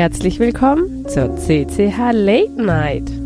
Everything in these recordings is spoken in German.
Herzlich willkommen zur CCH Late Night.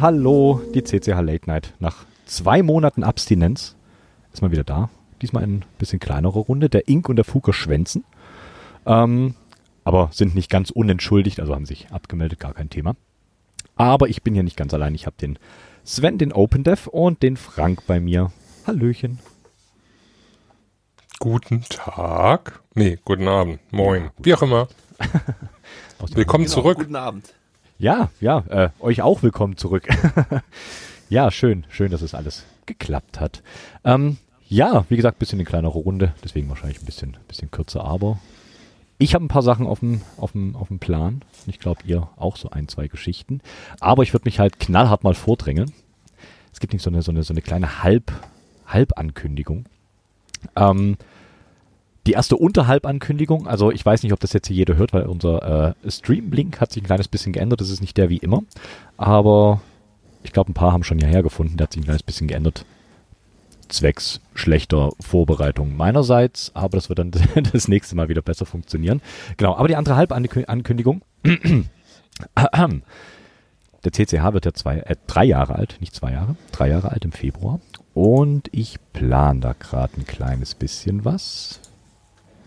Ja, hallo, die CCH Late Night. Nach zwei Monaten Abstinenz ist mal wieder da. Diesmal in ein bisschen kleinerer Runde. Der Ink und der Fuker schwänzen. Ähm, aber sind nicht ganz unentschuldigt, also haben sich abgemeldet, gar kein Thema. Aber ich bin hier nicht ganz allein. Ich habe den Sven, den OpenDev und den Frank bei mir. Hallöchen. Guten Tag. Nee, guten Abend. Moin. Wie auch immer. Willkommen Genau, zurück. Guten Abend. Ja, ja, äh, euch auch willkommen zurück. ja, schön, schön, dass es alles geklappt hat. Ähm, ja, wie gesagt, bisschen eine kleinere Runde, deswegen wahrscheinlich ein bisschen, bisschen kürzer, aber ich habe ein paar Sachen auf dem, auf auf dem Plan. Ich glaube, ihr auch so ein, zwei Geschichten. Aber ich würde mich halt knallhart mal vordrängeln. Es gibt nicht so eine, so eine, so eine kleine Halb, Halbankündigung. Ähm, die erste Unterhalbankündigung, also ich weiß nicht, ob das jetzt hier jeder hört, weil unser äh, Stream-Link hat sich ein kleines bisschen geändert. Das ist nicht der wie immer. Aber ich glaube, ein paar haben schon hierher gefunden. Der hat sich ein kleines bisschen geändert. Zwecks schlechter Vorbereitung meinerseits, aber das wird dann das nächste Mal wieder besser funktionieren. Genau, aber die andere Halbankündigung. Der CCH wird ja zwei, äh, drei Jahre alt, nicht zwei Jahre, drei Jahre alt im Februar. Und ich plane da gerade ein kleines bisschen was.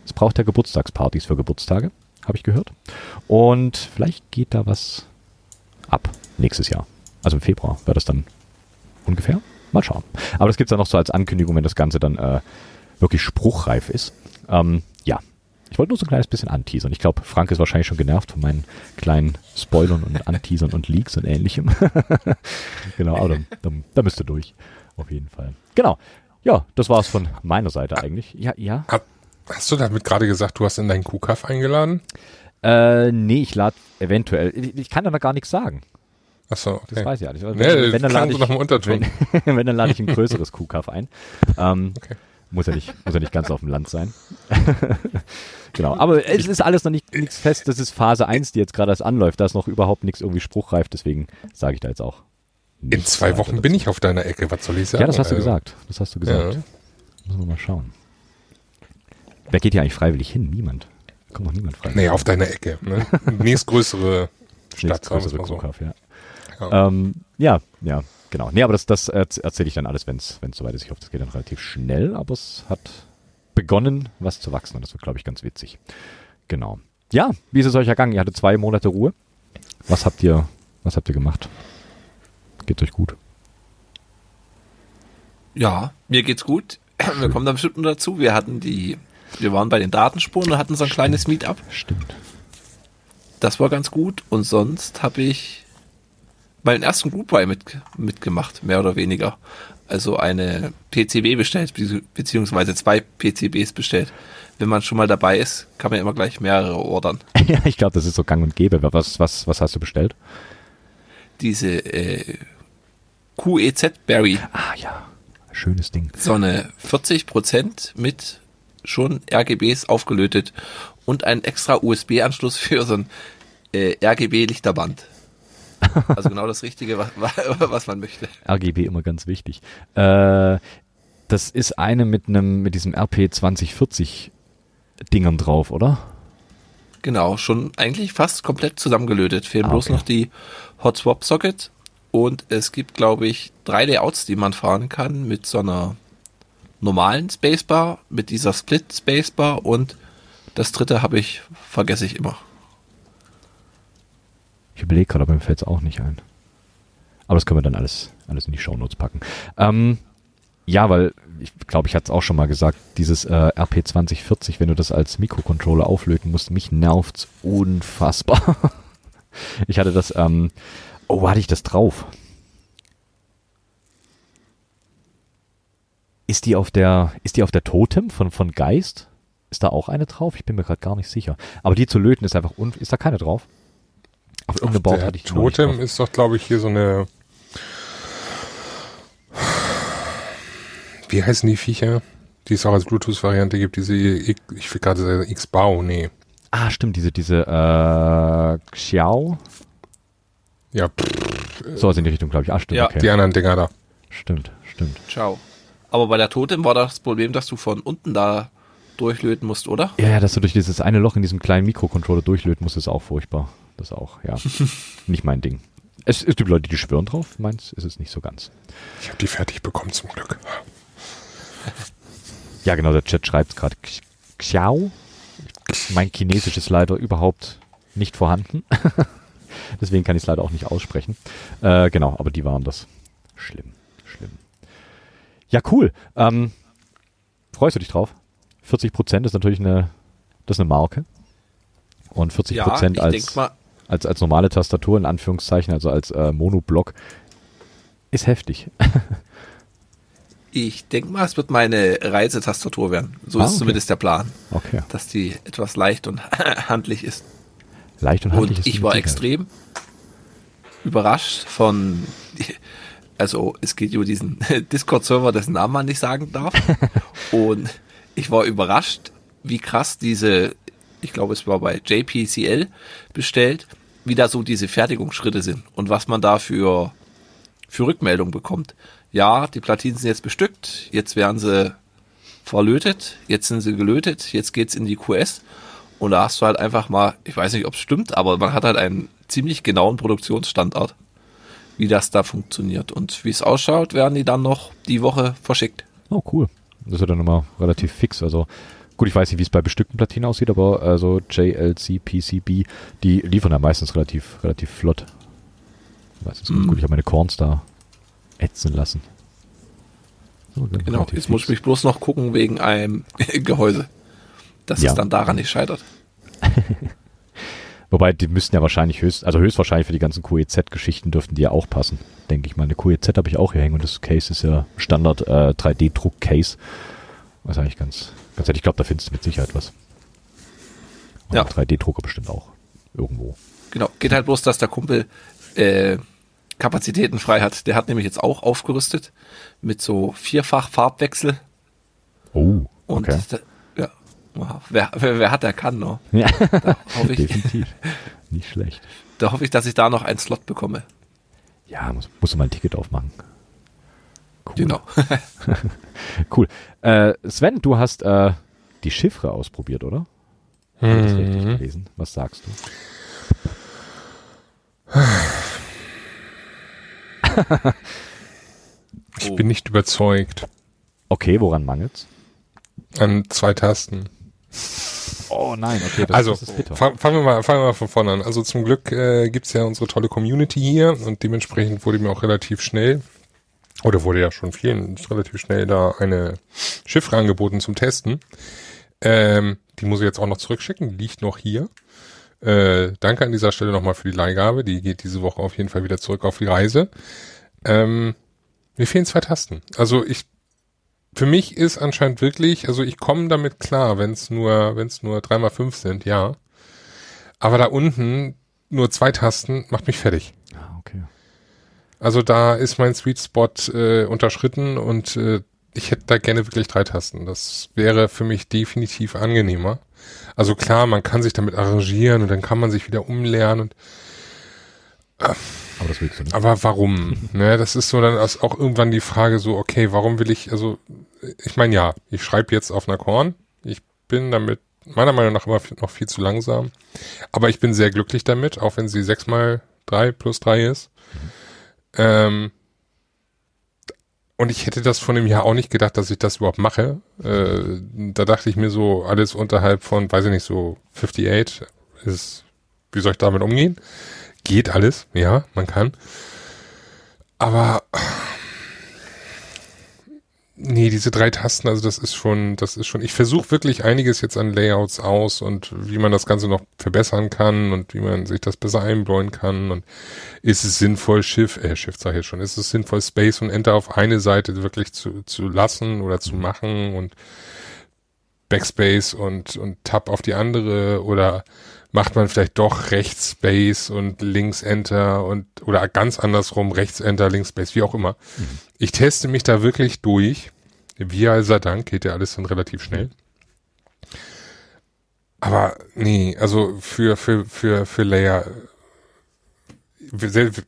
Es braucht ja Geburtstagspartys für Geburtstage, habe ich gehört. Und vielleicht geht da was ab nächstes Jahr. Also im Februar wäre das dann ungefähr. Mal schauen. Aber das gibt es dann noch so als Ankündigung, wenn das Ganze dann äh, wirklich spruchreif ist. Ähm, ja, ich wollte nur so ein kleines bisschen anteasern. Ich glaube, Frank ist wahrscheinlich schon genervt von meinen kleinen Spoilern und Anteasern und Leaks und ähnlichem. genau, aber da, müsst ihr durch. Auf jeden Fall. Genau. Ja, das war's von meiner Seite eigentlich. Ja, ja. Hat, hast du damit gerade gesagt, du hast in deinen Kuhkaff eingeladen? Äh, nee, ich lade eventuell. Ich, ich kann da noch gar nichts sagen. Achso, Das okay. weiß ich ja nicht. Wenn, Nee, wenn, dann lade ich, wenn, wenn dann lade ich ein größeres Kuhkaff ein. Ähm, Okay. Muss ja nicht, muss ja nicht ganz auf dem Land sein. genau. Aber es ist alles noch nicht nichts fest. Das ist Phase 1, die jetzt gerade erst anläuft. Da ist noch überhaupt nichts irgendwie spruchreif. Deswegen sage ich da jetzt auch. In zwei Wochen bin ich auf deiner Ecke. Was soll ich sagen? Ja, das hast du Also, gesagt. Das hast du gesagt. Ja. Müssen wir mal schauen. Wer geht hier eigentlich freiwillig hin? Niemand. Da kommt noch niemand freiwillig. Nee, auf deiner Ecke. Ne? Nächstgrößere Stadt, Nichts sagen wir's größere mal so. Kuhkaff, ja. Ja. Ähm, ja, ja, genau. Nee, aber das, das erz- erzähle ich dann alles, wenn es soweit ist. Ich hoffe, das geht dann relativ schnell, aber es hat begonnen, was zu wachsen und das wird, glaube ich, ganz witzig. Genau. Ja, wie ist es euch ergangen? Ihr hattet zwei Monate Ruhe. Was habt ihr, was habt ihr gemacht? Geht's euch gut? Ja, mir geht's gut. Wir kommen da bestimmt noch dazu. Wir hatten die, wir waren bei den Datenspuren und hatten so ein kleines Meetup. Stimmt. Das war ganz gut. Und sonst habe ich meinen ersten Group Buy mit, mitgemacht, mehr oder weniger. Also eine PCB bestellt, bezieh- beziehungsweise zwei PCBs bestellt. Wenn man schon mal dabei ist, kann man immer gleich mehrere ordern. ja, ich glaube, das ist so gang und gäbe. Was, was, was hast du bestellt? Diese äh, QEZ Berry Ah ja, schönes Ding. so eine 40% mit schon RGBs aufgelötet und einen extra USB-Anschluss für so ein äh, RGB-Lichterband. Also genau das Richtige, was, was man möchte. RGB immer ganz wichtig. Äh, das ist eine mit einem, mit diesem RP 2040 Dingern drauf, oder? Genau, schon eigentlich fast komplett zusammengelötet. Fehlen Ah, bloß okay. noch die Hot Swap Socket. Und es gibt, glaube ich, drei Layouts, die man fahren kann mit so einer normalen Spacebar, mit dieser Split Spacebar und das dritte habe ich, vergesse ich immer. Ich überlege gerade, aber mir fällt es auch nicht ein. Aber das können wir dann alles, alles in die Shownotes packen. Ähm, Ja, weil ich glaube, ich hatte es auch schon mal gesagt, dieses äh, RP2040, wenn du das als Mikrocontroller auflöten musst, mich nervt's unfassbar. ich hatte das, ähm, oh, hatte ich das drauf? Ist die auf der, ist die auf der Totem von, von Geist? Ist da auch eine drauf? Ich bin mir gerade gar nicht sicher. Aber die zu löten ist einfach, un ist da keine drauf? Auf irgendeinem Der hatte ich Totem ist doch, glaube ich, hier so eine. Wie heißen die Viecher? Die es auch als Bluetooth-Variante gibt, diese, ich ich will gerade sagen, X-Bau, nee. Ah, stimmt, diese, diese, äh, Xiao? Ja, pff, So in die Richtung, glaube ich. Ah, stimmt, Ja, okay. die anderen Dinger da. Stimmt, stimmt. Ciao. Aber bei der Totem war das Problem, dass du von unten da durchlöten musst, oder? Ja, ja, dass du durch dieses eine Loch in diesem kleinen Mikrocontroller durchlöten musst, ist auch furchtbar. Das auch, ja. nicht mein Ding. Es, es gibt Leute, die schwören drauf. Meins ist es nicht so ganz. Ich habe die fertig bekommen zum Glück. Ja, genau, der Chat schreibt gerade Xiao. Mein Chinesisch ist leider überhaupt nicht vorhanden. Deswegen kann ich es leider auch nicht aussprechen. Äh, genau, aber die waren das. Schlimm. Ja, cool. Ähm, freust du dich drauf? 40 Prozent ist natürlich eine, das ist eine Marke. Und 40 Ja, Prozent als, als, als normale Tastatur, in Anführungszeichen, also als äh, Monoblock, ist heftig. ich denk mal, es wird meine Reisetastatur werden. So Ah, ist okay. zumindest der Plan, Okay. dass die etwas leicht und handlich ist. Leicht und handlich Und ist ich war extrem überrascht von, also es geht über diesen Discord-Server, dessen Namen man nicht sagen darf. Und ich war überrascht, wie krass diese, ich glaube es war bei JPCL bestellt, wie da so diese Fertigungsschritte sind und was man da für, für Rückmeldung bekommt. Ja, die Platinen sind jetzt bestückt, jetzt werden sie verlötet, jetzt sind sie gelötet, jetzt geht's in die QS. Und da hast du halt einfach mal, ich weiß nicht, ob es stimmt, aber man hat halt einen ziemlich genauen Produktionsstandard, wie das da funktioniert. Und wie es ausschaut, werden die dann noch die Woche verschickt. Oh, cool. Das ist ja dann immer relativ fix. Also, gut, ich weiß nicht, wie es bei bestückten Platinen aussieht, aber also JLC, PCB, die liefern ja meistens relativ, relativ flott. Meistens Mhm. gut. Ich habe meine Corns da ätzen lassen. So, Genau, jetzt muss ich fix. mich bloß noch gucken wegen einem Gehäuse. Dass Ja. es dann daran nicht scheitert. Wobei, die müssten ja wahrscheinlich höchst, also höchstwahrscheinlich für die ganzen QEZ-Geschichten dürften die ja auch passen. Denke ich mal. Eine QEZ habe ich auch hier hängen und das Case ist ja Standard äh, 3D-Druck-Case. Was eigentlich ganz, ganz nett. Ich glaube, da findest du mit Sicherheit was. Und Ja. 3D-Drucker bestimmt auch. Irgendwo. Genau, geht halt bloß, dass der Kumpel äh, Kapazitäten frei hat. Der hat nämlich jetzt auch aufgerüstet mit so vierfach Farbwechsel. Oh, Und okay. ja, wow. wer, wer, wer hat, der kann noch. Ja, Da hoffe ich, definitiv. Nicht schlecht. da hoffe ich, dass ich da noch einen Slot bekomme. Ja, muss, musst du mal ein Ticket aufmachen. Cool. Genau. Cool. Äh, Sven, du hast äh, die Chiffre ausprobiert, oder? Habe ich das richtig Mhm. gelesen? Was sagst du? Ich Oh. bin nicht überzeugt. Okay, woran mangelt's? An zwei Tasten. Oh nein, okay, das, also, das ist bitter. fang- fangen wir mal, fangen wir mal von vorne an. Also zum Glück äh, gibt's ja unsere tolle Community hier und dementsprechend wurde mir auch relativ schnell, oder wurde ja schon vielen relativ schnell da eine Chiffre angeboten zum Testen. Ähm, die muss ich jetzt auch noch zurückschicken, liegt noch hier. Äh, danke an dieser Stelle nochmal für die Leihgabe. Die geht diese Woche auf jeden Fall wieder zurück auf die Reise. Ähm, mir fehlen zwei Tasten. Also ich, für mich ist anscheinend wirklich, also ich komme damit klar, wenn es nur, wenn es nur drei mal fünf sind, ja. Aber da unten nur zwei Tasten macht mich fertig. Ah, okay. Also da ist mein Sweet Spot äh, unterschritten und äh, ich hätte da gerne wirklich drei Tasten. Das wäre für mich definitiv angenehmer. Also klar, man kann sich damit arrangieren und dann kann man sich wieder umlernen und Aber das willst du nicht. aber warum? ne, das ist so dann auch irgendwann die Frage so, okay, warum will ich, also ich meine ja, ich schreibe jetzt auf einer Korn. Ich bin damit meiner Meinung nach immer noch viel zu langsam. Aber ich bin sehr glücklich damit, auch wenn sie sechs mal drei plus drei ist. Ähm, und ich hätte das von dem Jahr auch nicht gedacht, dass ich das überhaupt mache. Äh, da dachte ich mir so, alles unterhalb von, weiß ich nicht, so 58 ist, wie soll ich damit umgehen? Geht alles, ja, man kann. Aber nee, diese drei Tasten, also das ist schon, das ist schon, ich versuche wirklich einiges jetzt an Layouts aus und wie man das Ganze noch verbessern kann und wie man sich das besser einbläuen kann und ist es sinnvoll, Shift, äh, Shift sag ich jetzt schon, ist es sinnvoll, Space und Enter auf eine Seite wirklich zu, zu lassen oder zu machen und Backspace und, und Tab auf die andere oder macht man vielleicht doch rechts Space und links Enter und oder ganz andersrum rechts Enter, links Space, wie auch immer. Mhm. Ich teste mich da wirklich durch. Via sei Dank geht ja alles dann relativ schnell. Aber nee, also für für für für Layer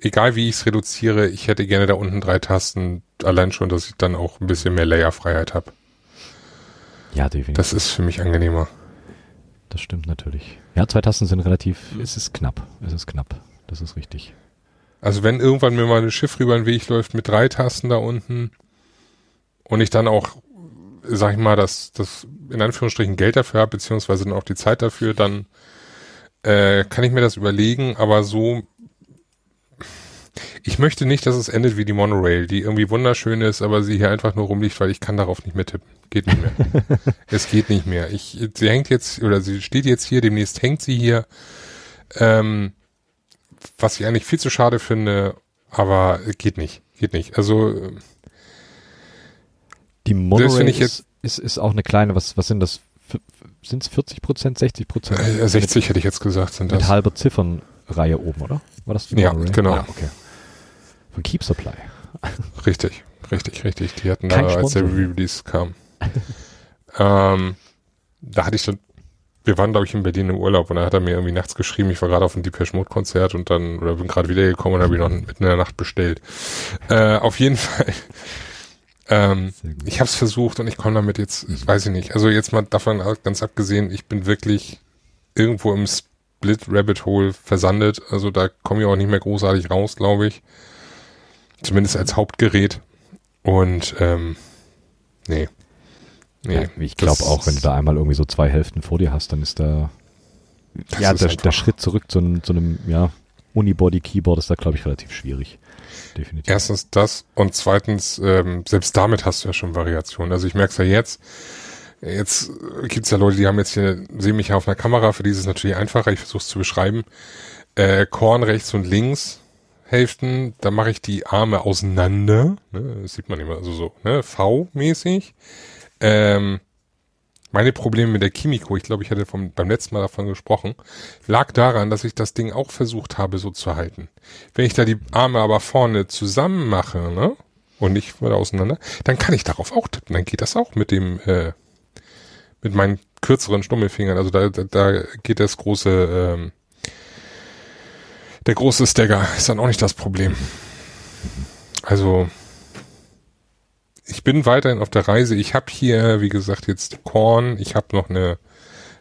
egal wie ich es reduziere, ich hätte gerne da unten drei Tasten, allein schon, dass ich dann auch ein bisschen mehr Layerfreiheit habe. Ja, definitiv. Das ist für mich angenehmer. Das stimmt natürlich. Ja, zwei Tasten sind relativ, es ist knapp. Es ist knapp. Das ist richtig. Also wenn irgendwann mir mal ein Schiff rüber den Weg läuft mit drei Tasten da unten und ich dann auch, sag ich mal, das, das in Anführungsstrichen Geld dafür habe, beziehungsweise dann auch die Zeit dafür, dann äh, kann ich mir das überlegen, aber so ich möchte nicht, dass es endet wie die Monorail, die irgendwie wunderschön ist, aber sie hier einfach nur rumliegt, weil ich kann darauf nicht mehr tippen. Geht nicht mehr. es geht nicht mehr. Ich, sie hängt jetzt, oder sie steht jetzt hier, demnächst hängt sie hier. Ähm, was ich eigentlich viel zu schade finde, aber geht nicht. Geht nicht. Also die Monorail ich jetzt, ist, ist auch eine kleine, was, was sind das? Sind es 40 Prozent, 60 Prozent? Äh, 60 mit, hätte ich jetzt gesagt, sind das. Mit halber Ziffernreihe oben, oder? War das die Monorail? Ja, genau. Ah, okay. Von Keep Supply. Richtig, richtig, richtig. Die hatten Kein da, als der Release kam. ähm, da hatte ich schon, wir waren, glaube ich, in Berlin im Urlaub und da hat er mir irgendwie nachts geschrieben, ich war gerade auf einem Depeche Mode Konzert und dann, oder bin gerade wiedergekommen und habe ihn noch mitten in der Nacht bestellt. Äh, auf jeden Fall. Ähm, ich habe es versucht und ich komme damit jetzt, ich weiß ich nicht. Also jetzt mal davon ganz abgesehen, ich bin wirklich irgendwo im Split Rabbit Hole versandet. Also da komme ich auch nicht mehr großartig raus, glaube ich. Zumindest als Hauptgerät. Und ähm, nee. Nee. Ja, ich glaube auch, wenn du da einmal irgendwie so zwei Hälften vor dir hast, dann ist da ja ist der, der, Schritt zurück zu, einem, zu einem ja, Unibody-Keyboard ist da, glaube ich, relativ schwierig. Definitiv. Erstens das und zweitens, ähm, selbst damit hast du ja schon Variationen. Also ich merke es ja jetzt, jetzt gibt's ja Leute, die haben jetzt hier, sehen mich ja auf einer Kamera, für die ist es natürlich einfacher, ich versuche es zu beschreiben. Äh, Korn rechts und links, Hälften, da mache ich die Arme auseinander, ne, das sieht man immer, also so, ne, V-mäßig. Ähm, meine Probleme mit der Kimiko, ich glaube, ich hatte vom, beim letzten Mal davon gesprochen, lag daran, dass ich das Ding auch versucht habe, so zu halten. Wenn ich da die Arme aber vorne zusammen mache, ne, und nicht weiter auseinander, dann kann ich darauf auch tippen. Dann geht das auch mit dem, äh, mit meinen kürzeren Stummelfingern. Also da, da, da geht das große, ähm, der große Stagger ist dann auch nicht das Problem. Also ich bin weiterhin auf der Reise. Ich habe hier, wie gesagt, jetzt Korn. Ich habe noch eine,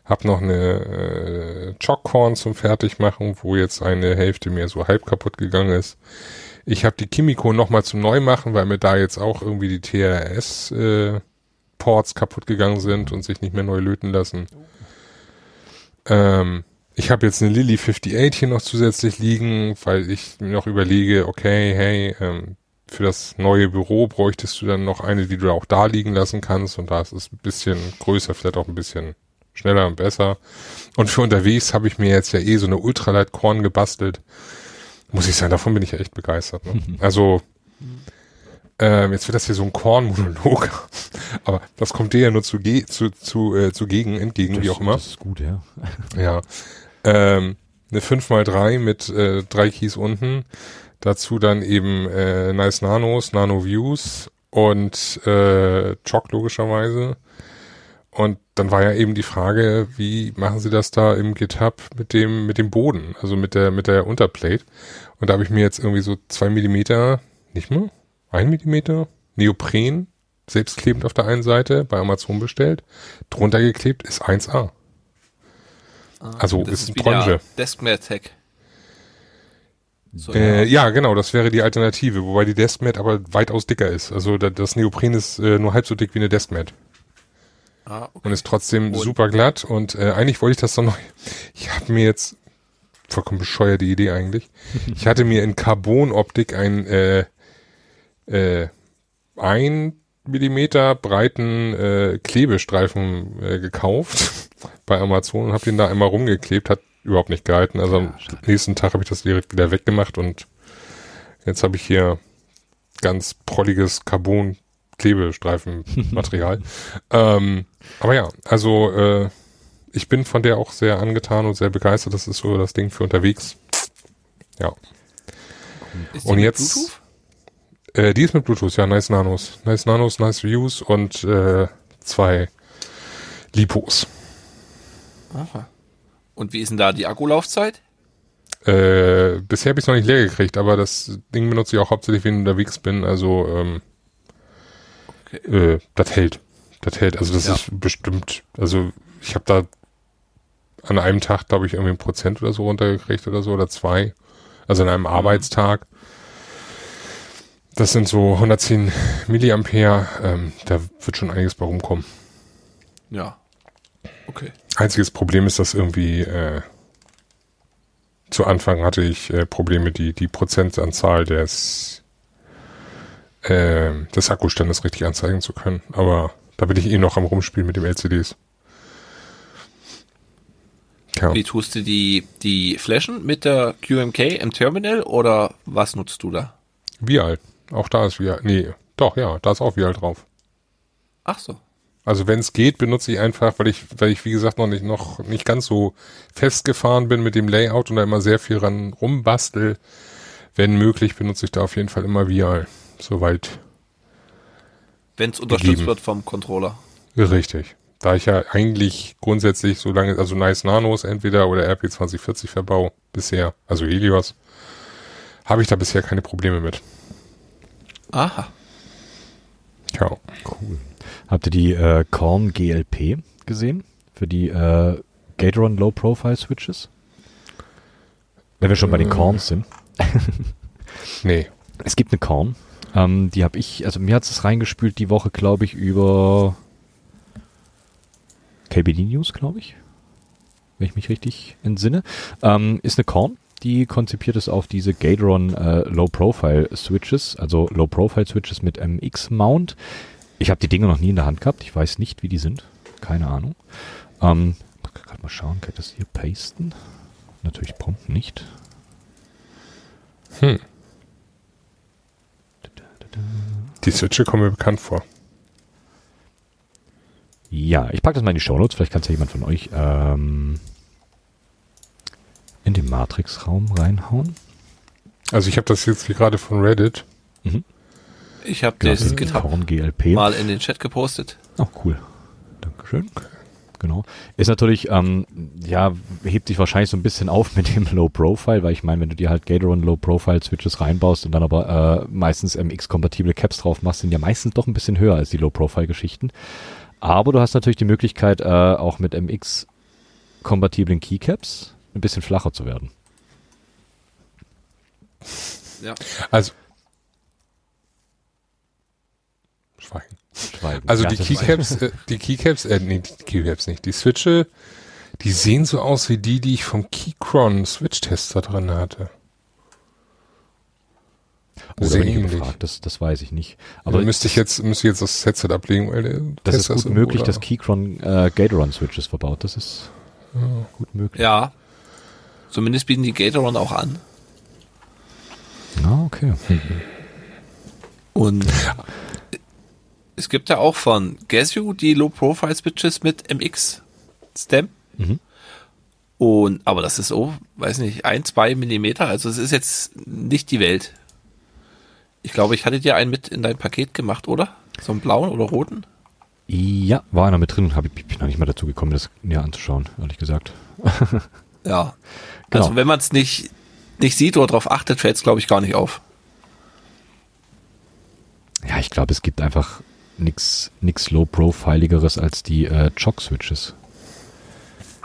habe noch eine äh, Chockkorn zum Fertigmachen, wo jetzt eine Hälfte mir so halb kaputt gegangen ist. Ich habe die Kimiko nochmal zum Neumachen, weil mir da jetzt auch irgendwie die TRS äh, Ports kaputt gegangen sind und sich nicht mehr neu löten lassen. Ähm, ich habe jetzt eine Lily 58 hier noch zusätzlich liegen, weil ich mir noch überlege, okay, hey, ähm, für das neue Büro bräuchtest du dann noch eine, die du auch da liegen lassen kannst und da ist es ein bisschen größer, vielleicht auch ein bisschen schneller und besser. Und für unterwegs habe ich mir jetzt ja eh so eine Ultralight Korn gebastelt. Muss ich sagen, davon bin ich ja echt begeistert. Ne? Also ähm, jetzt wird das hier so ein Kornmonolog, aber das kommt dir ja nur zu, zu, zu, äh, zugegen, entgegen, das, wie auch immer. Das ist gut, ja. ja. Ähm, eine 5x3 mit äh, drei Keys unten. Dazu dann eben äh, Nice Nanos, Nano Views und äh, Chock logischerweise. Und dann war ja eben die Frage, wie machen sie das da im GitHub mit dem, mit dem Boden, also mit der, mit der Unterplate. Und da habe ich mir jetzt irgendwie so zwei Millimeter, nicht mehr, ein Millimeter Neopren, selbstklebend auf der einen Seite, bei Amazon bestellt. Drunter geklebt ist 1A. Ah, also ist, ist Branche. Deskmat Tech. So, äh, ja. ja. genau, das wäre die Alternative, wobei die Deskmat aber weitaus dicker ist. Also das Neopren ist äh, nur halb so dick wie eine Deskmat. Ah, okay. Und ist trotzdem und? super glatt und äh, eigentlich wollte ich das doch noch, ich habe mir jetzt, vollkommen bescheuerte Idee eigentlich, ich hatte mir in Carbon-Optik ein, äh, äh, ein Millimeter breiten äh, Klebestreifen äh, gekauft bei Amazon und habe den da einmal rumgeklebt, hat überhaupt nicht gehalten. Also am nächsten Tag habe ich das direkt wieder weggemacht und jetzt habe ich hier ganz prolliges Carbon-Klebestreifenmaterial. ähm, aber ja, also äh, ich bin von der auch sehr angetan und sehr begeistert. Das ist so das Ding für unterwegs. Ja. Und jetzt- Bluetooth? Äh, die ist mit Bluetooth, ja, nice Nanos. Nice Nanos, nice Views und äh, zwei Lipos. Aha. Und wie ist denn da die Akkulaufzeit? Äh, bisher habe ich es noch nicht leer gekriegt, aber das Ding benutze ich auch hauptsächlich, wenn ich unterwegs bin. Also, ähm, Okay. äh, das hält. Das hält. Also, das Ja. ist bestimmt, also ich habe da an einem Tag, glaube ich, irgendwie ein Prozent oder so runtergekriegt oder so, oder zwei. Also an einem Arbeitstag. Das sind so 110 Milliampere. Ähm, da wird schon einiges bei rumkommen. Ja. Okay. Einziges Problem ist, dass irgendwie äh, zu Anfang hatte ich äh, Probleme, die, die Prozentanzahl des, äh, des Akkustandes richtig anzeigen zu können. Aber da bin ich eh noch am Rumspielen mit dem LCDs. Ja. Wie tust du die, die Flaschen mit der QMK im Terminal oder was nutzt du da? Vial. Auch da ist Vial. Nee, doch, ja, da ist auch Vial drauf. Ach so. Also wenn es geht, benutze ich einfach, weil ich, weil ich wie gesagt noch nicht noch nicht ganz so festgefahren bin mit dem Layout und da immer sehr viel ran rumbastel. Wenn möglich, benutze ich da auf jeden Fall immer Vial. Soweit Wenn es unterstützt Gegeben. wird vom Controller. richtig. Da ich ja eigentlich grundsätzlich so lange, also Nice Nanos entweder oder RP2040 verbau bisher, also Helios, habe ich da bisher keine Probleme mit. Aha. Ja. Cool. Habt ihr die äh, Korn GLP gesehen? Für die äh, Gateron Low Profile Switches? Wenn wir schon bei den Korns sind. Nee. Es gibt eine Korn. Ähm, die habe ich, also mir hat es reingespült die Woche, glaube ich, über KBD News, glaube ich. Wenn ich mich richtig entsinne. Ähm, ist eine Korn, die konzipiert ist auf diese Gateron äh, Low Profile Switches, also Low Profile Switches mit MX Mount. Ich habe die Dinge noch nie in der Hand gehabt. Ich weiß nicht, wie die sind. Keine Ahnung. Ähm, gerade mal schauen, kann ich das hier pasten? Natürlich prompt nicht. Hm. Die Switche kommen mir bekannt vor. Ja, ich packe das mal in die Shownotes. Vielleicht kann es ja jemand von euch ähm, in den Matrix-Raum reinhauen. Also ich habe das jetzt hier gerade von Reddit. Ich habe Genau, das GitHub GLP. mal in den Chat gepostet. Oh, cool. Dankeschön. Genau. Ist natürlich, ähm, ja, hebt sich wahrscheinlich so ein bisschen auf mit dem Low Profile, weil ich meine, wenn du dir halt Gateron Low Profile Switches reinbaust und dann aber äh, meistens MX-kompatible Caps drauf machst, sind ja meistens doch ein bisschen höher als die Low Profile Geschichten. Aber du hast natürlich die Möglichkeit, äh, auch mit MX-kompatiblen Keycaps ein bisschen flacher zu werden. Ja. Also Schweigen. Schweigen. Also Ja, die ist- Keycaps, äh, die Keycaps, äh, nee, die Keycaps nicht, die Switche, die sehen so aus wie die, die ich vom Keychron Switch-Tester drin hatte. Oder Sehr bin ich gefragt, das, das weiß ich nicht. Aber Aber müsste ich jetzt, müsste ich jetzt das Headset ablegen, weil der das ist Tester gut irgendwo möglich, da. dass Keychron äh, Gatoron Switches verbaut. Das ist gut möglich. Ja. Zumindest bieten die Gatoron auch an. Ah, okay. Und es gibt ja auch von Casio die Low-Profile-Switches mit MX-Stem. Mhm. Und, aber das ist so, weiß nicht, ein, zwei Millimeter. Also es ist jetzt nicht die Welt. Ich glaube, ich hatte dir einen mit in dein Paket gemacht, oder? So einen blauen oder roten? Ja, war einer mit drin. Hab ich ich bin noch nicht mal dazu gekommen, das näher anzuschauen, ehrlich gesagt. Ja. Genau. Also wenn man es nicht, nicht sieht oder darauf achtet, fällt es, glaube ich, gar nicht auf. Ja, ich glaube, es gibt einfach nix, nix low-profiligeres als die äh, Jog-Switches.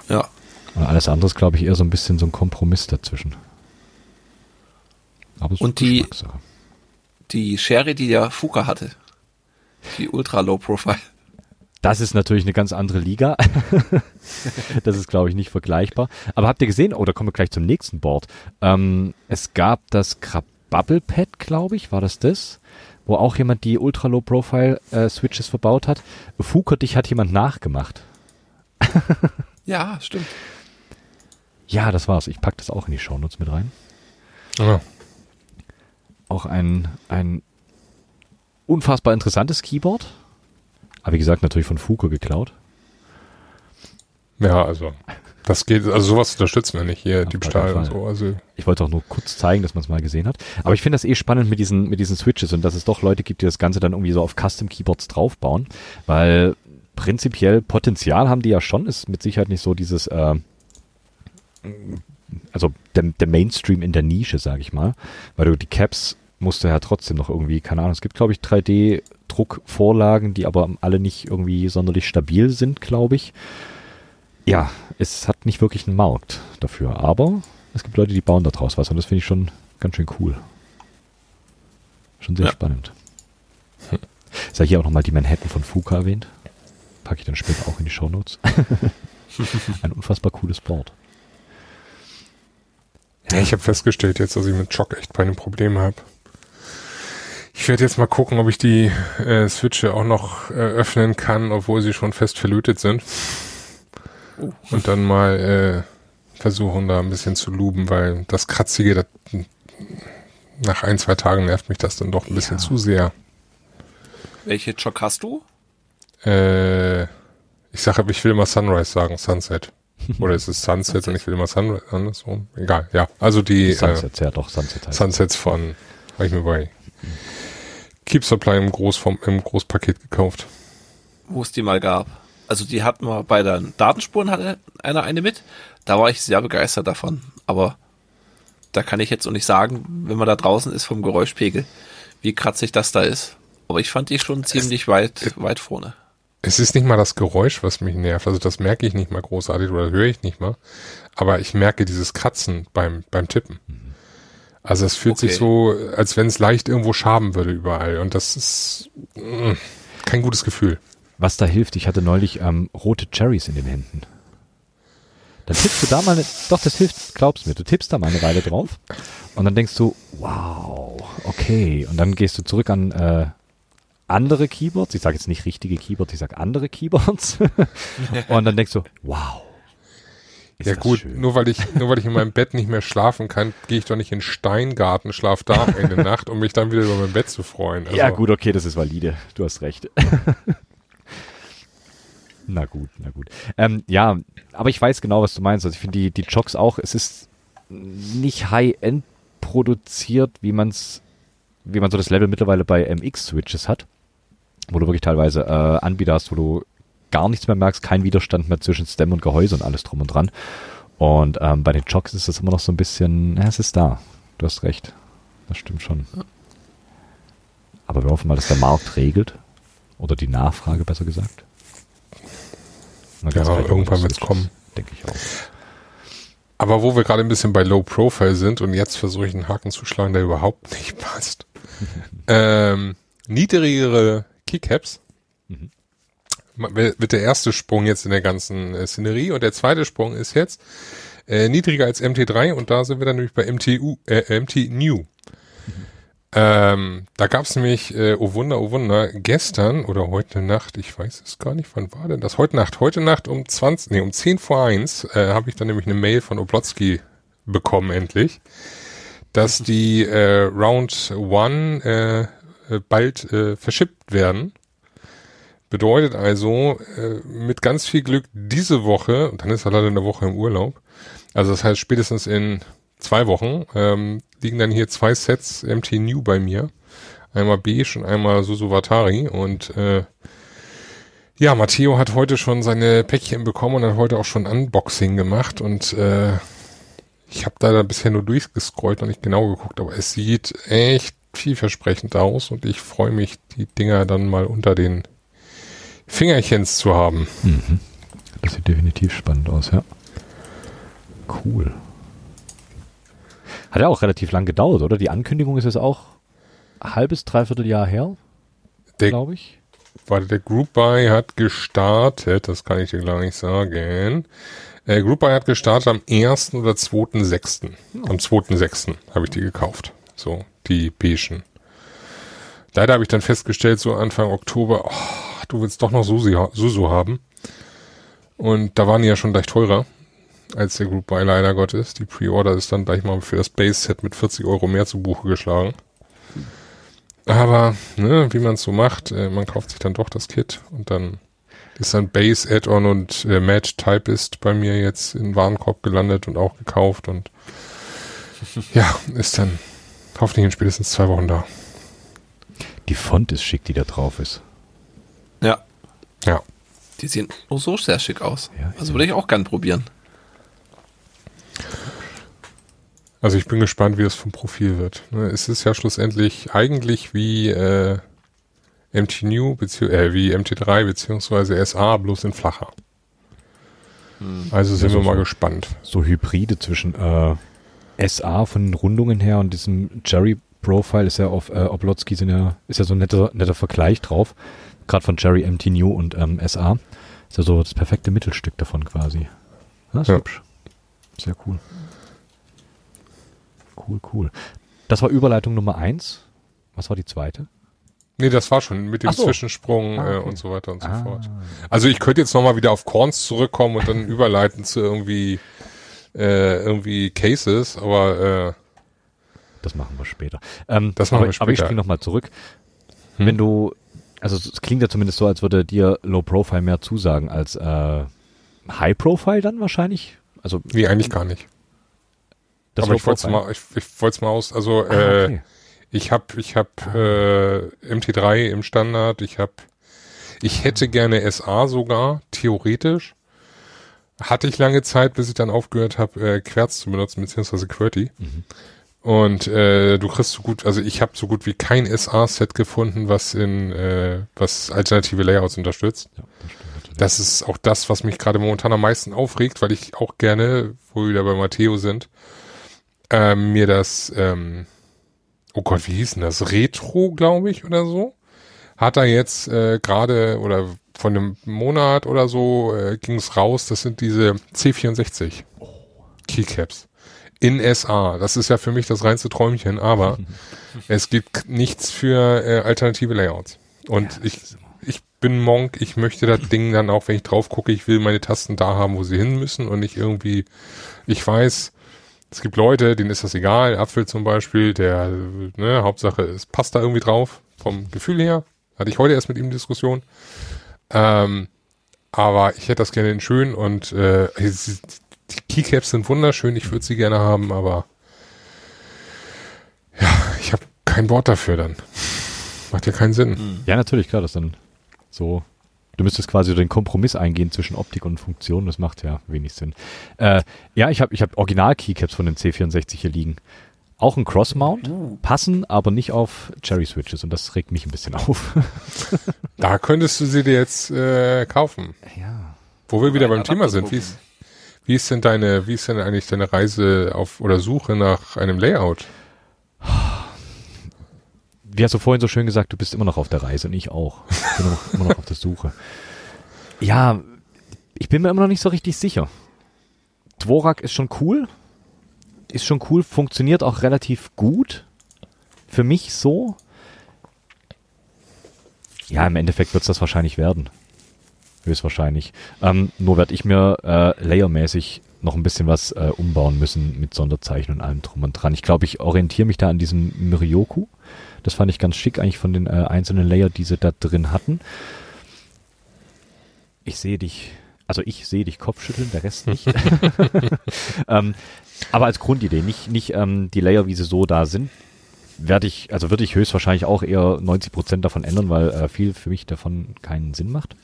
Ja. Und alles andere ist, glaube ich, eher so ein bisschen so ein Kompromiss dazwischen. Aber es ist Und die-. Die Sherry, die der Fuka hatte. Die Ultra Low Profile. Das ist natürlich eine ganz andere Liga. das ist, glaube ich, nicht vergleichbar. Aber habt ihr gesehen, oder kommen wir gleich zum nächsten Board. Ähm, es gab das Krabappel Pad, glaube ich, war das das? wo auch jemand die Ultra-Low-Profile-Switches verbaut hat. Fuker, dich hat jemand nachgemacht. Ja, stimmt. Ja, das war's. Ich pack das auch in die Shownotes mit rein. Ja. Auch ein, ein unfassbar interessantes Keyboard. Aber wie gesagt, natürlich von Fuko geklaut. ja, also das geht, also sowas unterstützen wir nicht hier, Auf Diebstahl und so. Also Ich wollte auch nur kurz zeigen, dass man es mal gesehen hat. Aber ich finde das eh spannend mit diesen, mit diesen Switches und dass es doch Leute gibt, die das Ganze dann irgendwie so auf Custom Keyboards draufbauen. Weil prinzipiell Potenzial haben die ja schon, ist mit Sicherheit nicht so dieses, äh, also der, der Mainstream in der Nische, sage ich mal. Weil du die Caps musst du ja trotzdem noch irgendwie, keine Ahnung, es gibt glaube ich 3D-Druckvorlagen, die aber alle nicht irgendwie sonderlich stabil sind, glaube ich. Ja, es hat nicht wirklich einen Markt dafür, aber es gibt Leute, die bauen da draus was und das finde ich schon ganz schön cool. Schon sehr Ja. spannend. Sei hier auch nochmal die Manhattan von Fuka erwähnt. Packe ich dann später auch in die Shownotes. Ein unfassbar cooles Board. Ja, ich habe festgestellt jetzt, dass ich mit Chock echt keine Probleme habe. Ich werde jetzt mal gucken, ob ich die äh, Switche auch noch äh, öffnen kann, obwohl sie schon fest verlötet sind. Und dann mal äh, versuchen, da ein bisschen zu luben, weil das Kratzige, das, nach ein, zwei Tagen nervt mich das dann doch ein bisschen Ja. zu sehr. Welche Chock hast du? Äh, ich sage, ich will immer Sunrise sagen, Sunset. Oder ist es Sunset und ich will immer Sunrise, andersrum? Egal, ja. Also die äh, Sunsets, ja doch, Sunset heißt. Sunsets von, habe ich mir bei Keep Supply im, Großform, im Großpaket gekauft. Wo es die mal gab. Also die hatten wir bei den Datenspuren hatte einer eine mit. Da war ich sehr begeistert davon. Aber da kann ich jetzt auch nicht sagen, wenn man da draußen ist vom Geräuschpegel, wie kratzig das da ist. Aber ich fand die schon ziemlich weit, weit vorne. Es ist nicht mal das Geräusch, was mich nervt. Also das merke ich nicht mal großartig oder höre ich nicht mal. Aber ich merke dieses Kratzen beim, beim Tippen. Also es fühlt sich Okay. so, als wenn es leicht irgendwo schaben würde überall. Und das ist mm, kein gutes Gefühl. Was da hilft, ich hatte neulich ähm, rote Cherries in den Händen. Dann tippst du da mal, doch, das hilft, glaub's mir, du tippst da mal eine Weile drauf und dann denkst du, wow, okay. Und dann gehst du zurück an äh, andere Keyboards, ich sage jetzt nicht richtige Keyboards, ich sage andere Keyboards und dann denkst du, wow. Ist ja gut, schön. nur weil ich, nur weil ich in meinem Bett nicht mehr schlafen kann, gehe ich doch nicht in den Steingarten, schlaf da eine Nacht, um mich dann wieder über mein Bett zu freuen. Also, Ja, gut, okay, das ist valide. Du hast recht. na gut, na gut. Ähm, ja, aber ich weiß genau, was du meinst. Also ich finde die, die Jocks auch, es ist nicht High-End produziert, wie man's, wie man so das Level mittlerweile bei MX-Switches hat, wo du wirklich teilweise äh, Anbieter hast, wo du gar nichts mehr merkst, kein Widerstand mehr zwischen Stem und Gehäuse und alles drum und dran. Und ähm, bei den Jocks ist das immer noch so ein bisschen, ja, es ist da. Du hast recht. Das stimmt schon. Aber wir hoffen mal, dass der Markt regelt. Oder die Nachfrage, besser gesagt. Ja, irgendwann wird's Switches, kommen. Denke ich auch. Aber wo wir gerade ein bisschen bei Low Profile sind und jetzt versuche ich einen Haken zu schlagen, der überhaupt nicht passt. ähm, niedrigere Keycaps Mhm. Wird der erste Sprung jetzt in der ganzen äh, Szenerie und der zweite Sprung ist jetzt äh, niedriger als MT3 und da sind wir dann nämlich bei MTU, äh, MT New. Ähm, da gab es nämlich, äh, oh Wunder, oh Wunder, gestern oder heute Nacht, ich weiß es gar nicht, wann war denn das? Heute Nacht, heute Nacht um 20, nee, um 10 vor 1 äh, habe ich dann nämlich eine Mail von Oblotsky bekommen endlich, dass die äh, Round One äh, äh, bald äh, verschippt werden. Bedeutet also, äh, mit ganz viel Glück diese Woche, und dann ist er leider eine Woche im Urlaub, also das heißt spätestens in zwei Wochen, ähm, liegen dann hier zwei Sets MT New bei mir. Einmal beige und einmal Susuvatari und äh, ja, Matteo hat heute schon seine Päckchen bekommen und hat heute auch schon Unboxing gemacht. Und äh, ich habe da bisher nur durchgescrollt und nicht genau geguckt, aber es sieht echt vielversprechend aus. Und ich freue mich, die Dinger dann mal unter den Fingerchens zu haben. Mhm. Das sieht definitiv spannend aus, ja. Cool. Hat ja auch relativ lang gedauert, oder? Die Ankündigung ist jetzt auch ein halbes, dreiviertel Jahr her, glaube ich. warte, der Group Buy hat gestartet, das kann ich dir gar nicht sagen. Äh, Group Buy hat gestartet am 1. oder 2.6. Am 2.6. habe ich die gekauft. So, die beigen. Leider habe ich dann festgestellt, so Anfang Oktober, oh, du willst doch noch Susi, Susu haben. Und da waren die ja schon gleich teurer als der Group Buy leider Gottes. Die Pre-Order ist dann gleich mal für das Base-Set mit 40 Euro mehr zu Buche geschlagen. Aber, ne, wie man es so macht, äh, man kauft sich dann doch das Kit und dann ist dann Base, Add-on und äh, Match Typist bei mir jetzt in Warenkorb gelandet und auch gekauft und ja, ist dann hoffentlich in spätestens zwei Wochen da. Die Font ist schick, die da drauf ist. Ja. Ja. Die sehen nur so sehr schick aus. Ja, also würde ich auch gern probieren. Also ich bin gespannt, wie es vom Profil wird. Ne, Es ist ja schlussendlich eigentlich wie äh, MT New äh, wie MT3 beziehungsweise SA bloß in flacher. Also sind Ja, wir so- mal so. gespannt. So Hybride zwischen äh, SA von den Rundungen her und diesem Jerry Profile ist ja auf äh, Oblotsky sind ja, ist ja so ein netter, netter Vergleich drauf. Gerade von Jerry MT New und ähm, SA. Ist ja so das perfekte Mittelstück davon quasi. Ja, ist Ja. hübsch. Sehr cool. Cool, cool. Das war Überleitung Nummer eins. Was war die zweite? Nee, das war schon mit dem so. Zwischensprung Ah, äh, okay. und so weiter und so Ah. fort. Also ich könnte jetzt nochmal wieder auf Corns zurückkommen und dann überleiten zu irgendwie äh, irgendwie Cases, aber Das machen wir später. Ähm, Das machen aber, wir Aber ich später. springe nochmal zurück. Hm? Wenn du, also es klingt ja zumindest so, als würde dir Low Profile mehr zusagen als äh, High Profile dann wahrscheinlich. Also nee, eigentlich gar nicht. das aber Low ich wollte es mal, ich, ich wollte es mal aus, also Ah, äh, okay. Ich habe ich hab, äh, MT3 im Standard. Ich habe, ich hätte gerne SA sogar, theoretisch. Hatte ich lange Zeit, bis ich dann aufgehört habe, äh, Querz zu benutzen, beziehungsweise QWERTY. Mhm. Und äh, du kriegst so gut, also ich habe so gut wie kein SA-Set gefunden, was in äh, was alternative Layouts unterstützt. Ja, das stimmt. Das ist auch das, was mich gerade momentan am meisten aufregt, weil ich auch gerne, wo wir wieder bei Matteo sind, ähm, mir das, ähm, oh Gott, wie hieß denn das? Retro, glaube ich, oder so. Hat er jetzt äh, gerade oder von einem Monat oder so äh, ging es raus, das sind diese C64 Keycaps in SA. Das ist ja für mich das reinste Träumchen, aber es gibt nichts für äh, alternative Layouts. Und Ja, ich, ich bin Monk, ich möchte das Ding dann auch, wenn ich drauf gucke, ich will meine Tasten da haben, wo sie hin müssen und nicht irgendwie, ich weiß, es gibt Leute, denen ist das egal, Apfel zum Beispiel, der, ne, Hauptsache, es passt da irgendwie drauf, vom Gefühl her. Hatte ich heute erst mit ihm Diskussion. Ähm, aber ich hätte das gerne in schön und äh, die Keycaps sind wunderschön, ich würde sie gerne haben, aber ja, ich habe kein Wort dafür dann. Macht ja keinen Sinn. Ja, natürlich, klar, das dann so. Du müsstest quasi den Kompromiss eingehen zwischen Optik und Funktion. Das macht ja wenig Sinn. Äh, ja, ich habe ich hab Original-Keycaps von den C64 hier liegen. Auch ein Cross-Mount, passen aber nicht auf Cherry-Switches und das regt mich ein bisschen auf. Da könntest du sie dir jetzt äh, kaufen. ja. Wo wir wieder beim Thema sind, wie ist, wie ist denn deine, wie ist denn eigentlich deine Reise auf oder Suche nach einem Layout? Wie hast du vorhin so schön gesagt, du bist immer noch auf der Reise und ich auch. Ich bin noch, immer noch auf der Suche. Ja, ich bin mir immer noch nicht so richtig sicher. Dvorak ist schon cool. Ist schon cool, funktioniert auch relativ gut. Für mich so. Ja, im Endeffekt wird es das wahrscheinlich werden. Höchstwahrscheinlich. Ähm, nur werde ich mir äh, layermäßig noch ein bisschen was äh, umbauen müssen mit Sonderzeichen und allem drum und dran. Ich glaube, ich orientiere mich da an diesem Myrioku. Das fand ich ganz schick eigentlich von den äh, einzelnen Layer, die sie da drin hatten. Ich sehe dich, also ich sehe dich Kopfschütteln, der Rest nicht. ähm, aber als Grundidee, nicht, nicht ähm, die Layer, wie sie so da sind, werde ich, also würde ich höchstwahrscheinlich auch eher 90% davon ändern, weil äh, viel für mich davon keinen Sinn macht.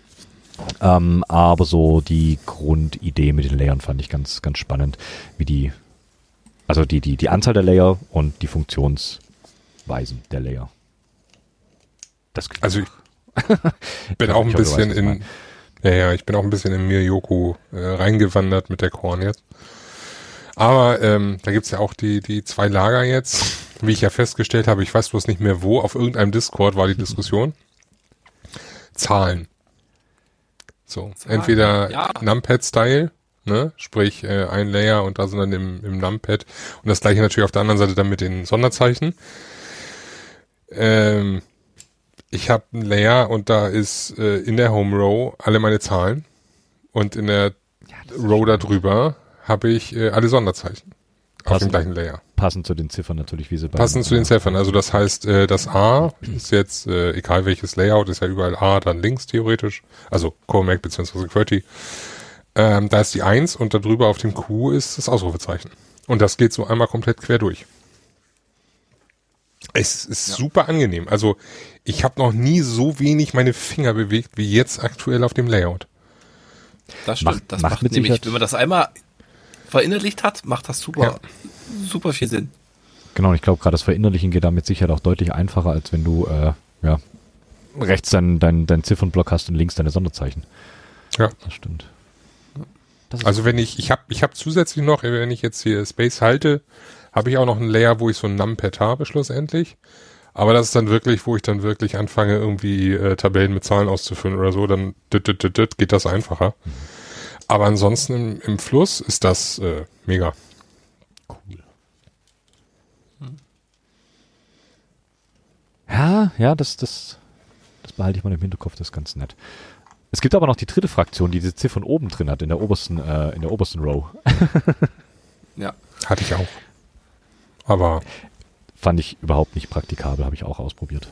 Ähm, aber so die Grundidee mit den Layern fand ich ganz, ganz spannend, wie die, also die, die, die Anzahl der Layer und die Funktionsweisen der Layer. Das Also ich bin auch ein hoffe, weißt, bisschen ich in, ja, ja, ich bin auch ein bisschen in Miryoku äh, reingewandert mit der Korn jetzt. Aber ähm, da gibt's ja auch die, die zwei Lager jetzt, wie ich ja festgestellt habe, ich weiß bloß nicht mehr wo, auf irgendeinem Discord war die Diskussion. Zahlen. So, entweder ja. Numpad-Style, ne, sprich äh, ein Layer und da sind dann im, im Numpad. Und das gleiche natürlich auf der anderen Seite dann mit den Sonderzeichen. Ähm, ich habe ein Layer und da ist äh, in der Home Row alle meine Zahlen. Und in der Row darüber habe ich äh, alle Sonderzeichen auf dem gleichen Layer. Passend zu den Ziffern natürlich, wie sie bei Passend zu den Ziffern. Also das heißt, äh, das A ist jetzt, äh, egal welches Layout, ist ja überall A, dann links theoretisch. Also Coremac bzw. QWERTY. Ähm, da ist die 1 und darüber auf dem Q ist das Ausrufezeichen. Und das geht so einmal komplett quer durch. Es ist super angenehm. Also ich habe noch nie so wenig meine Finger bewegt wie jetzt aktuell auf dem Layout. Das stimmt. Macht- das macht macht, mit nämlich, Sicherheit- wenn man das einmal verinnerlicht hat, macht das super, Ja. super viel Sinn. Genau, und ich glaube, gerade das Verinnerlichen geht damit sicher auch deutlich einfacher, als wenn du äh, ja, rechts deinen dein, dein Ziffernblock hast und links deine Sonderzeichen. Ja. Das stimmt. Das Also wenn ich, ich habe ich hab zusätzlich noch, wenn ich jetzt hier Space halte, habe ich auch noch ein Layer, wo ich so ein Numpad habe schlussendlich. Aber das ist dann wirklich, wo ich dann wirklich anfange, irgendwie äh, Tabellen mit Zahlen auszufüllen oder so, dann dit, dit, dit, dit, geht das einfacher. Aber ansonsten im, im Fluss ist das äh, mega. cool. Ja, ja, das, das, das behalte ich mal im Hinterkopf, das ist ganz nett. Es gibt aber noch die dritte Fraktion, die diese Ziffern oben drin hat, in der obersten, äh, in der obersten Row. Ja. Hatte ich auch. Aber Fand ich überhaupt nicht praktikabel, habe ich auch ausprobiert.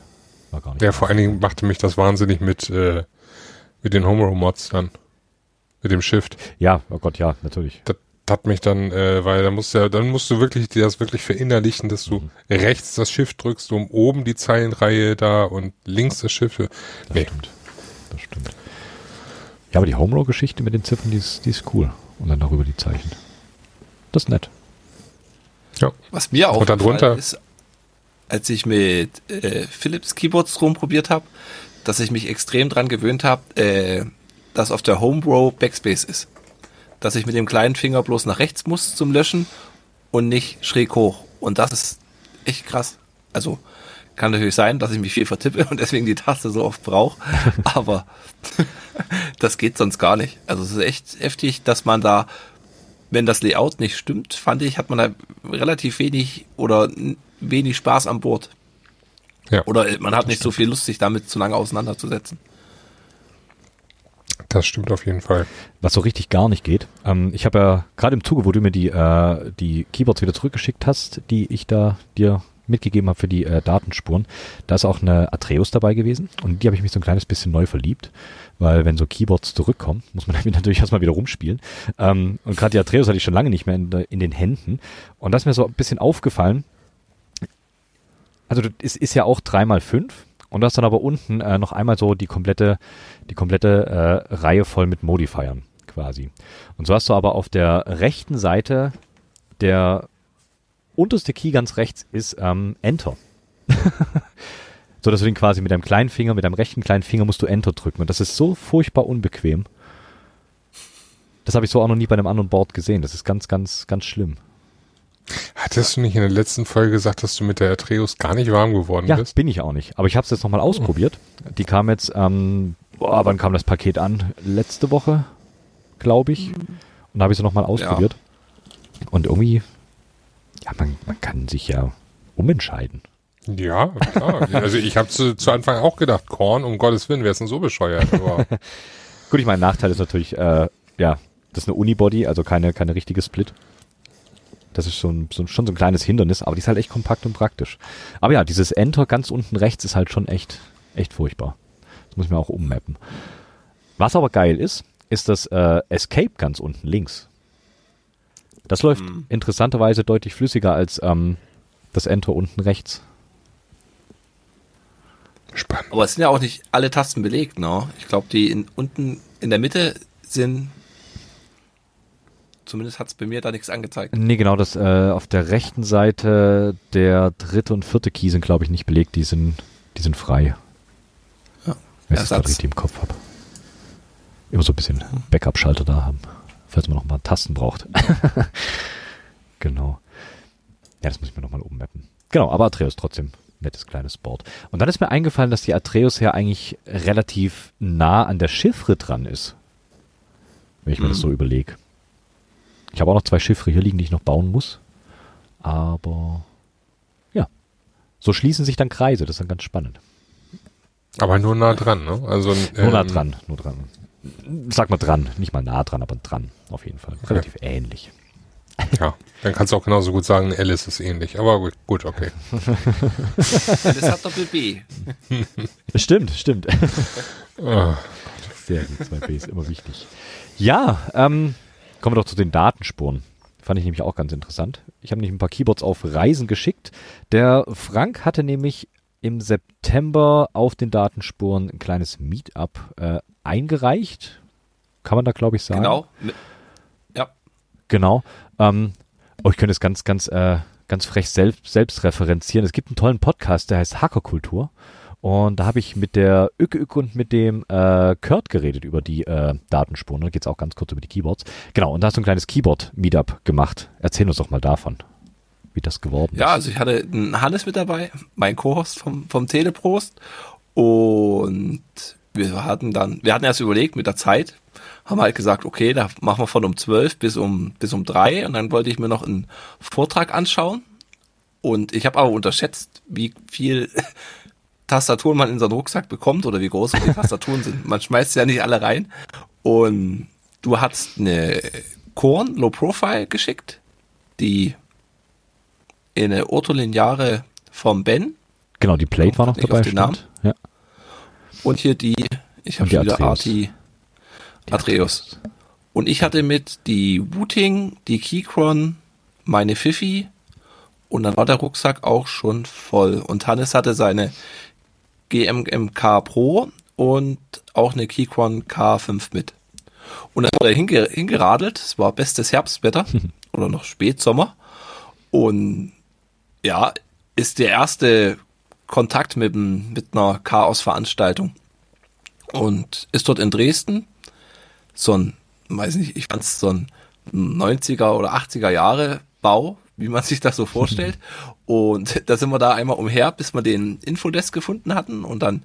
War gar nicht. ja, vor allen Dingen machte mich das wahnsinnig mit, äh, mit den Homerow-Mods dann. Mit dem Shift. Ja, oh Gott, ja, natürlich. das hat mich dann, äh, weil da musst du ja, dann musst du wirklich dir das wirklich verinnerlichen, dass du Mhm. rechts das Shift drückst, um oben die Zeilenreihe da und links das Shift. Das Nee. stimmt. Das stimmt. Ja, aber die Home Row Geschichte mit den Ziffern, die ist, die ist cool. Und dann darüber die Zeichen. Das ist nett. Ja. Was mir auch Und dann drunter- ist, als ich mit äh, Philips Keyboards rumprobiert habe, dass ich mich extrem dran gewöhnt habe, äh, dass auf der Home Row Backspace ist. Dass ich mit dem kleinen Finger bloß nach rechts muss zum Löschen und nicht schräg hoch. Und das ist echt krass. Also kann natürlich sein, dass ich mich viel vertippe und deswegen die Taste so oft brauche, aber das geht sonst gar nicht. Also es ist echt heftig, dass man da wenn das Layout nicht stimmt, fand ich, hat man da relativ wenig oder wenig Spaß an Bord. Ja, Oder man hat nicht so viel Lust, sich damit zu lange auseinanderzusetzen. Das stimmt auf jeden Fall. Was so richtig gar nicht geht. Ähm, ich habe ja gerade im Zuge, wo du mir die, äh, die Keyboards wieder zurückgeschickt hast, die ich da dir mitgegeben habe für die äh, Datenspuren, da ist auch eine Atreus dabei gewesen und die habe ich mich so ein kleines bisschen neu verliebt, weil wenn so Keyboards zurückkommen, muss man damit natürlich erstmal wieder rumspielen. Ähm, und gerade die Atreus hatte ich schon lange nicht mehr in, in den Händen und das ist mir so ein bisschen aufgefallen. Also ist, ist ja auch 3x5 und das dann aber unten äh, noch einmal so die komplette, die komplette äh, Reihe voll mit Modifiern quasi. Und so hast du aber auf der rechten Seite der unterste Key ganz rechts ist ähm, Enter. so dass du den quasi mit deinem kleinen Finger, mit deinem rechten kleinen Finger musst du Enter drücken. Und das ist so furchtbar unbequem. Das habe ich so auch noch nie bei einem anderen Board gesehen. Das ist ganz, ganz, ganz schlimm. Hattest du nicht in der letzten Folge gesagt, dass du mit der Atreus gar nicht warm geworden Ja, bist? bin ich auch nicht. Aber ich habe es jetzt nochmal ausprobiert. Die kam jetzt, ähm, boah, wann kam das Paket an? Letzte Woche, glaube ich. Und da habe ich sie nochmal ausprobiert. Und irgendwie, ja, man, man kann sich ja umentscheiden. Ja, klar. also ich habe zu, zu Anfang auch gedacht, Korn, um Gottes Willen, wer ist denn so bescheuert? Aber Gut, ich meine, Nachteil ist natürlich, äh, ja, das ist eine Unibody, also keine, keine richtige Split. Das ist schon, so, schon so ein kleines Hindernis, aber die ist halt echt kompakt und praktisch. Aber ja, dieses Enter ganz unten rechts ist halt schon echt, echt furchtbar. Das muss ich mir auch ummappen. Was aber geil ist, ist das äh, Escape ganz unten links. Das läuft Mhm. interessanterweise deutlich flüssiger als ähm, das Enter unten rechts. spannend. Aber es sind ja auch nicht alle Tasten belegt, ne? Ich glaube, die in, unten in der Mitte sind. Zumindest hat es bei mir da nichts angezeigt. Nee, genau, das äh, auf der rechten Seite der dritte und vierte Key sind, glaube ich, nicht belegt, die sind, die sind frei. Ja. Wenn ich das gerade richtig im Kopf habe. Immer so ein bisschen Backup-Schalter da haben, falls man noch mal Tasten braucht. genau. Ja, das muss ich mir nochmal ummappen. Genau, aber Atreus trotzdem nettes kleines Board. Und dann ist mir eingefallen, dass die Atreus ja eigentlich relativ nah an der Chiffre dran ist. Wenn ich mir das Mhm. so überlege. Ich habe auch noch zwei Chiffre hier liegen, die ich noch bauen muss. Aber ja, so schließen sich dann Kreise. Das ist dann ganz spannend. Aber nur nah dran, ne? Also, Nur nah ähm, dran, nur dran. Sag mal dran, nicht mal nah dran, aber dran, auf jeden Fall. Relativ ähnlich. Ja, dann kannst du auch genauso gut sagen, Alice ist ähnlich. Aber gut, gut okay. Das hat Doppel B. Stimmt, stimmt. Ah, Sehr gut, 2B ist immer wichtig. Ja, ähm, kommen wir doch zu den Datenspuren. Fand ich nämlich auch ganz interessant. Ich habe nämlich ein paar Keyboards auf Reisen geschickt. Der Frank hatte nämlich im September auf den Datenspuren ein kleines Meetup äh, eingereicht. Kann man da, glaube ich, sagen. Genau. Mit- Ja. Genau. Ähm, oh, ich könnte es ganz, ganz, äh, ganz frech selbst, selbst referenzieren. Es gibt einen tollen Podcast, der heißt Hackerkultur. Und da habe ich mit der Ücke Ücke und mit dem äh, Kurt geredet über die äh, Datenspuren. Da geht es auch ganz kurz über die Keyboards. Genau, und da hast du ein kleines Keyboard-Meetup gemacht. Erzähl uns doch mal davon, wie das geworden Ja, ist. also ich hatte einen Hannes mit dabei, mein Co-Host vom, vom Teleprost. Und wir hatten dann, wir hatten erst überlegt mit der Zeit, haben halt gesagt, okay, da machen wir von um 12 bis um, bis um drei Und dann wollte ich mir noch einen Vortrag anschauen. Und ich habe aber unterschätzt, wie viel Tastaturen man in so einen Rucksack bekommt oder wie groß die Tastaturen sind. Man schmeißt ja nicht alle rein. Und du hast eine Korn Low Profile geschickt, die eine Ortholineare vom Ben Genau, die Plate war noch dabei. den Namen? Ja. und hier die, ich habe die wieder Atreus. Arti Atreus. Und ich hatte mit die Wooting, die Keychron, meine Fifi und dann war der Rucksack auch schon voll. Und Hannes hatte seine GMMK Pro und auch eine Keychron K5 mit. Und dann wurde er hinge hingeradelt, es war bestes Herbstwetter oder noch Spätsommer. Und ja, ist der erste Kontakt mit, mit einer Chaos-Veranstaltung. Und ist dort in Dresden so ein, weiß nicht, ich fand's so ein 90er oder 80er Jahre Bau, wie man sich das so vorstellt. Und da sind wir da einmal umher, bis wir den Infodesk gefunden hatten. Und dann,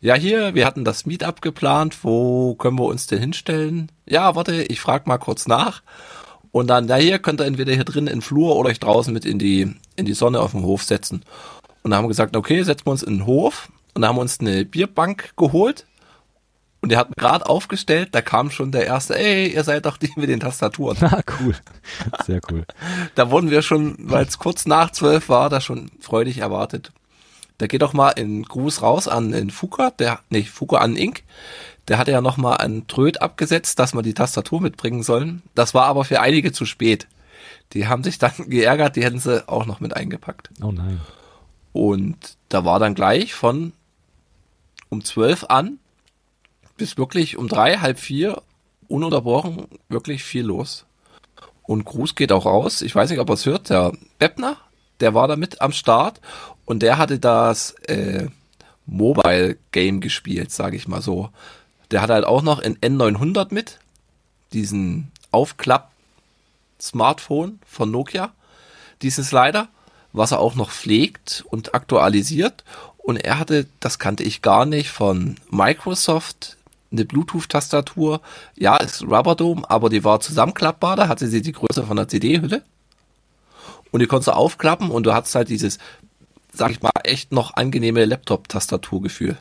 ja hier, wir hatten das Meetup geplant, wo können wir uns denn hinstellen? Ja, warte, ich frag mal kurz nach. Und dann, ja hier könnt ihr entweder hier drin in den Flur oder euch draußen mit in die, in die Sonne auf dem Hof setzen. Und dann haben wir gesagt, okay, setzen wir uns in den Hof. Und dann haben wir uns eine Bierbank geholt. Und der hat gerade aufgestellt, da kam schon der erste, ey, ihr seid doch die mit den Tastaturen. Ah, cool. Sehr cool. Da wurden wir schon, weil es kurz nach zwölf war, da schon freudig erwartet. Da geht doch mal ein Gruß raus an den Fuka, der, nee, Fuka an Ink. Der hatte ja noch mal einen Tröd abgesetzt, dass wir die Tastatur mitbringen sollen. Das war aber für einige zu spät. Die haben sich dann geärgert, die hätten sie auch noch mit eingepackt. Oh nein. Und da war dann gleich von um zwölf an bis wirklich um drei, halb vier ununterbrochen wirklich viel los. Und Gruß geht auch raus. Ich weiß nicht, ob er es hört. Der Beppner, der war da mit am Start und der hatte das äh, Mobile Game gespielt, sage ich mal so. Der hatte halt auch noch ein N900 mit, diesen Aufklapp-Smartphone von Nokia, diesen Slider, was er auch noch pflegt und aktualisiert. Und er hatte, das kannte ich gar nicht, von Microsoft eine Bluetooth-Tastatur. Ja, ist Rubberdome, aber die war zusammenklappbar. Da hatte sie die Größe von der CD-Hülle. Und die konntest du aufklappen und du hattest halt dieses, sag ich mal, echt noch angenehme Laptop-Tastaturgefühl.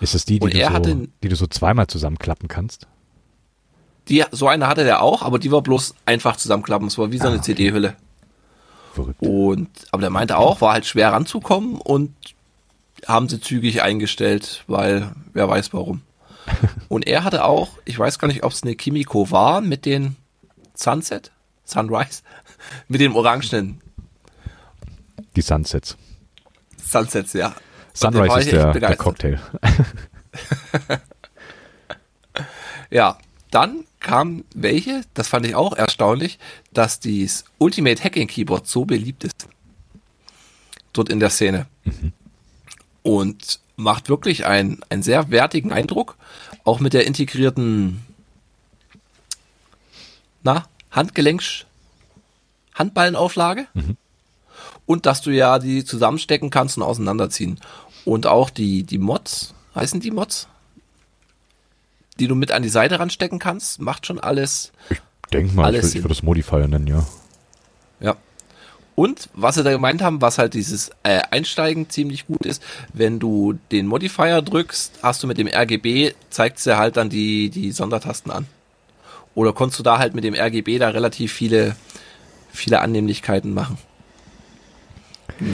Ist es die, die du, so, hatte- die du so zweimal zusammenklappen kannst? Die, so eine hatte der auch, aber die war bloß einfach zusammenklappen. Es war wie so eine Ah, okay. CD-Hülle. Verrückt. Und, aber der meinte auch, war halt schwer ranzukommen und haben sie zügig eingestellt, weil wer weiß warum. Und er hatte auch, ich weiß gar nicht, ob es eine Kimiko war mit den Sunset, Sunrise, mit dem orangenen Die Sunsets. Sunsets, ja. Sunrise ist der, der. Cocktail. Ja, dann kam welche, das fand ich auch erstaunlich, dass dieses Ultimate Hacking Keyboard so beliebt ist. Dort in der Szene. Und macht wirklich einen, einen sehr wertigen Eindruck. Auch mit der integrierten, na, Handgelenks, Handballenauflage. Und dass du ja die zusammenstecken kannst und auseinanderziehen. Und auch die, die Mods, heißen die Mods? die du mit an die Seite ranstecken kannst, macht schon alles. Denk mal, ich Alles würde Sinn. würd das Modifier nennen, ja. Ja. Und was sie da gemeint haben, was halt dieses äh, Einsteigen ziemlich gut ist, wenn du den Modifier drückst, hast du mit dem RGB, zeigt sie halt dann die, die Sondertasten an. Oder konntest du da halt mit dem RGB da relativ viele, viele Annehmlichkeiten machen.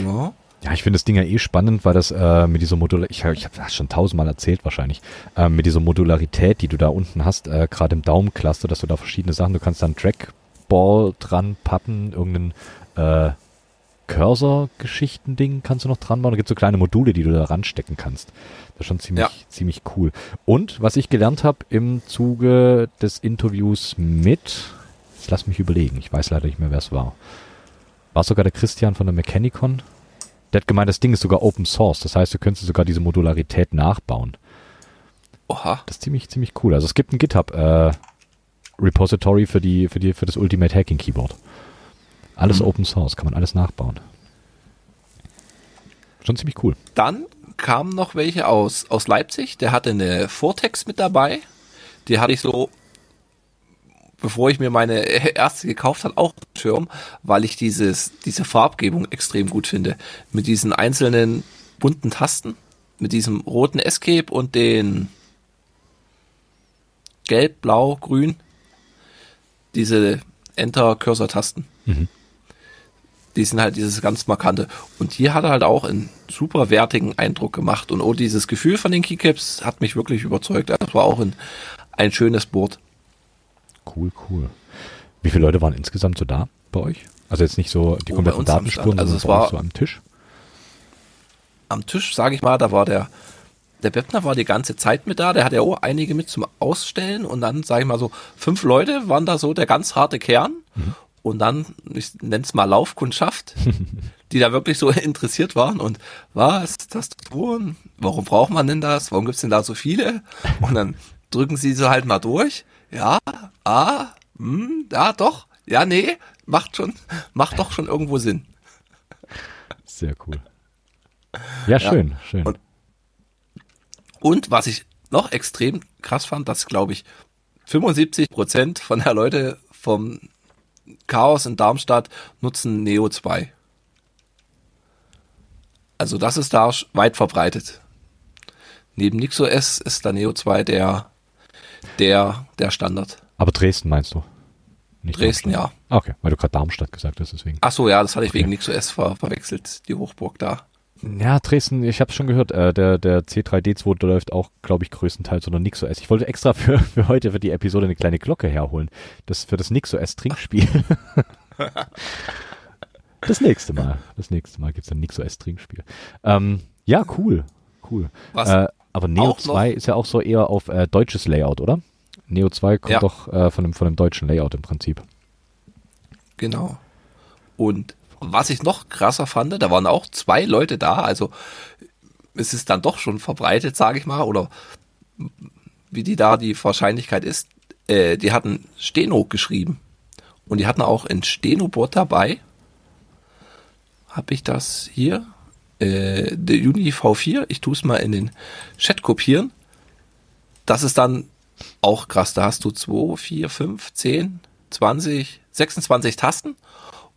Ja. Ja, ich finde das Ding ja eh spannend, weil das äh, mit dieser Modular, ich, ich habe das schon tausendmal erzählt wahrscheinlich, äh, mit dieser Modularität, die du da unten hast, äh, gerade im Daumencluster, dass du da verschiedene Sachen, du kannst dann Trackball dran pappen, irgendeinen äh, Cursor-Geschichten-Ding kannst du noch dran bauen. Da gibt es so kleine Module, die du da ranstecken kannst. Das ist schon ziemlich, ja. ziemlich cool. Und was ich gelernt habe im Zuge des Interviews mit, jetzt lass mich überlegen, ich weiß leider nicht mehr, wer es war. War sogar der Christian von der Mechanicon? Der hat gemeint, das Ding ist sogar Open Source. Das heißt, du könntest sogar diese Modularität nachbauen. Oha. Das ist ziemlich, ziemlich cool. Also es gibt ein GitHub äh, Repository für die, für die, für das Ultimate Hacking Keyboard. Alles mhm. Open Source, kann man alles nachbauen. Schon ziemlich cool. Dann kamen noch welche aus, aus Leipzig. Der hatte eine Vortex mit dabei. Die hatte ich so, bevor ich mir meine erste gekauft habe, auch im Schirm, weil ich dieses, diese Farbgebung extrem gut finde. Mit diesen einzelnen bunten Tasten, mit diesem roten Escape und den gelb, blau, grün, diese Enter-Cursor-Tasten. Mhm die sind halt dieses ganz markante. Und hier hat er halt auch einen super wertigen Eindruck gemacht. Und oh, dieses Gefühl von den Keycaps hat mich wirklich überzeugt. Das war auch ein, ein schönes Board. Cool, cool. Wie viele Leute waren insgesamt so da bei euch? Also jetzt nicht so die oh, kompletten Datenspuren, also es war so am Tisch? Am Tisch, sage ich mal, da war der, der Beppner war die ganze Zeit mit da, der hatte ja auch einige mit zum Ausstellen und dann, sage ich mal so, fünf Leute waren da so der ganz harte Kern mhm und dann, ich nenne es mal Laufkundschaft, die da wirklich so interessiert waren und was, Tastaturen, warum braucht man denn das, warum gibt's denn da so viele? Und dann drücken sie so halt mal durch, ja, ah, hm, ja, doch, ja, nee, macht schon, macht doch schon irgendwo Sinn. Sehr cool. Ja, schön, ja. schön. Und, und was ich noch extrem krass fand, dass glaube ich 75 Prozent von der Leute vom Chaos in Darmstadt nutzen Neo 2. Also das ist da weit verbreitet. Neben NixOS ist der Neo 2 der, der, der Standard. Aber Dresden meinst du? Nicht Dresden, Darmstadt. ja. Okay, weil du gerade Darmstadt gesagt hast, deswegen. Ach so, ja, das hatte ich okay. wegen NixOS ver verwechselt, die Hochburg da. Ja, Dresden, ich habe schon gehört, äh, der, der C3D2 läuft auch, glaube ich, größtenteils unter NixOS. Ich wollte extra für, für heute, für die Episode, eine kleine Glocke herholen. Das für das NixOS-Trinkspiel. das nächste Mal. Das nächste Mal gibt's ein NixOS-Trinkspiel. Ähm, ja, cool. Cool. Was? Äh, aber Neo 2 ist ja auch so eher auf äh, deutsches Layout, oder? Neo 2 kommt ja. doch äh, von, dem, von dem deutschen Layout im Prinzip. Genau. Und was ich noch krasser fand, da waren auch zwei Leute da, also es ist dann doch schon verbreitet, sage ich mal, oder wie die da die Wahrscheinlichkeit ist. Äh, die hatten Steno geschrieben und die hatten auch ein Steno-Board dabei. Habe ich das hier? Äh, der Uni V4, ich tue es mal in den Chat kopieren. Das ist dann auch krass. Da hast du 2, 4, 5, 10, 20, 26 Tasten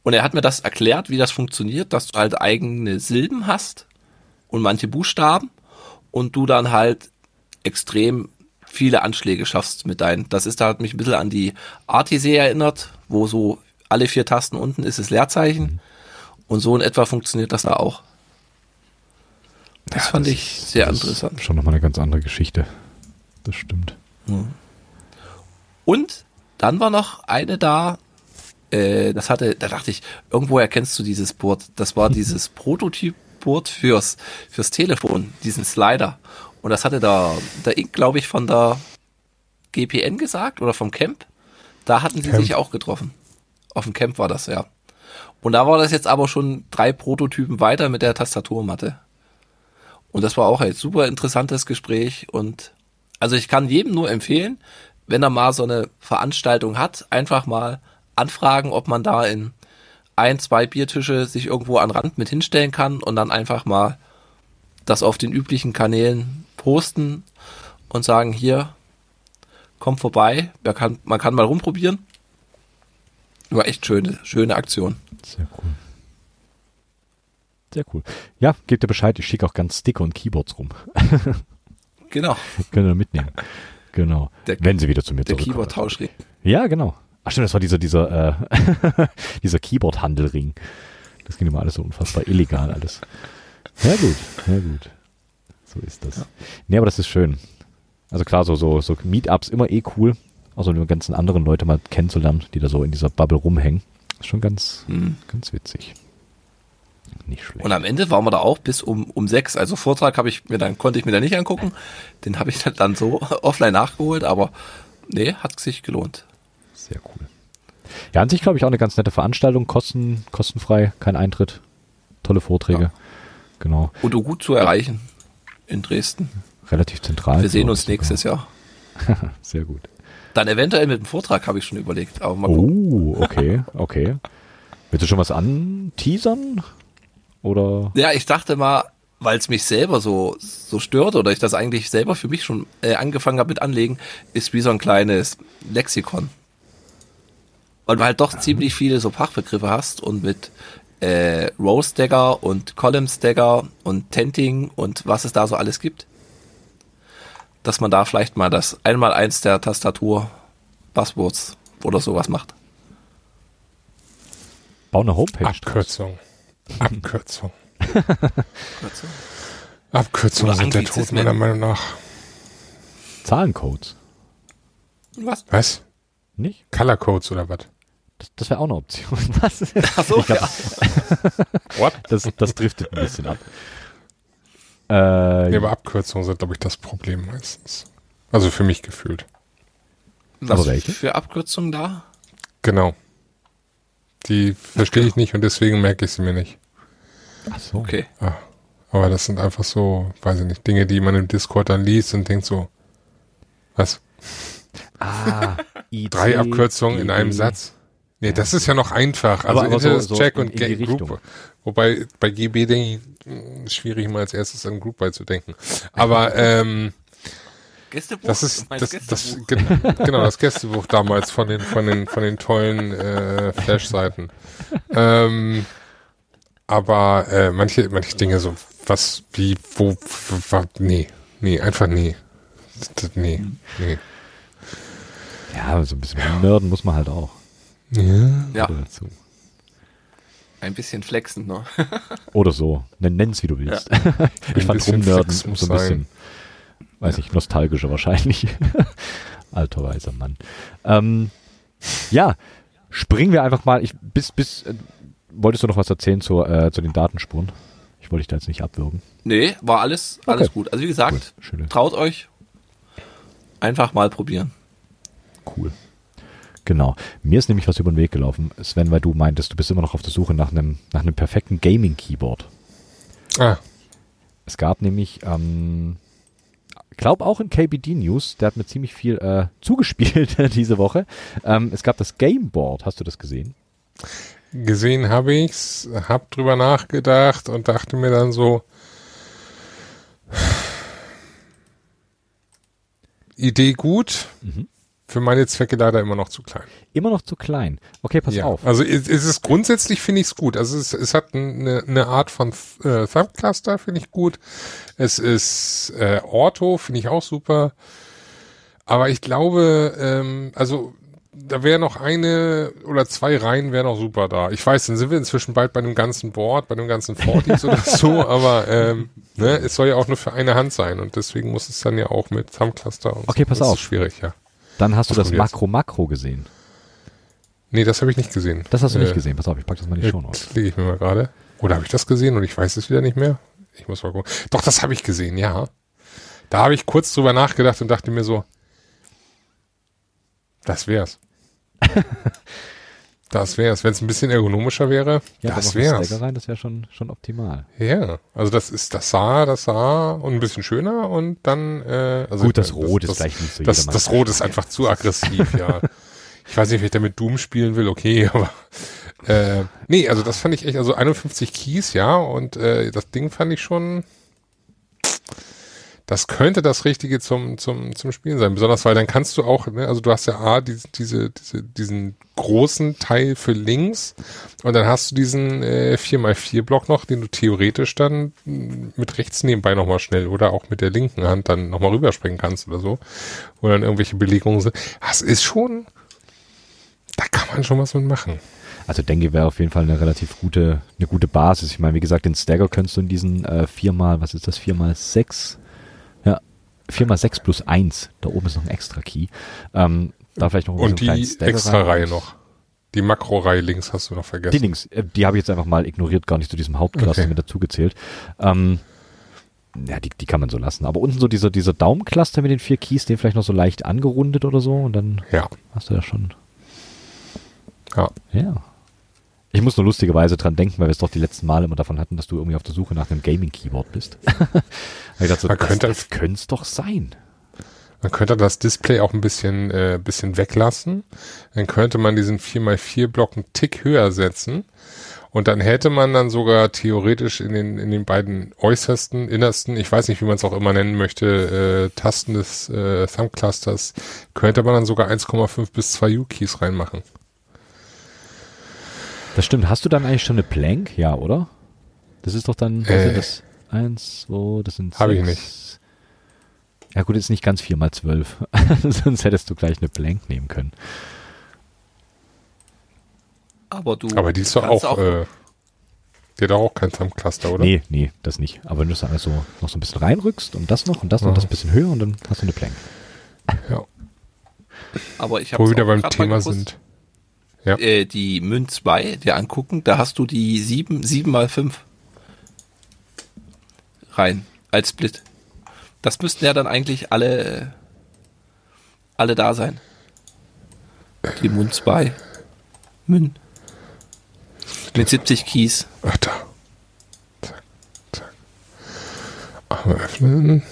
und er hat mir das erklärt, wie das funktioniert, dass du halt eigene Silben hast und manche Buchstaben und du dann halt extrem viele Anschläge schaffst mit deinen. Das ist da hat mich ein bisschen an die ATC erinnert, wo so alle vier Tasten unten ist das Leerzeichen. Und so in etwa funktioniert das da auch. Das ja, fand das ich sehr ist, interessant. Schon nochmal eine ganz andere Geschichte. Das stimmt. Und dann war noch eine da, äh, das hatte, da dachte ich, irgendwo erkennst du dieses Board. Das war dieses Prototyp-Board fürs, fürs Telefon, diesen Slider. Und das hatte da, der Ink, glaube ich, von der GPN gesagt oder vom Camp. Da hatten sie Camp. sich auch getroffen. Auf dem Camp war das, ja. Und da war das jetzt aber schon drei Prototypen weiter mit der Tastaturmatte. Und das war auch ein super interessantes Gespräch und also ich kann jedem nur empfehlen, wenn er mal so eine Veranstaltung hat, einfach mal anfragen, ob man da in ein, zwei Biertische sich irgendwo an Rand mit hinstellen kann und dann einfach mal das auf den üblichen Kanälen posten und sagen, hier, kommt vorbei, man kann, man kann mal rumprobieren. War echt schöne, schöne Aktion. Sehr cool. Sehr cool. Ja, gebt ihr Bescheid, ich schicke auch ganz Sticker und Keyboards rum. Genau. Könnt ihr mitnehmen. Genau. Der- Wenn sie wieder zu mir Der zurückkommen. Keyboard-Tauschring. Ja, genau. Ach stimmt, das war dieser, dieser, äh, dieser Keyboard-Handelring. Das ging immer alles so unfassbar illegal alles. Ja gut, ja gut. So ist das. Nee, aber das ist schön. Also klar, so, so, so Meetups immer eh cool. Also die ganzen anderen Leute mal kennenzulernen, die da so in dieser Bubble rumhängen. Ist schon ganz, Mhm. ganz witzig. Nicht schlecht. Und am Ende waren wir da auch bis um, um sechs. Also Vortrag habe ich mir dann, konnte ich mir da nicht angucken. Den habe ich dann so offline nachgeholt, aber nee, hat sich gelohnt. Sehr cool. Ja, an sich glaube ich auch eine ganz nette Veranstaltung. Kosten, kostenfrei, kein Eintritt. Tolle Vorträge. Ja. Genau. Und gut zu erreichen in Dresden. Relativ zentral. Wir sehen uns ich nächstes Jahr. sogar. Sehr gut. Dann eventuell mit dem Vortrag habe ich schon überlegt. Aber mal gucken. Oh, okay, okay. Willst du schon was anteasern? Oder? Ja, ich dachte mal, weil es mich selber so, so stört oder ich das eigentlich selber für mich schon äh, angefangen habe mit Anlegen, ist wie so ein kleines Lexikon. Weil du halt doch ziemlich viele so Fachbegriffe hast und mit äh, Row Stagger und Column Stagger und Tenting und was es da so alles gibt. Dass man da vielleicht mal das einmal eins der Tastatur Buzzwords oder sowas macht. Bau eine Homepage. draus. Abkürzung. Abkürzung. Abkürzungen sind der Tod meiner Meinung nach. Zahlencodes. Was? Was? Nicht? Color Codes oder was? Das, das wäre auch eine Option. Was? Ach so, glaub, ja. What? Das, das driftet ein bisschen ab. Äh, Nee, aber Abkürzungen sind, glaube ich, das Problem meistens. Also für mich gefühlt. Was Aber welche? für Abkürzungen da? Genau. Die verstehe ich nicht und deswegen merke ich sie mir nicht. ach so. Okay. Ah, aber das sind einfach so, weiß ich nicht, Dinge, die man im Discord dann liest und denkt so, was? Ah, Drei Abkürzungen in DE. einem Satz? Nee, das ist ja noch einfach. Also Aber- aber so- so Check in- und in Group. Wobei bei GB denke ich, mh, schwierig mal als erstes an Group By zu denken. Aber ähm, Gästebuch? das ist das, das genau das Gästebuch damals von den von den von den tollen äh, Flash-Seiten. ähm, aber äh, manche manche Dinge so was wie wo w- w- nee nee einfach nee Das- das- nee nee Ja, so ein bisschen nörden muss man halt auch. Ja. Ja, Dazu. ein bisschen flexen, ne? Oder so. Nenn, nenn's, wie du willst. ich fand muss so ein bisschen, sein. weiß ich, nostalgischer wahrscheinlich. Alter weiser Mann. Ähm, ja, springen wir einfach mal. Ich, bis, bis, äh, wolltest du noch was erzählen zur, äh, zu den Datenspuren? Ich wollte dich da jetzt nicht abwürgen. Nee, war alles, alles Okay. gut. Also wie gesagt, Cool. Traut euch. Einfach mal probieren. cool. Genau. Mir ist nämlich was über den Weg gelaufen, Sven, weil du meintest, du bist immer noch auf der Suche nach einem, nach einem perfekten Gaming-Keyboard. ah Es gab nämlich, ähm, glaube auch in KBD News, der hat mir ziemlich viel äh, zugespielt diese Woche. Ähm, es gab das Gameboard, hast du das gesehen? gesehen habe ich's, hab drüber nachgedacht und dachte mir dann so, Idee gut, Mhm. Für meine Zwecke leider immer noch zu klein. Immer noch zu klein. Okay, pass ja. auf. Also es, es ist grundsätzlich finde ich es gut. Also es, es hat eine, eine Art von äh, Thumb Cluster, finde ich gut. Es ist äh, Ortho, finde ich auch super. Aber ich glaube, ähm, also da wäre noch eine oder zwei Reihen wären noch super da. Ich weiß, dann sind wir inzwischen bald bei einem ganzen Board, bei einem ganzen 40s oder so, aber ähm, ne, es soll ja auch nur für eine Hand sein und deswegen muss es dann ja auch mit Thumb Cluster und Okay, so. pass das auf. ist schwierig, ja. Dann hast du das? Makro-Makro gesehen. Nee, das habe ich nicht gesehen. Das hast du nicht Äh, gesehen. Pass auf, ich pack das mal in die Show Notes. Jetzt lege ich mir mal gerade. Oder habe ich das gesehen und ich weiß es wieder nicht mehr? Ich muss mal gucken. Doch, das habe ich gesehen, ja. Da habe ich kurz drüber nachgedacht und dachte mir so, das wär's. das wär's. Wenn es ein bisschen ergonomischer wäre, Ja, das. Stagger rein, das wäre schon, schon optimal. Ja, also das ist, das sah, das sah und ein bisschen schöner und dann, äh, also Gut, das ich- Rot ist das, vielleicht nicht so das, jedermanns das Rot ist einfach zu aggressiv, ja. Ich weiß nicht, ob ich damit Doom spielen will, okay, aber äh, nee, also das fand ich echt, also 51 Keys, ja, und äh, das Ding fand ich schon, das könnte das Richtige zum, zum, zum Spielen sein. Besonders, weil dann kannst du auch, ne, also du hast ja A, diese, diese, diese, diesen großen Teil für links und dann hast du diesen äh, 4x4-Block noch, den du theoretisch dann mit rechts nebenbei nochmal schnell oder auch mit der linken Hand dann nochmal rüberspringen kannst oder so. Wo dann irgendwelche Belegungen sind. Das ist schon, da kann man schon was mit machen. Also denke, wäre auf jeden Fall eine relativ gute, eine gute Basis. Ich meine, wie gesagt, den Stagger könntest du in diesen äh, viermal, was ist das, viermal sechs? Ja, viermal sechs plus eins. Da oben ist noch ein extra Key. Ähm, da vielleicht noch Und so die extra Reihe noch. Die Makro-Reihe links hast du noch vergessen. Die links, äh, die habe ich jetzt einfach mal ignoriert, gar nicht zu diesem Hauptcluster okay. mit dazugezählt. Ähm, ja, die, die kann man so lassen. Aber unten so dieser, dieser Daumencluster mit den vier Keys, den vielleicht noch so leicht angerundet oder so und dann ja. hast du ja schon. Ja. Ja. Ich muss nur lustigerweise dran denken, weil wir es doch die letzten Male immer davon hatten, dass du irgendwie auf der Suche nach einem Gaming-Keyboard bist. ich dachte so, man das, könnte, das könnte es doch sein. Man könnte das Display auch ein bisschen, äh, bisschen weglassen. Dann könnte man diesen 4x4-Block einen Tick höher setzen. Und dann hätte man dann sogar theoretisch in den, in den beiden äußersten, innersten, ich weiß nicht, wie man es auch immer nennen möchte, äh, Tasten des äh, Thumb-Clusters, könnte man dann sogar 1,5 bis 2 U-Keys reinmachen. Das stimmt. Hast du dann eigentlich schon eine Plank? Ja, oder? Das ist doch dann, äh, das eins, zwei, das sind Habe ich nicht. Ja gut, ist nicht ganz vier mal zwölf. Sonst hättest du gleich eine Plank nehmen können. Aber du. Aber die ist doch auch, auch äh, die hat auch kein Thumb-Cluster, oder? Nee, nee, das nicht. Aber wenn du es also noch so ein bisschen reinrückst und das noch und das noch, mhm. das ein bisschen höher und dann hast du eine Plank. Ja. Aber ich habe Wo wir wieder beim Thema sind. Ja. Äh, die Mün 2 dir angucken, da hast du die 7, 7 mal 5 rein als Split. Das müssten ja dann eigentlich alle alle da sein. Die Mün 2. Mün. Mit 70 Keys. Ach da. Zack, zack. Aber öffnen.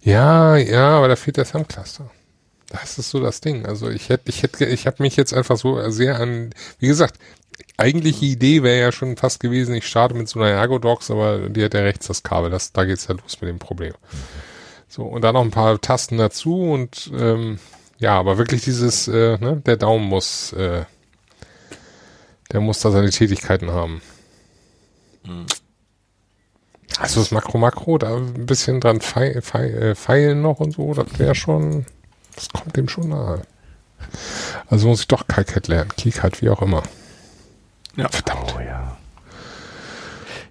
Ja, ja, aber da fehlt der Thumb Cluster. Das ist so das Ding. Also ich hätte, ich hätte, ich habe mich jetzt einfach so sehr an, wie gesagt, eigentliche Idee wäre ja schon fast gewesen, ich starte mit so einer Ergodox, aber die hat ja rechts das Kabel. Das, da geht's ja los mit dem Problem. So, und dann noch ein paar Tasten dazu und ähm, ja, aber wirklich dieses, äh, ne, der Daumen muss, äh, der muss da seine Tätigkeiten haben. Mhm. Also das Makro-Makro, da ein bisschen dran äh, feilen noch und so, das wäre schon. Das kommt dem schon nahe. Also muss ich doch KiCad lernen. KiCad, wie auch immer. Ja. Verdammt. Oh, ja.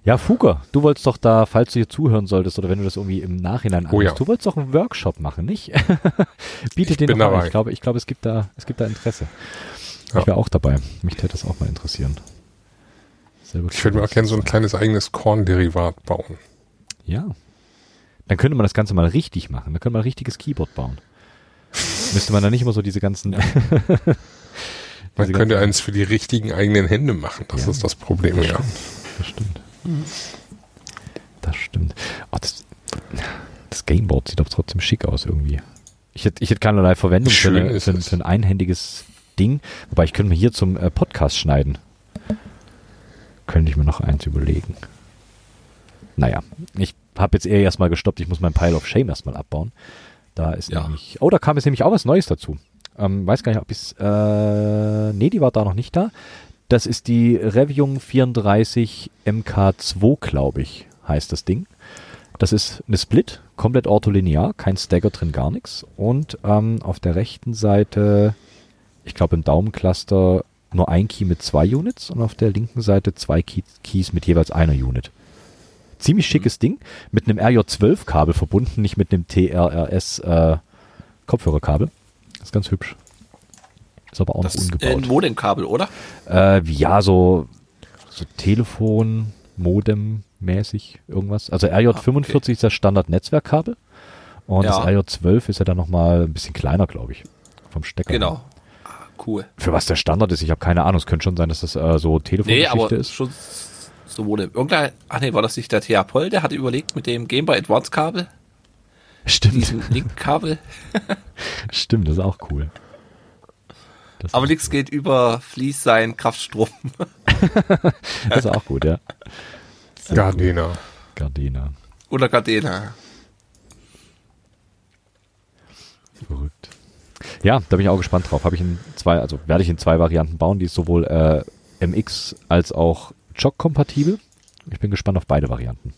Ja, Fuger, du wolltest doch da, falls du hier zuhören solltest oder wenn du das irgendwie im Nachhinein oh, ja. du wolltest doch einen Workshop machen, nicht? Bietet den doch an. Ich glaube, ich glaube, es gibt da, es gibt da Interesse. Ja. Ich wäre auch dabei. Mich hätte das auch mal interessieren. ich würde mir auch gerne so ein kleines eigenes Korn-Derivat bauen. Ja. Dann könnte man das Ganze mal richtig machen. Dann könnte man ein richtiges Keyboard bauen. Müsste man da nicht immer so diese ganzen. man könnte eins für die richtigen eigenen Hände machen. Das ja, ist das Problem, das ja. Stimmt, das stimmt. Das stimmt. Oh, das, das Gameboard sieht doch trotzdem schick aus irgendwie. Ich hätte, ich hätte keinerlei Verwendung für, eine, für, für, ein einhändiges Ding. Wobei ich könnte mir hier zum äh, Podcast schneiden. Könnte ich mir noch eins überlegen. Naja, ich habe jetzt eher erstmal gestoppt. Ich muss meinen Pile of Shame erstmal abbauen. Da ist ja. nämlich, oh, da kam jetzt nämlich auch was Neues dazu. Ähm, weiß gar nicht, ob ich äh, nee, die war da noch nicht da. Das ist die Revium 34 MK2, glaube ich, heißt das Ding. Das ist eine Split, komplett ortholinear, kein Stagger drin, gar nichts. Und ähm, auf der rechten Seite, ich glaube im Daumencluster nur ein Key mit zwei Units und auf der linken Seite zwei Key Keys mit jeweils einer Unit. Ziemlich schickes mhm. Ding. Mit einem RJ12-Kabel verbunden, nicht mit einem TRRS äh, ist ganz hübsch. Ist aber auch das noch ungebaut. Ist ein Modemkabel, oder? Äh, ja, so, so Telefon, Modem mäßig irgendwas. Also RJ45 ah, okay. ist das Standard-Netzwerkkabel. Und ja. das RJ12 ist ja dann nochmal ein bisschen kleiner, glaube ich. Vom Stecker. Genau. Ah, cool. Für was der Standard ist, ich habe keine Ahnung. Es könnte schon sein, dass das äh, so Telefongeschichte nee, aber ist. Schon so wurde irgendein, ach nee, war das nicht der Thea Poll, der hatte überlegt mit dem Game Boy Advance Kabel. Stimmt. Link-Kabel. Stimmt, das ist auch cool. Das Aber nichts cool. geht über Fließ sein Kraftstrom. das ist auch gut, ja. Gardena. Gardena. Oder Gardena. Verrückt. Ja, da bin ich auch gespannt drauf. Habe ich in zwei, also werde ich in zwei Varianten bauen, die ist sowohl äh, MX als auch Jog kompatibel. Ich bin gespannt auf beide Varianten.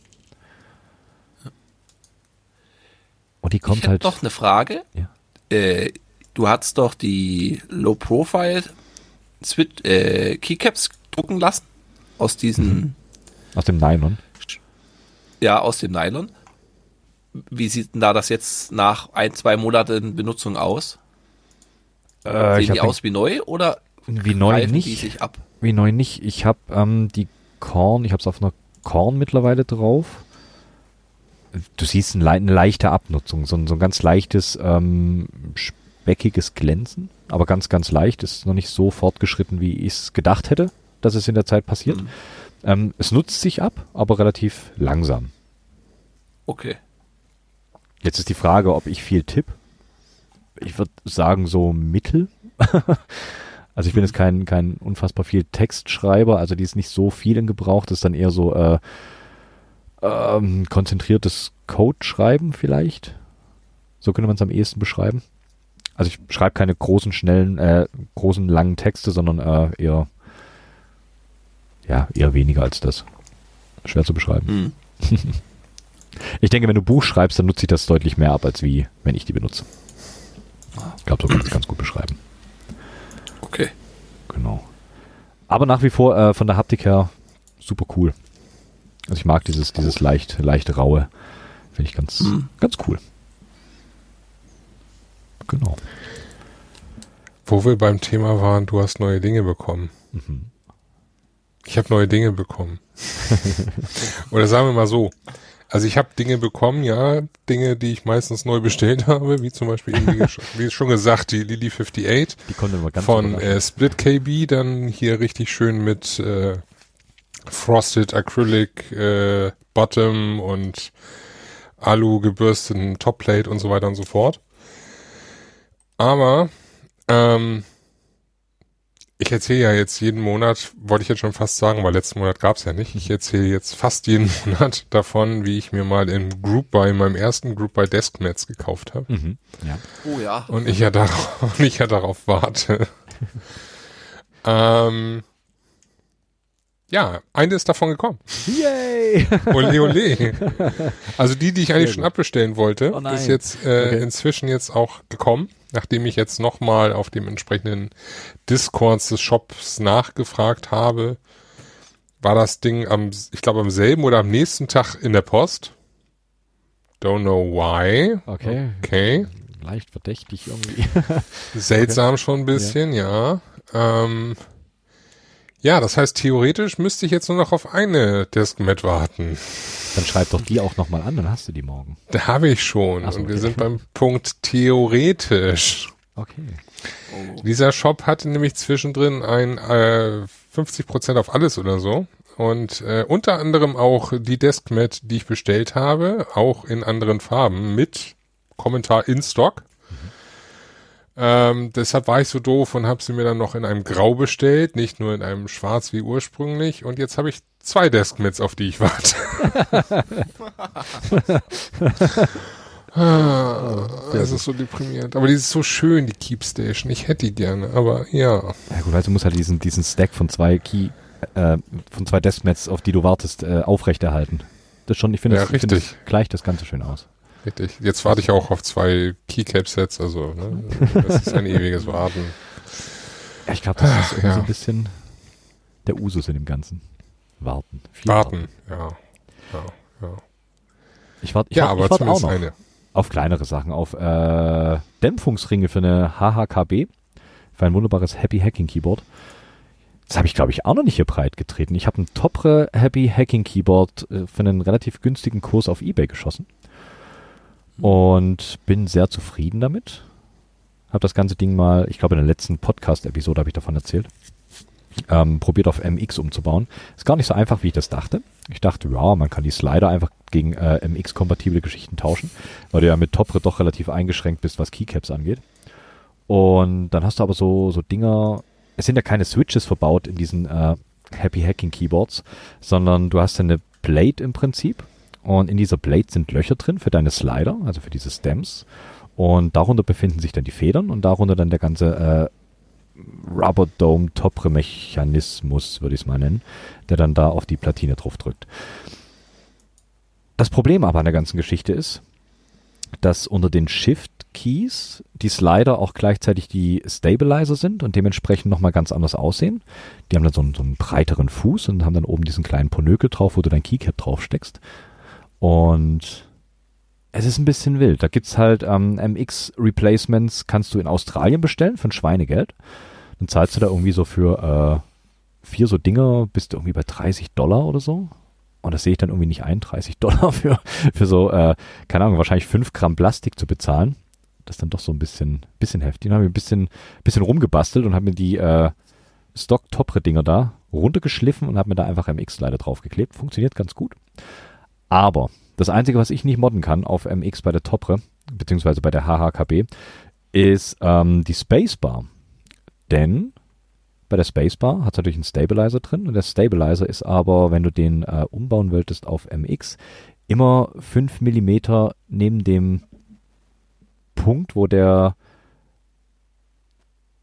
Und die kommt ich halt. doch eine Frage. Ja. Äh, du hast doch die Low Profile Switch, äh, Keycaps drucken lassen aus diesen, Mhm. aus dem Nylon. ja, aus dem Nylon. Wie sieht denn da das jetzt nach ein, zwei Monaten Benutzung aus? Äh, Sehen die aus wie neu oder wie neu greifen die nicht. sich ab? Wie neu nicht. Ich habe ähm, die Korn, ich habe es auf einer Korn mittlerweile drauf. Du siehst ein, le- eine leichte Abnutzung, so ein, so ein ganz leichtes, ähm, speckiges Glänzen, aber ganz, ganz leicht. Ist noch nicht so fortgeschritten, wie ich es gedacht hätte, dass es in der Zeit passiert. Mhm. Ähm, es nutzt sich ab, aber relativ langsam. Okay. Jetzt ist die Frage, ob ich viel tipp. Ich würde sagen, so mittel. also ich bin jetzt kein, kein unfassbar viel Textschreiber, also die ist nicht so viel in Gebrauch, das ist dann eher so äh, ähm, konzentriertes Code-Schreiben vielleicht. So könnte man es am ehesten beschreiben. Also ich schreibe keine großen, schnellen, äh, großen, langen Texte, sondern äh, eher, ja, eher weniger als das. Schwer zu beschreiben. Hm. Ich denke, wenn du Buch schreibst, dann nutze ich das deutlich mehr ab, als wie wenn ich die benutze. Ich glaube, so kann ich es ganz gut beschreiben. Okay. Genau. Aber nach wie vor äh, von der Haptik her super cool. Also ich mag dieses, dieses leicht, leicht raue. Finde ich ganz, Mhm. ganz cool. Genau. Wo wir beim Thema waren, du hast neue Dinge bekommen. Mhm. Ich habe neue Dinge bekommen. Oder sagen wir mal so. Also ich habe Dinge bekommen, ja, Dinge, die ich meistens neu bestellt habe, wie zum Beispiel, wie, schon gesagt, die Lily 58 Die von äh, Split KB, dann hier richtig schön mit äh, Frosted Acrylic äh, Bottom und Alu gebürsteten Topplate und so weiter und so fort. Aber ähm, ich erzähle ja jetzt jeden Monat, wollte ich jetzt schon fast sagen, weil letzten Monat gab es ja nicht. Ich erzähle jetzt fast jeden Monat davon, wie ich mir mal in Group Buy, meinem ersten Group Buy Deskmats gekauft habe. Mhm. Ja. Oh ja. Und ich ja darauf, und ich ja darauf warte. ähm, ja, eine ist davon gekommen. Yay! Ole, ole. Also die, die ich eigentlich schon abbestellen wollte, Oh ist jetzt äh, Okay. inzwischen jetzt auch gekommen, nachdem ich jetzt nochmal auf dem entsprechenden Discords des Shops nachgefragt habe, war das Ding am, ich glaube am selben oder am nächsten Tag in der Post. Don't know why. Okay. Okay. Leicht verdächtig irgendwie. Seltsam schon ein bisschen, ja. Ähm, ja, das heißt, theoretisch müsste ich jetzt nur noch auf eine Deskmat warten. Dann schreib doch die auch nochmal an, dann hast du die morgen. Da habe ich schon. So, Und wir sind beim Punkt theoretisch. Okay. Oh. Dieser Shop hatte nämlich zwischendrin ein äh, 50% auf alles oder so. Und äh, unter anderem auch die Deskmat, die ich bestellt habe, auch in anderen Farben mit Kommentar in Stock. Ähm, deshalb war ich so doof und habe sie mir dann noch in einem Grau bestellt, nicht nur in einem Schwarz wie ursprünglich. Und jetzt habe ich zwei Deskmats, auf die ich warte. ah, es ist so deprimierend. Aber die ist so schön, die Keepstation. Ich hätte die gerne, aber ja. Ja gut, also du musst halt diesen, diesen Stack von zwei Key, äh, von zwei Deskmats, auf die du wartest, äh, aufrechterhalten. Das schon, ich finde, Ja, das, ich das gleicht das Ganze schön aus. Richtig. Jetzt warte ich auch auf zwei Keycap-Sets, also ne, das ist ein ewiges Warten. Ja, ich glaube, das ist irgendwie ja. so ein bisschen der Usus in dem Ganzen. Warten. Viel Warten, ja. Ja, ja. Ich warte ich ja wart, aber ich wart auch noch eine. auf kleinere Sachen, auf äh, Dämpfungsringe für eine HHKB, für ein wunderbares Happy Hacking Keyboard. Das habe ich, glaube ich, auch noch nicht hier breit getreten. Ich habe ein Topre Happy Hacking Keyboard äh, für einen relativ günstigen Kurs auf Ebay geschossen. Und bin sehr zufrieden damit. Habe das ganze Ding mal, ich glaube in der letzten Podcast-Episode habe ich davon erzählt, ähm, probiert auf MX umzubauen. Ist gar nicht so einfach, wie ich das dachte. Ich dachte, ja, man kann die Slider einfach gegen äh, MX-kompatible Geschichten tauschen, weil du ja mit Topre doch relativ eingeschränkt bist, was Keycaps angeht. Und dann hast du aber so, so Dinger, es sind ja keine Switches verbaut in diesen äh, Happy Hacking Keyboards, sondern du hast ja eine Plate im Prinzip und in dieser Blade sind Löcher drin für deine Slider, also für diese Stems. Und darunter befinden sich dann die Federn und darunter dann der ganze äh, Rubber Dome Topre Mechanismus, würde ich es mal nennen, der dann da auf die Platine drauf drückt. Das Problem aber an der ganzen Geschichte ist, dass unter den Shift Keys die Slider auch gleichzeitig die Stabilizer sind und dementsprechend nochmal ganz anders aussehen. Die haben dann so einen, so einen breiteren Fuß und haben dann oben diesen kleinen Ponökel drauf, wo du dein Keycap drauf steckst. Und es ist ein bisschen wild. Da gibt's halt ähm, MX-Replacements, kannst du in Australien bestellen für ein Schweinegeld. Dann zahlst du da irgendwie so für äh, vier so Dinger, bist du irgendwie bei 30 Dollar oder so. Und das sehe ich dann irgendwie nicht ein, 30 Dollar für, für so, äh, keine Ahnung, wahrscheinlich 5 Gramm Plastik zu bezahlen. Das ist dann doch so ein bisschen, bisschen heftig. Dann habe ich ein bisschen, bisschen rumgebastelt und habe mir die äh, Stock-Topre-Dinger da runtergeschliffen und habe mir da einfach MX-Slider draufgeklebt. Funktioniert ganz gut. Aber das Einzige, was ich nicht modden kann auf MX bei der Topre, beziehungsweise bei der HHKB, ist ähm, die Spacebar. Denn bei der Spacebar hat es natürlich einen Stabilizer drin und der Stabilizer ist aber, wenn du den äh, umbauen wolltest auf MX, immer 5 mm neben dem Punkt, wo der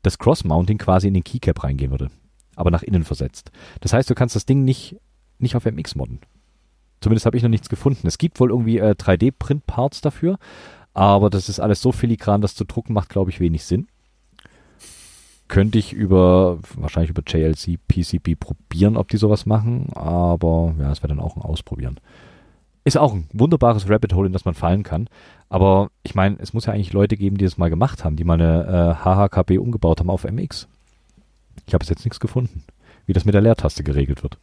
das Cross-Mounting quasi in den Keycap reingehen würde, aber nach innen versetzt. Das heißt, du kannst das Ding nicht, nicht auf MX modden. Zumindest habe ich noch nichts gefunden. Es gibt wohl irgendwie äh, 3D-Print-Parts dafür, aber das ist alles so filigran, dass zu drucken macht, glaube ich, wenig Sinn. Könnte ich über, wahrscheinlich über JLC, PCB probieren, ob die sowas machen, aber ja, es wäre dann auch ein Ausprobieren. Ist auch ein wunderbares Rabbit Hole, in das man fallen kann. Aber ich meine, es muss ja eigentlich Leute geben, die das mal gemacht haben, die mal eine äh, HHKB umgebaut haben auf MX. Ich habe bis jetzt nichts gefunden, wie das mit der Leertaste geregelt wird.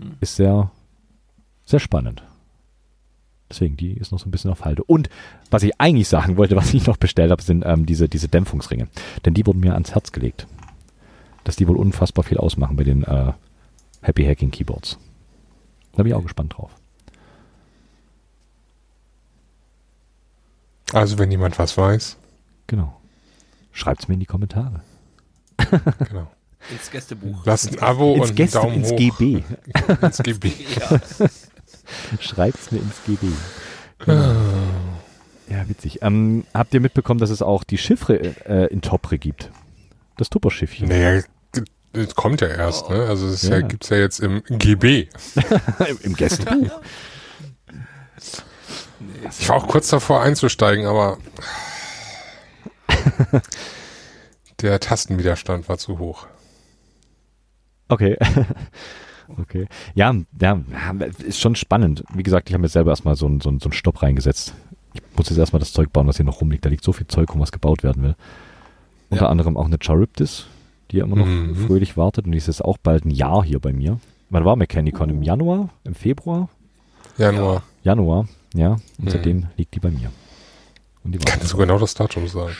Hm. Ist sehr, sehr spannend. Deswegen, die ist noch so ein bisschen auf Halde. Und was ich eigentlich sagen wollte, was ich noch bestellt habe, sind ähm, diese, diese Dämpfungsringe. Denn die wurden mir ans Herz gelegt. Dass die wohl unfassbar viel ausmachen bei den äh, Happy Hacking Keyboards. Da bin ich auch gespannt drauf. Also wenn jemand was weiß, Genau. Schreibt's mir in die Kommentare. genau. Ins Gästebuch. Lasst ein Abo ins und einen Gäste, Daumen ins hoch. GB. ins GB. Ja. Schreibt's mir ins GB. Genau. Ja, witzig. Ähm, habt ihr mitbekommen, dass es auch die Chiffre äh, in Topre gibt? Das Tupper-Schiffchen. Naja, das kommt ja erst, ne? Also es ja. Ja. gibt's ja jetzt im GB. Im, Im Gästebuch. Ich war auch kurz davor einzusteigen, aber der Tastenwiderstand war zu hoch. Okay. Okay. Ja, ja, ist schon spannend. Wie gesagt, ich habe mir selber erstmal so einen so einen- so einen Stopp reingesetzt. Ich muss jetzt erstmal das Zeug bauen, was hier noch rumliegt. Da liegt so viel Zeug rum, was gebaut werden will. Unter Ja. anderem auch eine Charybdis, die ja immer noch Mhm. fröhlich wartet. Und die ist jetzt auch bald ein Jahr hier bei mir. Wann war Mechanicon? Im Januar? Im Februar? Januar. Januar, ja. Und Mhm. seitdem liegt die bei mir. Und die Kannst du genau das Datum sagen?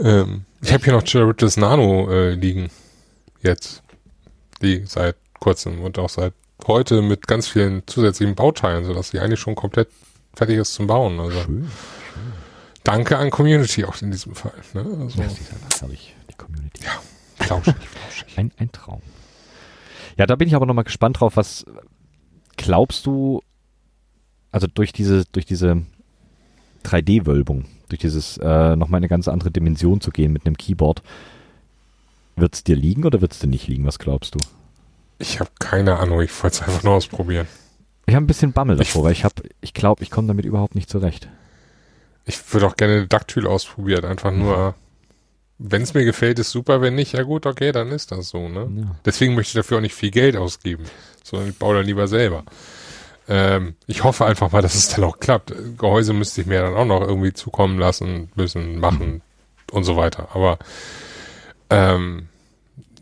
Ähm, ich habe hier noch Charybdis Nano äh, liegen. Jetzt. Die seit kurzem und auch seit heute mit ganz vielen zusätzlichen Bauteilen, sodass die eigentlich schon komplett fertig ist zum Bauen. Also Schön. danke an Community auch in diesem Fall. Ne? Also, Ja, sie herrlich, die Community. flauschig, flauschig. Ein, ein Traum. Ja, da bin ich aber nochmal gespannt drauf, was glaubst du, also durch diese, durch diese 3D-Wölbung, durch dieses äh, nochmal eine ganz andere Dimension zu gehen mit einem Keyboard, wird es dir liegen oder wird es dir nicht liegen? Was glaubst du? Ich habe keine Ahnung, ich wollte es einfach nur ausprobieren. Ich habe ein bisschen Bammel Ich- davor, weil ich habe, ich glaube, ich komme damit überhaupt nicht zurecht. Ich würde auch gerne Dactyl ausprobieren, einfach nur, wenn es mir gefällt, ist super, wenn nicht, ja gut, okay, dann ist das so, ne? Ja. Deswegen möchte ich dafür auch nicht viel Geld ausgeben, sondern ich baue dann lieber selber. Ähm, ich hoffe einfach mal, dass es dann auch klappt. Gehäuse müsste ich mir dann auch noch irgendwie zukommen lassen, müssen, machen und so weiter. Aber ähm,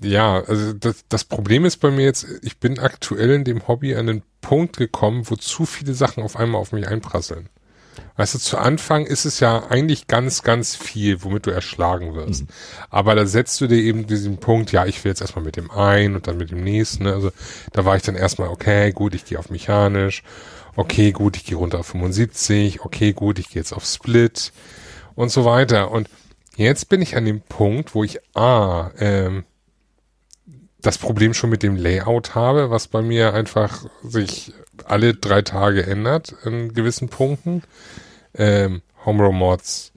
ja, also das, das Problem ist bei mir jetzt, ich bin aktuell in dem Hobby an den Punkt gekommen, wo zu viele Sachen auf einmal auf mich einprasseln. Weißt du, zu Anfang ist es ja eigentlich ganz, ganz viel, womit du erschlagen wirst. Mhm. Aber da setzt du dir eben diesen Punkt, ja, ich will jetzt erstmal mit dem einen und dann mit dem nächsten. Ne? Also da war ich dann erstmal, okay, gut, ich gehe auf mechanisch. Okay, gut, ich gehe runter auf 75. Okay, gut, ich gehe jetzt auf Split und so weiter. Und jetzt bin ich an dem Punkt, wo ich A, ähm, das Problem schon mit dem Layout habe, was bei mir einfach sich alle drei Tage ändert in gewissen Punkten. Ähm, Homerow Mods,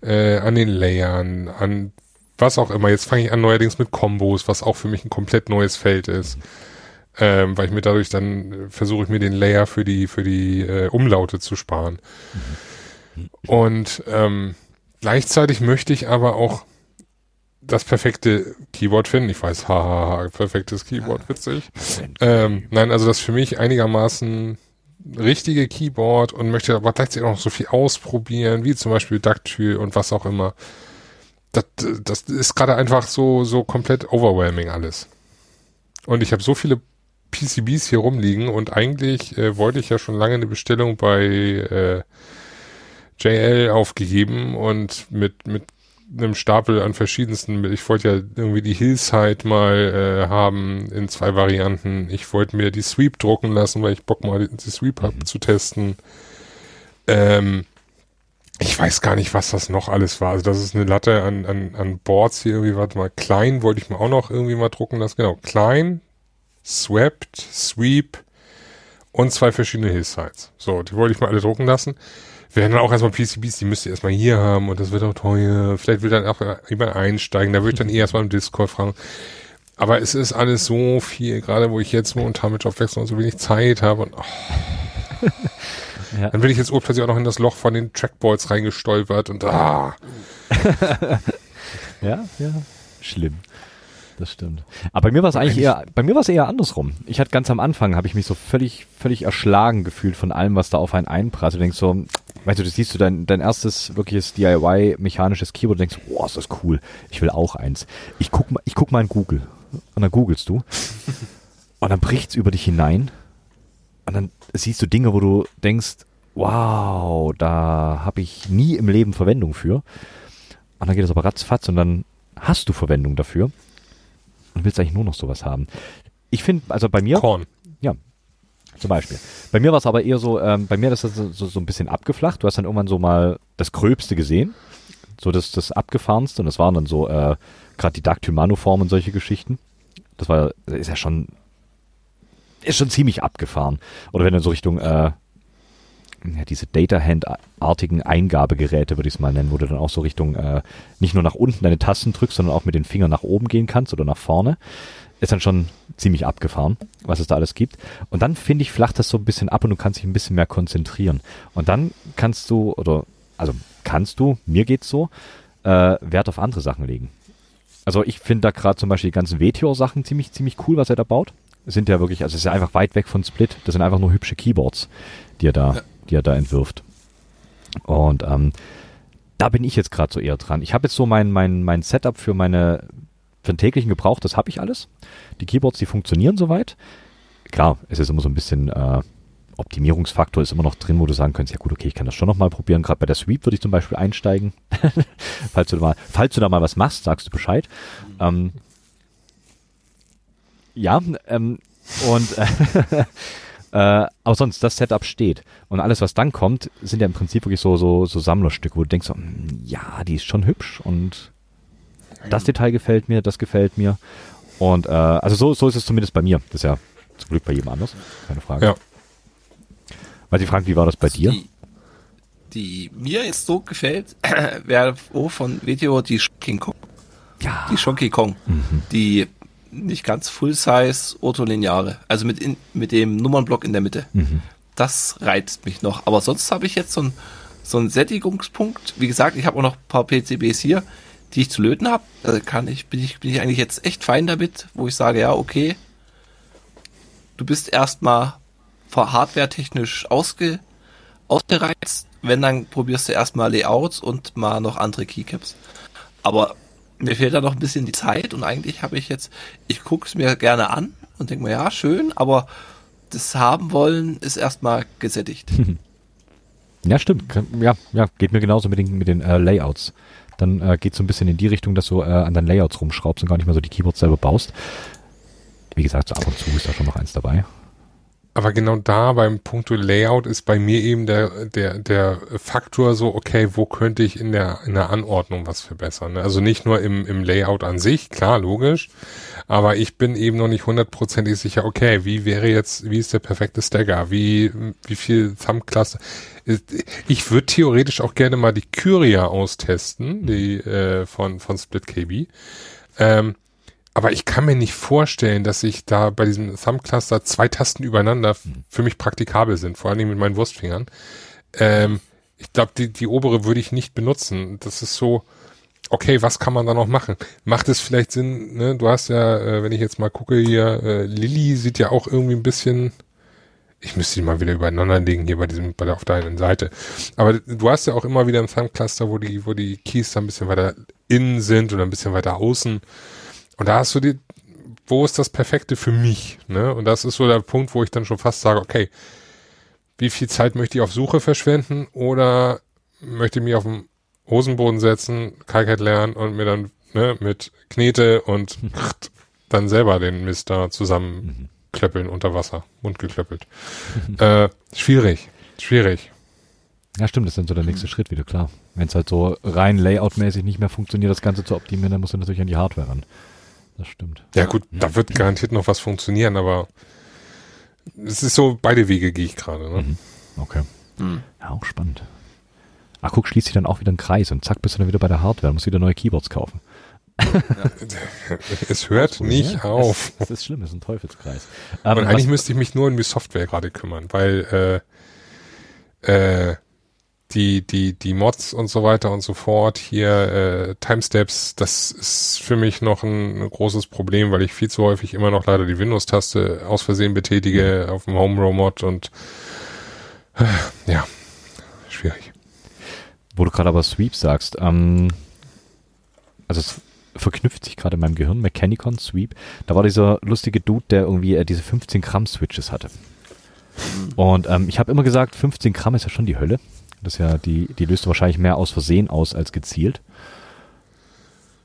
äh, an den Layern, an was auch immer. Jetzt fange ich an neuerdings mit Combos, was auch für mich ein komplett neues Feld ist. Ähm, weil ich mir dadurch dann äh, versuche ich mir den Layer für die für die äh, Umlaute zu sparen. Und ähm, gleichzeitig möchte ich aber auch das perfekte Keyboard finden. Ich weiß, haha, perfektes Keyboard, witzig. Ähm, nein, also das für mich einigermaßen richtige Keyboard und möchte aber gleichzeitig auch noch so viel ausprobieren, wie zum Beispiel Dactyl und was auch immer. Das, das ist gerade einfach so, so komplett overwhelming alles. Und ich habe so viele PCBs hier rumliegen und eigentlich äh, wollte ich ja schon lange eine Bestellung bei äh, JL aufgegeben und mit, mit einem Stapel an verschiedensten, ich wollte ja irgendwie die Hillside mal äh, haben in zwei Varianten. Ich wollte mir die Sweep drucken lassen, weil ich Bock mal die, Sweep hab zu testen. Ähm, ich weiß gar nicht, was das noch alles war. Also das ist eine Latte an, an, an Boards hier irgendwie, warte mal, klein wollte ich mir auch noch irgendwie mal drucken lassen. Genau, klein, Swept, Sweep und zwei verschiedene Hillsides. So, die wollte ich mal alle drucken lassen. Wir werden dann auch erstmal PCBs, die müsst ihr erstmal hier haben und das wird auch teuer. Vielleicht will dann auch jemand einsteigen, da würde ich dann eh erstmal im Discord fragen. Aber es ist alles so viel, gerade wo ich jetzt momentan mit Jobwechsel und so wenig Zeit habe und oh. ja. dann bin ich jetzt urplötzlich auch noch in das Loch von den Trackballs reingestolpert und ah. ja, ja, schlimm das stimmt. Aber bei mir war es eigentlich eher, bei mir war es eher andersrum. Ich hatte ganz am Anfang, habe ich mich so völlig, völlig erschlagen gefühlt von allem, was da auf einen einprasselt. Du denkst so, weißt du, du siehst du dein, dein erstes wirkliches DIY mechanisches Keyboard und denkst, oh, ist das cool. Ich will auch eins. Ich guck mal, ich guck mal in Google. Und dann googelst du. und dann bricht's über dich hinein. Und dann siehst du Dinge, wo du denkst, wow, da habe ich nie im Leben Verwendung für. Und dann geht es aber ratzfatz und dann hast du Verwendung dafür und willst eigentlich nur noch sowas haben. Ich finde, also bei mir. Korn. Ja. Zum Beispiel. Bei mir war es aber eher so, ähm, bei mir ist das so, so ein bisschen abgeflacht. Du hast dann irgendwann so mal das Gröbste gesehen. So das, das Abgefahrenste. Und das waren dann so, äh, gerade die Dactylmanoform und solche Geschichten. Das war, ist ja schon, ist schon ziemlich abgefahren. Oder wenn du so Richtung, äh, ja, diese Data-Hand-artigen Eingabegeräte, würde ich es mal nennen, wo du dann auch so Richtung äh, nicht nur nach unten deine Tasten drückst, sondern auch mit den Fingern nach oben gehen kannst oder nach vorne. Ist dann schon ziemlich abgefahren, was es da alles gibt. Und dann finde ich, flacht das so ein bisschen ab und du kannst dich ein bisschen mehr konzentrieren. Und dann kannst du, oder, also kannst du, mir geht's so, äh, Wert auf andere Sachen legen. Also ich finde da gerade zum Beispiel die ganzen Meteor-Sachen ziemlich, ziemlich cool, was er da baut. Sind ja wirklich, also es ist ja einfach weit weg von Split. Das sind einfach nur hübsche Keyboards, die er da die er da entwirft. Und ähm, da bin ich jetzt gerade so eher dran. Ich habe jetzt so mein, mein, mein Setup für meine für den täglichen Gebrauch, das habe ich alles. Die Keyboards, die funktionieren soweit. Klar, es ist immer so ein bisschen äh, Optimierungsfaktor ist immer noch drin, wo du sagen könntest, ja gut, okay, ich kann das schon nochmal probieren. Gerade bei der Sweep würde ich zum Beispiel einsteigen. falls, du da mal, falls du da mal was machst, sagst du Bescheid. Ähm, ja, ähm, und äh, Äh, aber sonst, das Setup steht. Und alles, was dann kommt, sind ja im Prinzip wirklich so, so, so Sammlerstücke, wo du denkst, so, hm, ja, die ist schon hübsch und das Detail gefällt mir, das gefällt mir. Und äh, also so, so ist es zumindest bei mir. Das ist ja zum Glück bei jedem anders, keine Frage. Ja. Weil sie fragen, wie war das bei also dir? Die, die, mir jetzt so gefällt, wäre oh, von Video die King Kong. Ja. Die Shonky Kong. Mhm. Die nicht ganz Full-Size Ortholineare. Also mit, in, mit dem Nummernblock in der Mitte. Mhm. Das reizt mich noch. Aber sonst habe ich jetzt so einen so einen Sättigungspunkt. Wie gesagt, ich habe auch noch ein paar PCBs hier, die ich zu löten habe. Kann ich, bin ich, bin ich eigentlich jetzt echt fein damit, wo ich sage, ja, okay, du bist erstmal hardware-technisch ausge, ausgereizt. Wenn, dann probierst du erstmal Layouts und mal noch andere Keycaps. Aber mir fehlt da noch ein bisschen die Zeit und eigentlich habe ich jetzt, ich gucke es mir gerne an und denke mir, ja, schön, aber das haben wollen ist erstmal gesättigt. Ja, stimmt. Ja, ja, geht mir genauso mit den, mit den äh, Layouts. Dann äh, geht so ein bisschen in die Richtung, dass du äh, an deinen Layouts rumschraubst und gar nicht mehr so die Keyboards selber baust. Wie gesagt, so ab und zu ist da schon noch eins dabei. Aber genau da beim Punkto Layout ist bei mir eben der, der, der Faktor so, okay, wo könnte ich in der, in der Anordnung was verbessern? Ne? Also nicht nur im, im Layout an sich, klar, logisch, Aber ich bin eben noch nicht hundertprozentig sicher, okay, wie wäre jetzt, wie ist der perfekte Stagger? Wie, wie viel Thumb-Cluster? Ich würde theoretisch auch gerne mal die Kyria austesten, die äh, von, von Split KB. Ähm, aber ich kann mir nicht vorstellen, dass ich da bei diesem Thumb-Cluster zwei Tasten übereinander für mich praktikabel sind, vor allem mit meinen Wurstfingern. Ähm, ich glaube, die, die obere würde ich nicht benutzen. Das ist so, okay, was kann man da noch machen? Macht es vielleicht Sinn, ne? Du hast ja, äh, wenn ich jetzt mal gucke hier, äh, Lilly sieht ja auch irgendwie ein bisschen, ich müsste die mal wieder übereinander legen hier bei diesem, bei der auf der einen Seite. Aber du hast ja auch immer wieder ein Thumb-Cluster, wo die, wo die Keys da ein bisschen weiter innen sind oder ein bisschen weiter außen. Und da hast du die, wo ist das Perfekte für mich? Ne? Und das ist so der Punkt, wo ich dann schon fast sage, okay, wie viel Zeit möchte ich auf Suche verschwenden oder möchte ich mich auf den Hosenboden setzen, Kalkheit lernen und mir dann ne, mit Knete und dann selber den Mist da zusammenklöppeln unter Wasser, mundgeklöppelt. äh, schwierig, schwierig. Ja, stimmt, das ist dann so der nächste Schritt wieder, klar. Wenn es halt so rein layoutmäßig nicht mehr funktioniert, das Ganze zu optimieren, dann musst du natürlich an die Hardware ran. Das stimmt. Ja gut, da wird garantiert noch was funktionieren, aber es ist so, beide Wege gehe ich gerade. Ne? Mhm. Okay. Ja, auch spannend. Ach, guck, schließt sich dann auch wieder ein Kreis und zack, bist du dann wieder bei der Hardware, musst wieder neue Keyboards kaufen. Es hört nicht Ja, auf. Das, ist schlimm, das ist ein Teufelskreis. Ähm, Und eigentlich was- müsste ich mich nur um die Software gerade kümmern, weil äh, äh, die, die, die Mods und so weiter und so fort, hier äh, Timesteps, das ist für mich noch ein, großes Problem, weil ich viel zu häufig immer noch leider die Windows-Taste aus Versehen betätige auf dem Home-Row-Mod und äh, ja. Wo du gerade aber Sweep sagst, ähm, also es verknüpft sich gerade in meinem Gehirn, Mechanicon, Sweep, da war dieser lustige Dude, der irgendwie äh, diese 15 Gramm Switches hatte. Und ähm, ich habe immer gesagt, 15 Gramm ist ja schon die Hölle. Das ist ja, die, die löst du wahrscheinlich mehr aus Versehen aus als gezielt.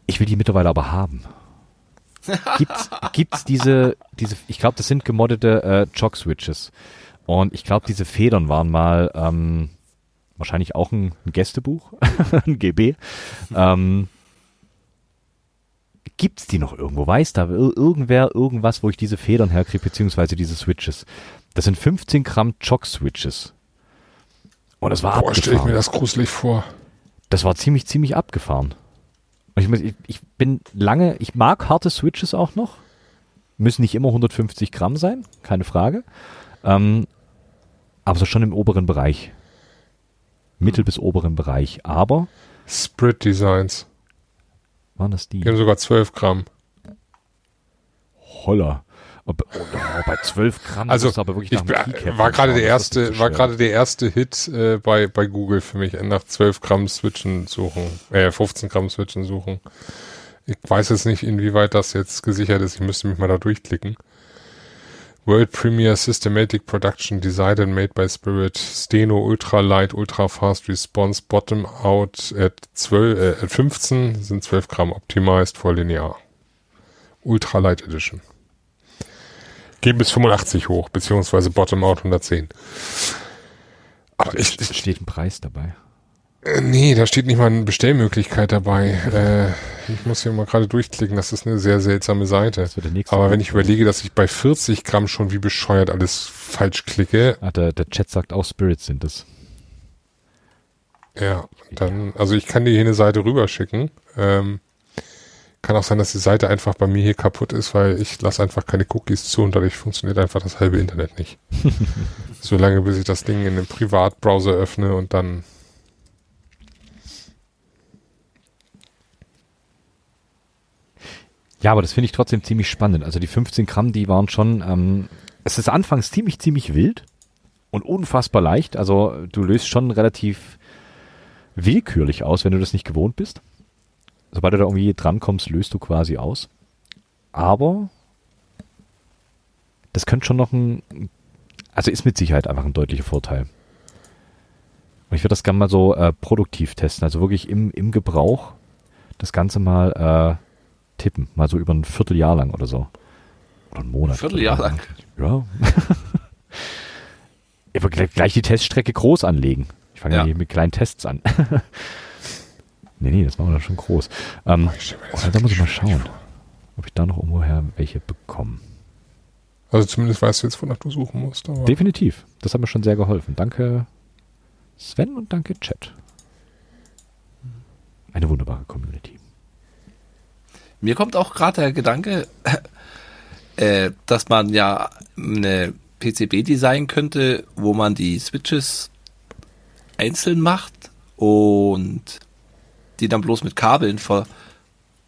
Ich will die mittlerweile aber haben. Gibt's, gibt's diese, diese, ich glaube, das sind gemoddete äh, Jog-Switches. Und ich glaube, diese Federn waren mal ähm, wahrscheinlich auch ein, ein Gästebuch, ein GB. Ähm, gibt's die noch irgendwo? Weiß da ir irgendwer irgendwas, wo ich diese Federn herkriege, beziehungsweise diese Switches? Das sind 15 Gramm Jog-Switches. Und das war Boah, stelle ich mir abgefahren. das gruselig vor. Das war ziemlich, ziemlich abgefahren. Ich, ich bin lange, ich mag harte Switches auch noch. Müssen nicht immer 150 Gramm sein, keine Frage. Ähm, aber so schon im oberen Bereich. Mittel- bis oberen Bereich. Aber Sprit Designs. waren das die? Die haben sogar 12 Gramm. Holla. Ob- Oh, oh, bei 12 Gramm Also, du aber wirklich Ich nach war gerade der ist erste, war gerade der erste Hit äh, bei bei Google für mich nach 12 Gramm Switchen suchen, äh 15 Gramm Switchen suchen. Ich weiß jetzt nicht, inwieweit das jetzt gesichert ist. Ich müsste mich mal da durchklicken. World Premier Systematic Production Designed and Made by Spirit Steno Ultra Light Ultra Fast Response Bottom Out at 12, äh, at 15 sind 12 Gramm Optimized for Linear. Ultra Light Edition. Gehen bis 85 hoch, beziehungsweise Bottom Out 110. Aber ich, ich, Steht ein Preis dabei. Äh, nee, da steht nicht mal eine Bestellmöglichkeit dabei. Äh, ich muss hier mal gerade durchklicken, das ist eine sehr seltsame Seite. Aber wenn ich überlege, dass ich bei 40 Gramm schon wie bescheuert alles falsch klicke, Ah, der, der Chat sagt auch Spirits sind es. ja, dann, also ich kann dir hier eine Seite rüberschicken. Ähm, kann auch sein, dass die Seite einfach bei mir hier kaputt ist, weil ich lasse einfach keine Cookies zu und dadurch funktioniert einfach das halbe Internet nicht. Solange bis ich das Ding in einem Privatbrowser öffne und dann Ja, aber das finde ich trotzdem ziemlich spannend. Also die 15 Gramm, die waren schon, ähm, es ist anfangs ziemlich, ziemlich wild und unfassbar leicht. Also du löst schon relativ willkürlich aus, wenn du das nicht gewohnt bist. Sobald du da irgendwie drankommst, löst du quasi aus. Aber das könnte schon noch ein, also ist mit Sicherheit einfach ein deutlicher Vorteil. Und ich würde das gerne mal so äh, produktiv testen, also wirklich im, im Gebrauch das Ganze mal äh, tippen, mal so über ein Vierteljahr lang oder so. Oder einen Monat. Ein Vierteljahr lang. Ja. Aber gleich, gleich die Teststrecke groß anlegen. Ich fange ja. Ja. hier mit kleinen Tests an. nee, nee, das machen wir dann schon groß. Ähm, oh, da muss ich mal schauen. ob ich da noch irgendwoher welche bekomme. Also zumindest weißt du jetzt, wonach du suchen musst. Aber Definitiv. Das hat mir schon sehr geholfen. Danke Sven und danke Chat. Eine wunderbare Community. Mir kommt auch gerade der Gedanke, äh, dass man ja eine PCB designen könnte, wo man die Switches einzeln macht und die dann bloß mit Kabeln ver,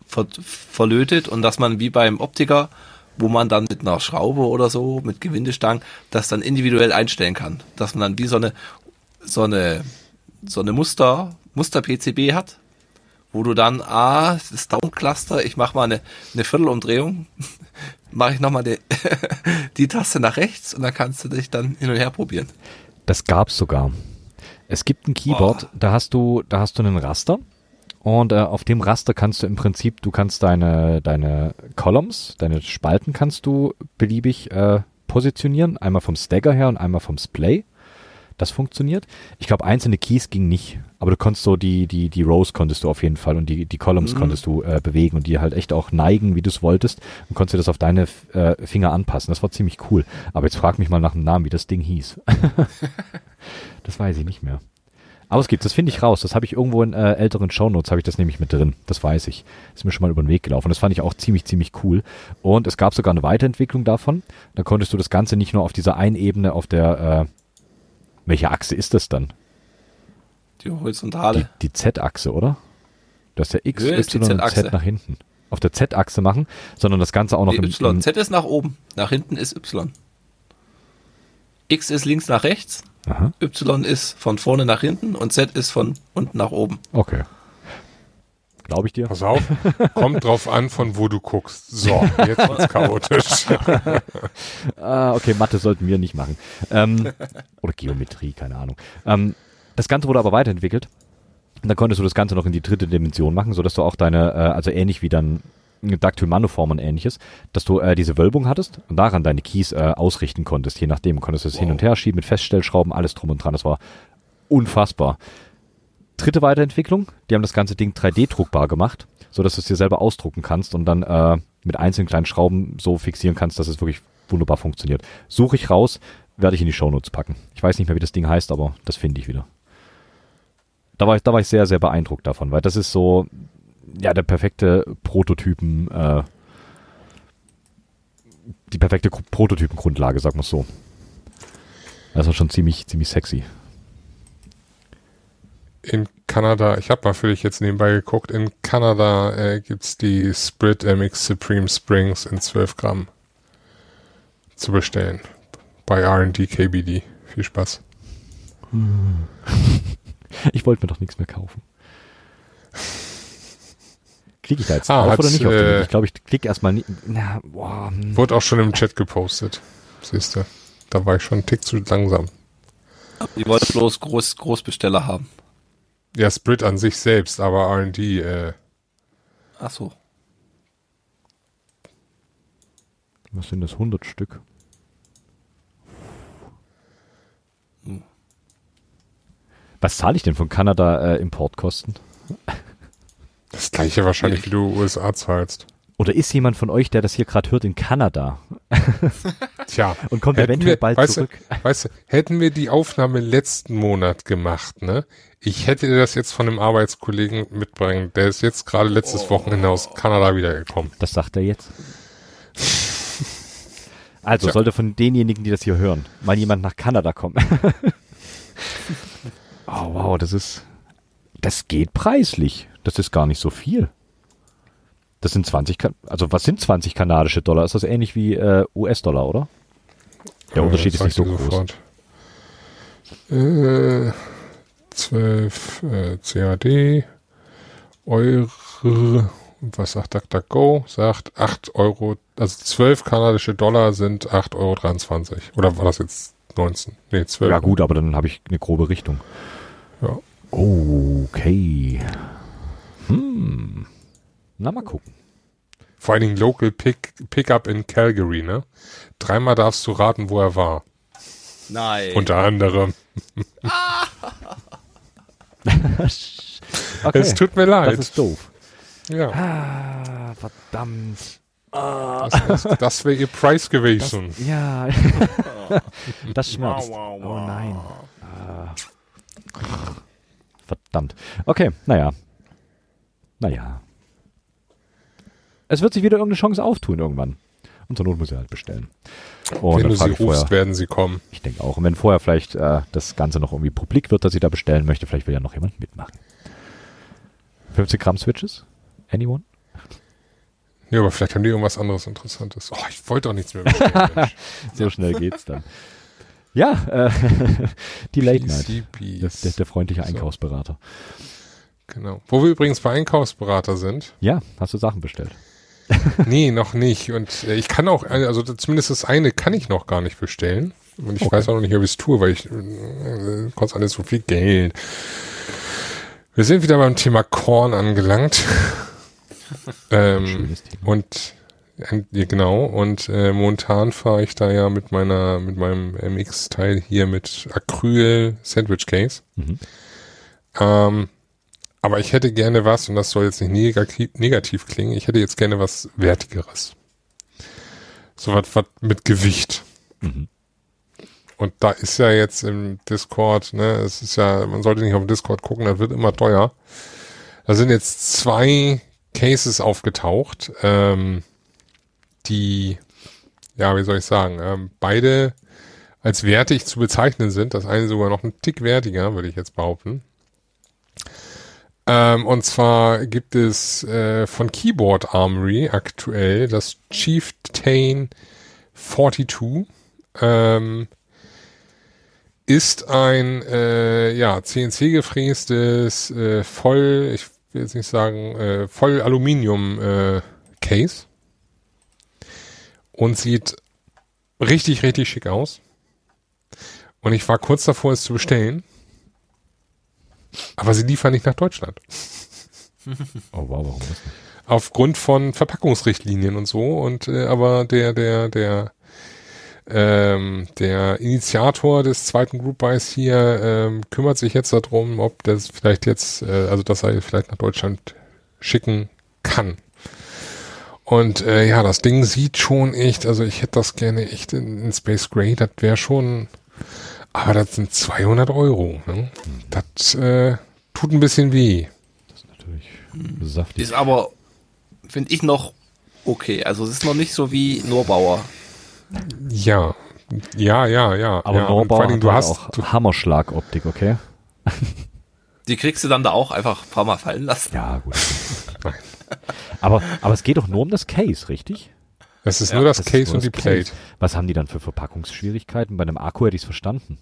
ver, verlötet und dass man wie beim Optiker, wo man dann mit einer Schraube oder so, mit Gewindestangen, das dann individuell einstellen kann. Dass man dann wie so eine, so eine, so eine Muster, Muster-PCB hat, wo du dann, ah, das Downcluster, ich mache mal eine, eine Viertelumdrehung, mache ich nochmal die, die Taste nach rechts und dann kannst du dich dann hin und her probieren. Das gab's sogar. Es gibt ein Keyboard, Boah. da hast du, da hast du einen Raster und äh, auf dem Raster kannst du im Prinzip, du kannst deine, deine Columns, deine Spalten kannst du beliebig äh, positionieren, einmal vom Stagger her und einmal vom Splay. Das funktioniert. Ich glaube, einzelne Keys ging nicht, aber du konntest so die, die, die Rows konntest du auf jeden Fall und die, die Columns Mhm. konntest du äh, bewegen und die halt echt auch neigen, wie du es wolltest und konntest dir das auf deine äh, Finger anpassen. Das war ziemlich cool. Aber jetzt frag mich mal nach dem Namen, wie das Ding hieß. das weiß ich nicht mehr. Aber es gibt, das finde ich raus. Das habe ich irgendwo in äh, älteren Shownotes, habe ich das nämlich mit drin. Das weiß ich. Ist mir schon mal über den Weg gelaufen. Das fand ich auch ziemlich, ziemlich cool. Und es gab sogar eine Weiterentwicklung davon. Da konntest du das Ganze nicht nur auf dieser einen Ebene, auf der, äh, welche Achse ist das dann? Die Die, horizontale. die Z-Achse, oder? Du hast ja X, Höhe ist die Y und. Z nach hinten. Auf der Z-Achse machen, sondern das Ganze auch noch Die im, Y. im Z ist nach oben, nach hinten ist Y. X ist links nach rechts, Aha, Y ist von vorne nach hinten und Z ist von unten nach oben. okay. Glaube ich dir. pass auf, kommt drauf an, von wo du guckst. So, jetzt wird's chaotisch. Ah, okay, Mathe sollten wir nicht machen. Ähm, oder Geometrie, keine Ahnung. Ähm, das Ganze wurde aber weiterentwickelt. Und dann konntest du das Ganze noch in die dritte Dimension machen, sodass du auch deine, äh, also ähnlich wie dann Dactyl Manoform und ähnliches, dass du äh, diese Wölbung hattest und daran deine Keys äh, ausrichten konntest, je nachdem. Konntest du es hin und her schieben mit Feststellschrauben, alles drum und dran. Das war unfassbar. Dritte Weiterentwicklung, die haben das ganze Ding 3D-druckbar gemacht, sodass du es dir selber ausdrucken kannst und dann äh, mit einzelnen kleinen Schrauben so fixieren kannst, dass es wirklich wunderbar funktioniert. Suche ich raus, werde ich in die Shownotes packen. Ich weiß nicht mehr, wie das Ding heißt, aber das finde ich wieder. Da war ich, da war ich sehr, sehr beeindruckt davon, weil das ist so, ja, der perfekte Prototypen, äh, die perfekte Gru- Prototypengrundlage, wir es so. Das war schon ziemlich, ziemlich sexy. In Kanada, ich habe mal für dich jetzt nebenbei geguckt, in Kanada äh, gibt's die Sprit MX Supreme Springs in 12 Gramm zu bestellen. Bei R&D KBD. Viel Spaß. Ich wollte mir doch nichts mehr kaufen. Klicke ich da jetzt Ah, drauf oder nicht auf den äh? Ich glaube, ich klicke erstmal nicht. Na, boah, hm. Wurde auch schon im Chat gepostet. Siehst du. Da war ich schon einen Tick zu langsam. Die wollten bloß Groß, Großbesteller haben. Ja, Sprit an sich selbst, aber R&D, äh, Ach so. Was sind das? 100 Stück. Was zahle ich denn von Kanada äh, Importkosten? das gleiche wahrscheinlich, wie du USA zahlst. Oder ist jemand von euch, der das hier gerade hört, in Kanada Tja. und kommt eventuell wir, bald weißt zurück? Du, weißt du, hätten wir die Aufnahme letzten Monat gemacht, ne? Ich hätte dir das jetzt von einem Arbeitskollegen mitbringen. Der ist jetzt gerade letztes Wochenende aus Kanada wiedergekommen. Das sagt er jetzt. Also Tja. sollte von denjenigen, die das hier hören, mal jemand nach Kanada kommen. oh wow, das ist, das geht preislich. Das ist gar nicht so viel. Das sind 20, Kan- also was sind 20 kanadische Dollar? Ist das ähnlich wie äh, US-Dollar, oder? Der Unterschied ist nicht so groß. Äh, 12 äh, CAD, Euro, was sagt DuckDuckGo? Sagt 8 Euro, also 12 kanadische Dollar sind 8,23 Euro. Oder war das jetzt 19? Nee, 12. Ja gut, aber dann habe ich eine grobe Richtung. Ja. Okay. Hm. Na, mal gucken. Vor allen Dingen Local Pick, Pickup in Calgary, ne? Dreimal darfst du raten, wo er war. Nein. Unter anderem. Okay. Es tut mir das leid. ist doof. ja. Ah, verdammt. Ah. Das, das, das wäre ihr Preis gewesen. Ja. das schmerzt. Oh nein. Ah. Verdammt. Okay, naja. Naja. Es wird sich wieder irgendeine Chance auftun irgendwann. Und zur Not muss er halt bestellen. Und Wenn du sie ich rufst, vorher, werden sie kommen. ich denke auch. Und wenn vorher vielleicht äh, das Ganze noch irgendwie publik wird, dass ich da bestellen möchte, vielleicht will ja noch jemand mitmachen. 50 Gramm Switches? Anyone? Ja, aber vielleicht haben die irgendwas anderes Interessantes. Oh, ich wollte doch nichts mehr bestellen. So schnell geht's dann. Ja, äh, die Late Night. PCBs. Der, der, freundliche So. Einkaufsberater. Genau. Wo wir übrigens bei Einkaufsberater sind. Ja, hast du Sachen bestellt? Nee, noch nicht. Und äh, ich kann auch, also zumindest das eine kann ich noch gar nicht bestellen. Und ich Okay. weiß auch noch nicht, ob ich es tue, weil ich äh, kostet alles so viel Geld. Wir sind wieder beim Thema Korn angelangt. ähm, und äh, genau, und äh, momentan fahre ich da ja mit meiner, mit meinem MX-Teil hier mit Acryl Sandwich Case. Mhm. Ähm, aber ich hätte gerne was, und das soll jetzt nicht negativ, klingen, ich hätte jetzt gerne was Wertigeres. So was, was mit Gewicht. Mhm. Und da ist ja jetzt im Discord, ne, es ist ja, man sollte nicht auf Discord gucken, das wird immer teuer. Da sind jetzt zwei Cases aufgetaucht, ähm, die, ja, wie soll ich sagen, ähm, beide als wertig zu bezeichnen sind. Das eine sogar noch ein Tick wertiger, würde ich jetzt behaupten. Ähm, und zwar gibt es äh, von Keyboard Armory aktuell das Chieftain 42. Ähm, ist ein äh, ja, CNC gefrästes, äh, voll, ich will jetzt nicht sagen, äh, voll Aluminium äh, Case. Und sieht richtig, richtig schick aus. Und ich war kurz davor, es zu bestellen. Aber sie liefern nicht nach Deutschland. Oh wow, warum das nicht? Aufgrund von Verpackungsrichtlinien und so. Und äh, aber der, der, der, ähm, der Initiator des zweiten Group Buys hier ähm, kümmert sich jetzt darum, ob das vielleicht jetzt, äh, also dass er vielleicht nach Deutschland schicken kann. Und äh, ja, das Ding sieht schon echt, also ich hätte das gerne echt in, in Space Gray, das wäre schon, aber das sind 200 Euro. Ne? Das äh, tut ein bisschen weh. Das ist natürlich saftig. Ist aber, finde ich, noch okay. Also es ist noch nicht so wie Norbauer. Ja, ja, ja, ja. Aber ja. und Norbau vor allen Dingen, hat du halt hast, auch du, Hammerschlagoptik, okay? Die kriegst du dann da auch einfach ein paar Mal fallen lassen. Ja, gut. aber, aber es geht doch nur um das Case, richtig? Es ist Ja, nur das Case nur und die das Plate. Case. Was haben die dann für Verpackungsschwierigkeiten? Bei einem Akku hätte ich es verstanden.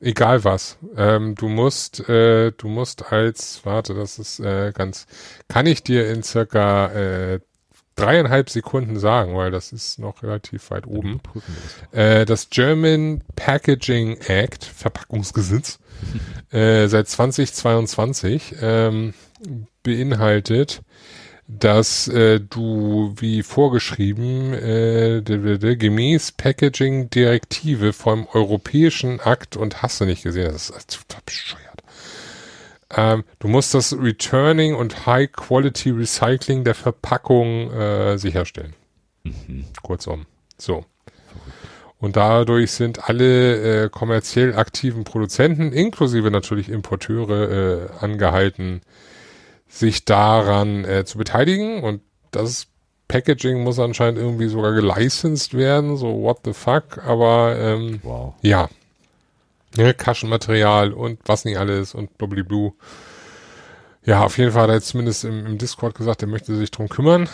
Egal was. Ähm, du musst, äh, du musst als, warte, das ist äh, ganz, kann ich dir in circa äh, dreieinhalb Sekunden sagen, weil das ist noch relativ weit oben. Äh, das German Packaging Act, Verpackungsgesetz, äh, seit 2022 ähm, beinhaltet, dass äh, du wie vorgeschrieben äh, gemäß Packaging-Direktive vom Europäischen Akt und hast du nicht gesehen, das ist total bescheuert. Ähm, du musst das Returning und High-Quality Recycling der Verpackung äh, sicherstellen. Kurzum. So. Und dadurch sind alle äh, kommerziell aktiven Produzenten, inklusive natürlich Importeure, äh, angehalten, sich daran äh, zu beteiligen. Und das Packaging muss anscheinend irgendwie sogar gelicensed werden. So, what the fuck? Aber ähm, Wow. ja. Ne, Kaschenmaterial und was nicht alles und blablablu. Ja, auf jeden Fall hat er jetzt zumindest im, im Discord gesagt, er möchte sich drum kümmern.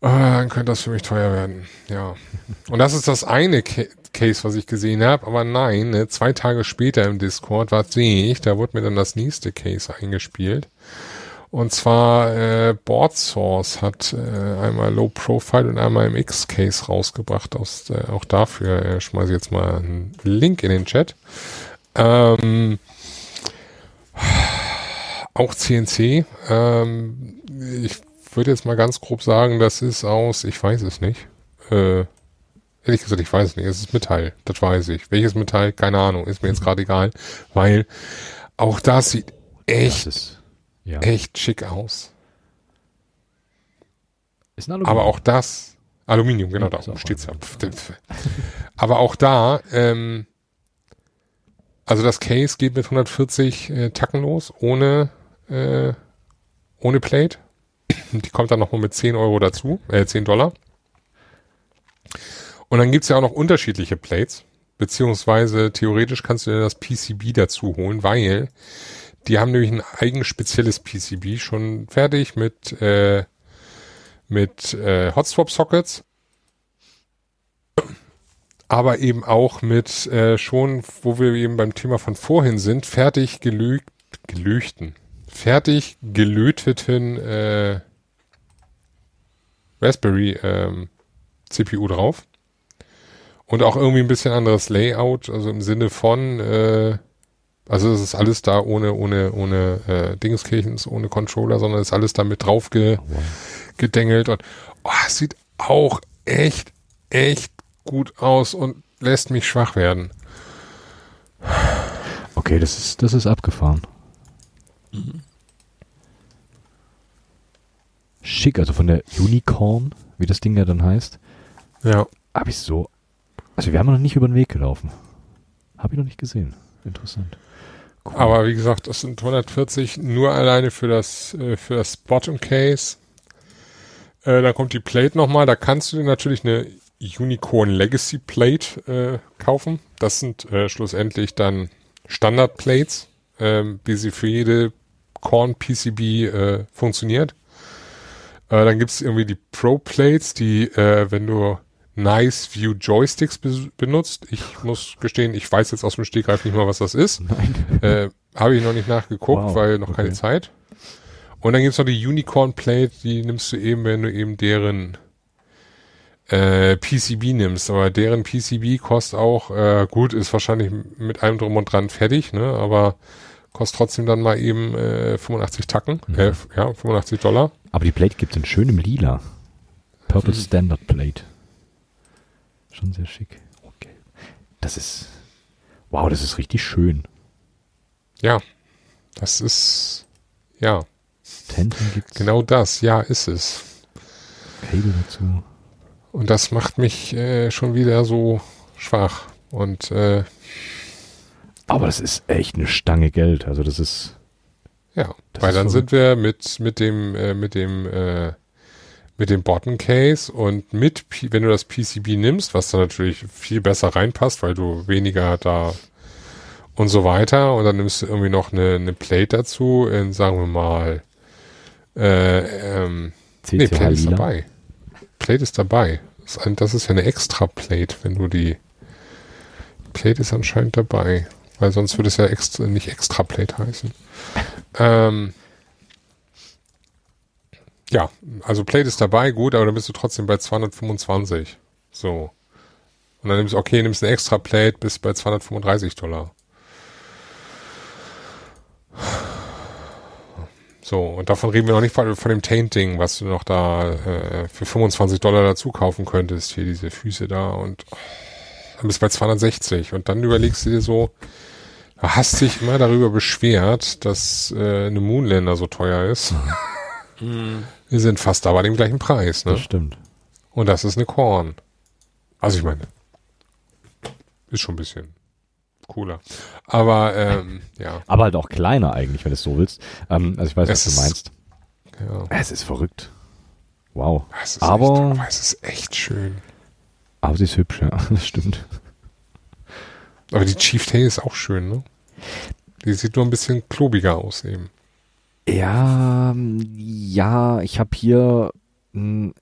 Äh, dann könnte das für mich teuer werden. Ja. Und das ist das eine Ca Case, was ich gesehen habe. Aber nein, ne, zwei Tage später im Discord, was sehe ich, da wurde mir dann das nächste Case eingespielt. Und zwar äh, Board Source hat äh, einmal Low Profile und einmal im X-Case rausgebracht. Aus, äh, auch dafür äh, schmeiße ich jetzt mal einen Link in den Chat. Ähm, auch CNC. Ähm, ich würde jetzt mal ganz grob sagen, das ist aus, ich weiß es nicht. Äh, ehrlich gesagt, ich weiß es nicht. Es ist Metall, das weiß ich. Welches Metall? Keine Ahnung, ist mir jetzt gerade egal, weil auch das sieht echt Das ist, ja. echt schick aus. Ist ein Aluminium. Aber auch das, Aluminium, genau, Ja, da oben steht's ja. Aber auch da, ähm, also das Case geht mit 140 äh, Tacken los, ohne, äh, ohne Plate. Die kommt dann nochmal mit 10 Euro dazu, äh, 10 Dollar. Und dann gibt's ja auch noch unterschiedliche Plates, beziehungsweise theoretisch kannst du dir das PCB dazu holen, weil die haben nämlich ein eigen spezielles PCB schon fertig mit, äh, mit äh, Hotswap-Sockets, aber eben auch mit äh, schon, wo wir eben beim Thema von vorhin sind, fertig gelögt, gelöchten, fertig gelöteten äh, Raspberry ähm, CPU drauf. Und auch irgendwie ein bisschen anderes Layout, also im Sinne von, äh, also es ist alles da ohne, ohne, ohne äh, Dingskirchens, ohne Controller, sondern ist alles da mit drauf ge, gedengelt und oh, es sieht auch echt, echt gut aus und lässt mich schwach werden. Okay, das ist, das ist abgefahren. Schick, also von der Unicorn, wie das Ding ja dann heißt, Ja. habe ich so. Also wir haben noch nicht über den Weg gelaufen. Habe ich noch nicht gesehen. Interessant. Cool. Aber wie gesagt, das sind 140 nur alleine für das, äh, für das Bottom Case. Äh, da kommt die Plate nochmal. Da kannst du dir natürlich eine Unicorn Legacy Plate äh, kaufen. Das sind äh, schlussendlich dann Standard Plates, ähm, wie sie für jede Korn PCB äh, funktioniert. Äh, dann gibt's irgendwie die Pro Plates, die, wenn du Nice View Joysticks be benutzt, ich muss gestehen, ich weiß jetzt aus dem Stegreif nicht mal, was das ist. Nein. Äh, Habe ich noch nicht nachgeguckt, Wow, weil noch keine okay. Zeit. Und dann gibt's noch die Unicorn Plate, die nimmst du eben, wenn du eben deren äh, PCB nimmst. Aber deren PCB kostet auch, äh, gut, ist wahrscheinlich mit allem drum und dran fertig, ne? Aber kostet trotzdem dann mal eben äh, 85 Tacken, äh, f- ja, 85 Dollar. Aber die Plate gibt es in schönem Lila. Purple Mhm. Standard Plate. Schon sehr schick. Okay. Das ist. Wow, das ist richtig schön. Ja, das ist, ja, Tenten gibt's. genau das, ja, ist es. Cable dazu. Und das macht mich äh, schon wieder so schwach. Und äh, Aber das ist echt eine Stange Geld. Also das ist. Ja, Das weil ist dann verrückt. sind wir mit mit dem äh, mit dem äh, mit dem Bottom Case und mit P wenn du das PCB nimmst, was da natürlich viel besser reinpasst, weil du weniger da und so weiter und dann nimmst du irgendwie noch eine, eine Plate dazu in sagen wir mal äh, ähm, nee, Plate ist Lila. dabei. Plate ist dabei. Das ist, ein, das ist ja eine extra Plate, wenn du die Plate ist anscheinend dabei, weil sonst würde es ja extra, nicht extra Plate heißen. Ähm, ja, also Plate ist dabei, gut, aber dann bist du trotzdem bei 225. So. Und dann nimmst du, okay, nimmst eine extra Plate, bist bei 235 Dollar. So, und davon reden wir noch nicht von, dem Tainting, was du noch da äh, für 25 Dollar dazu kaufen könntest. Hier diese Füße da und dann bist du bei 260. Und dann überlegst du dir so, hast dich immer darüber beschwert, dass äh, eine Moonlander so teuer ist. Wir sind fast da bei dem gleichen Preis, ne? Das stimmt. Und das ist eine Korn. Also ich meine, ist schon ein bisschen cooler. Aber ähm, ja, Aber halt auch kleiner eigentlich, wenn du es so willst. Ähm, also ich weiß, Es was du ist- meinst. ja. Es ist verrückt. Wow. Es ist Aber- echt, aber es ist echt schön. Aber sie ist hübsch, ja. Das stimmt. Aber die Chieftain ist auch schön, ne? Die sieht nur ein bisschen klobiger aus eben. Ja, ähm, ja, ich habe hier ein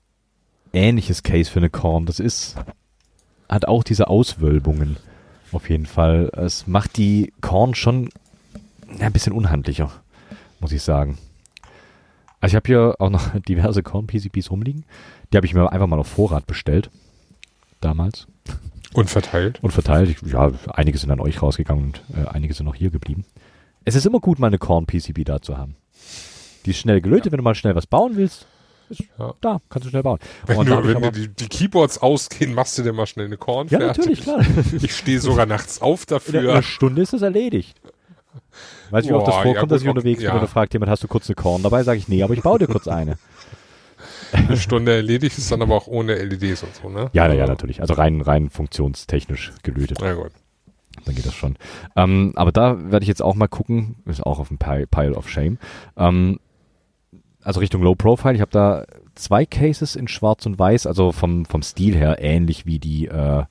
ähnliches Case für eine Korn. Das ist, hat auch diese Auswölbungen. Auf jeden Fall. Es macht die Korn schon ein bisschen unhandlicher, muss ich sagen. Also ich habe hier auch noch diverse Korn-PCBs rumliegen. Die habe ich mir einfach mal auf Vorrat bestellt. Damals. Und verteilt. Und verteilt. Ja, einige sind an euch rausgegangen und äh, einige sind noch hier geblieben. Es ist immer gut, mal eine Korn-PCB da zu haben. Die ist schnell gelötet, wenn du mal schnell was bauen willst. Ja. da, kannst du schnell bauen. Wenn, Und du, wenn dir die, die Keyboards ausgehen, machst du dir mal schnell eine Korn ja, natürlich, klar. Ich stehe sogar nachts auf einer- in dafür. einer Stunde ist das erledigt. Weißt du, wie oft das vorkommt, ja, dass ich gut, unterwegs ja. bin und fragt jemand, hast du kurz eine Korn dabei? Sage ich, nee, aber ich baue dir kurz eine. eine Stunde erledigt, ist dann aber auch ohne LEDs und so, ne? Ja, ja, ja, natürlich. Also rein, rein funktionstechnisch gelötet. Na gut. Dann geht das schon. Ähm, aber da werde ich jetzt auch mal gucken, ist auch auf dem Pi- Pile of Shame. Ähm, also Richtung Low Profile. Ich habe da zwei Cases in Schwarz und Weiß, also vom, vom Stil her ähnlich wie die, äh,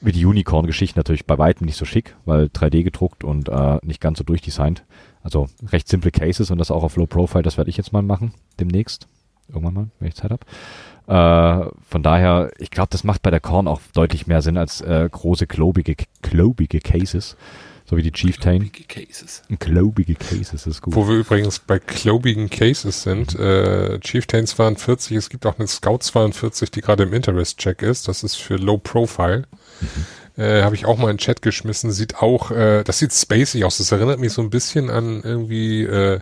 wie die Unicorn-Geschichte natürlich bei weitem nicht so schick, weil 3D gedruckt und äh, nicht ganz so durchdesignt. Also recht simple Cases und das auch auf Low Profile, das werde ich jetzt mal machen, demnächst. Irgendwann mal, wenn ich Zeit habe. Äh, von daher, ich glaube, das macht bei der Korn auch deutlich mehr Sinn als äh, große, klobige, klobige Cases. So wie die Chieftain. Big Cases. Klobige Cases ist gut. Wo wir übrigens bei klobigen Cases sind, äh, Chieftain 42, es gibt auch eine Scout 42, die gerade im Interest-Check ist. Das ist für Low Profile. Äh, Habe ich auch mal in den Chat geschmissen. Sieht auch, äh, das sieht spacey aus. Das erinnert mich so ein bisschen an irgendwie äh,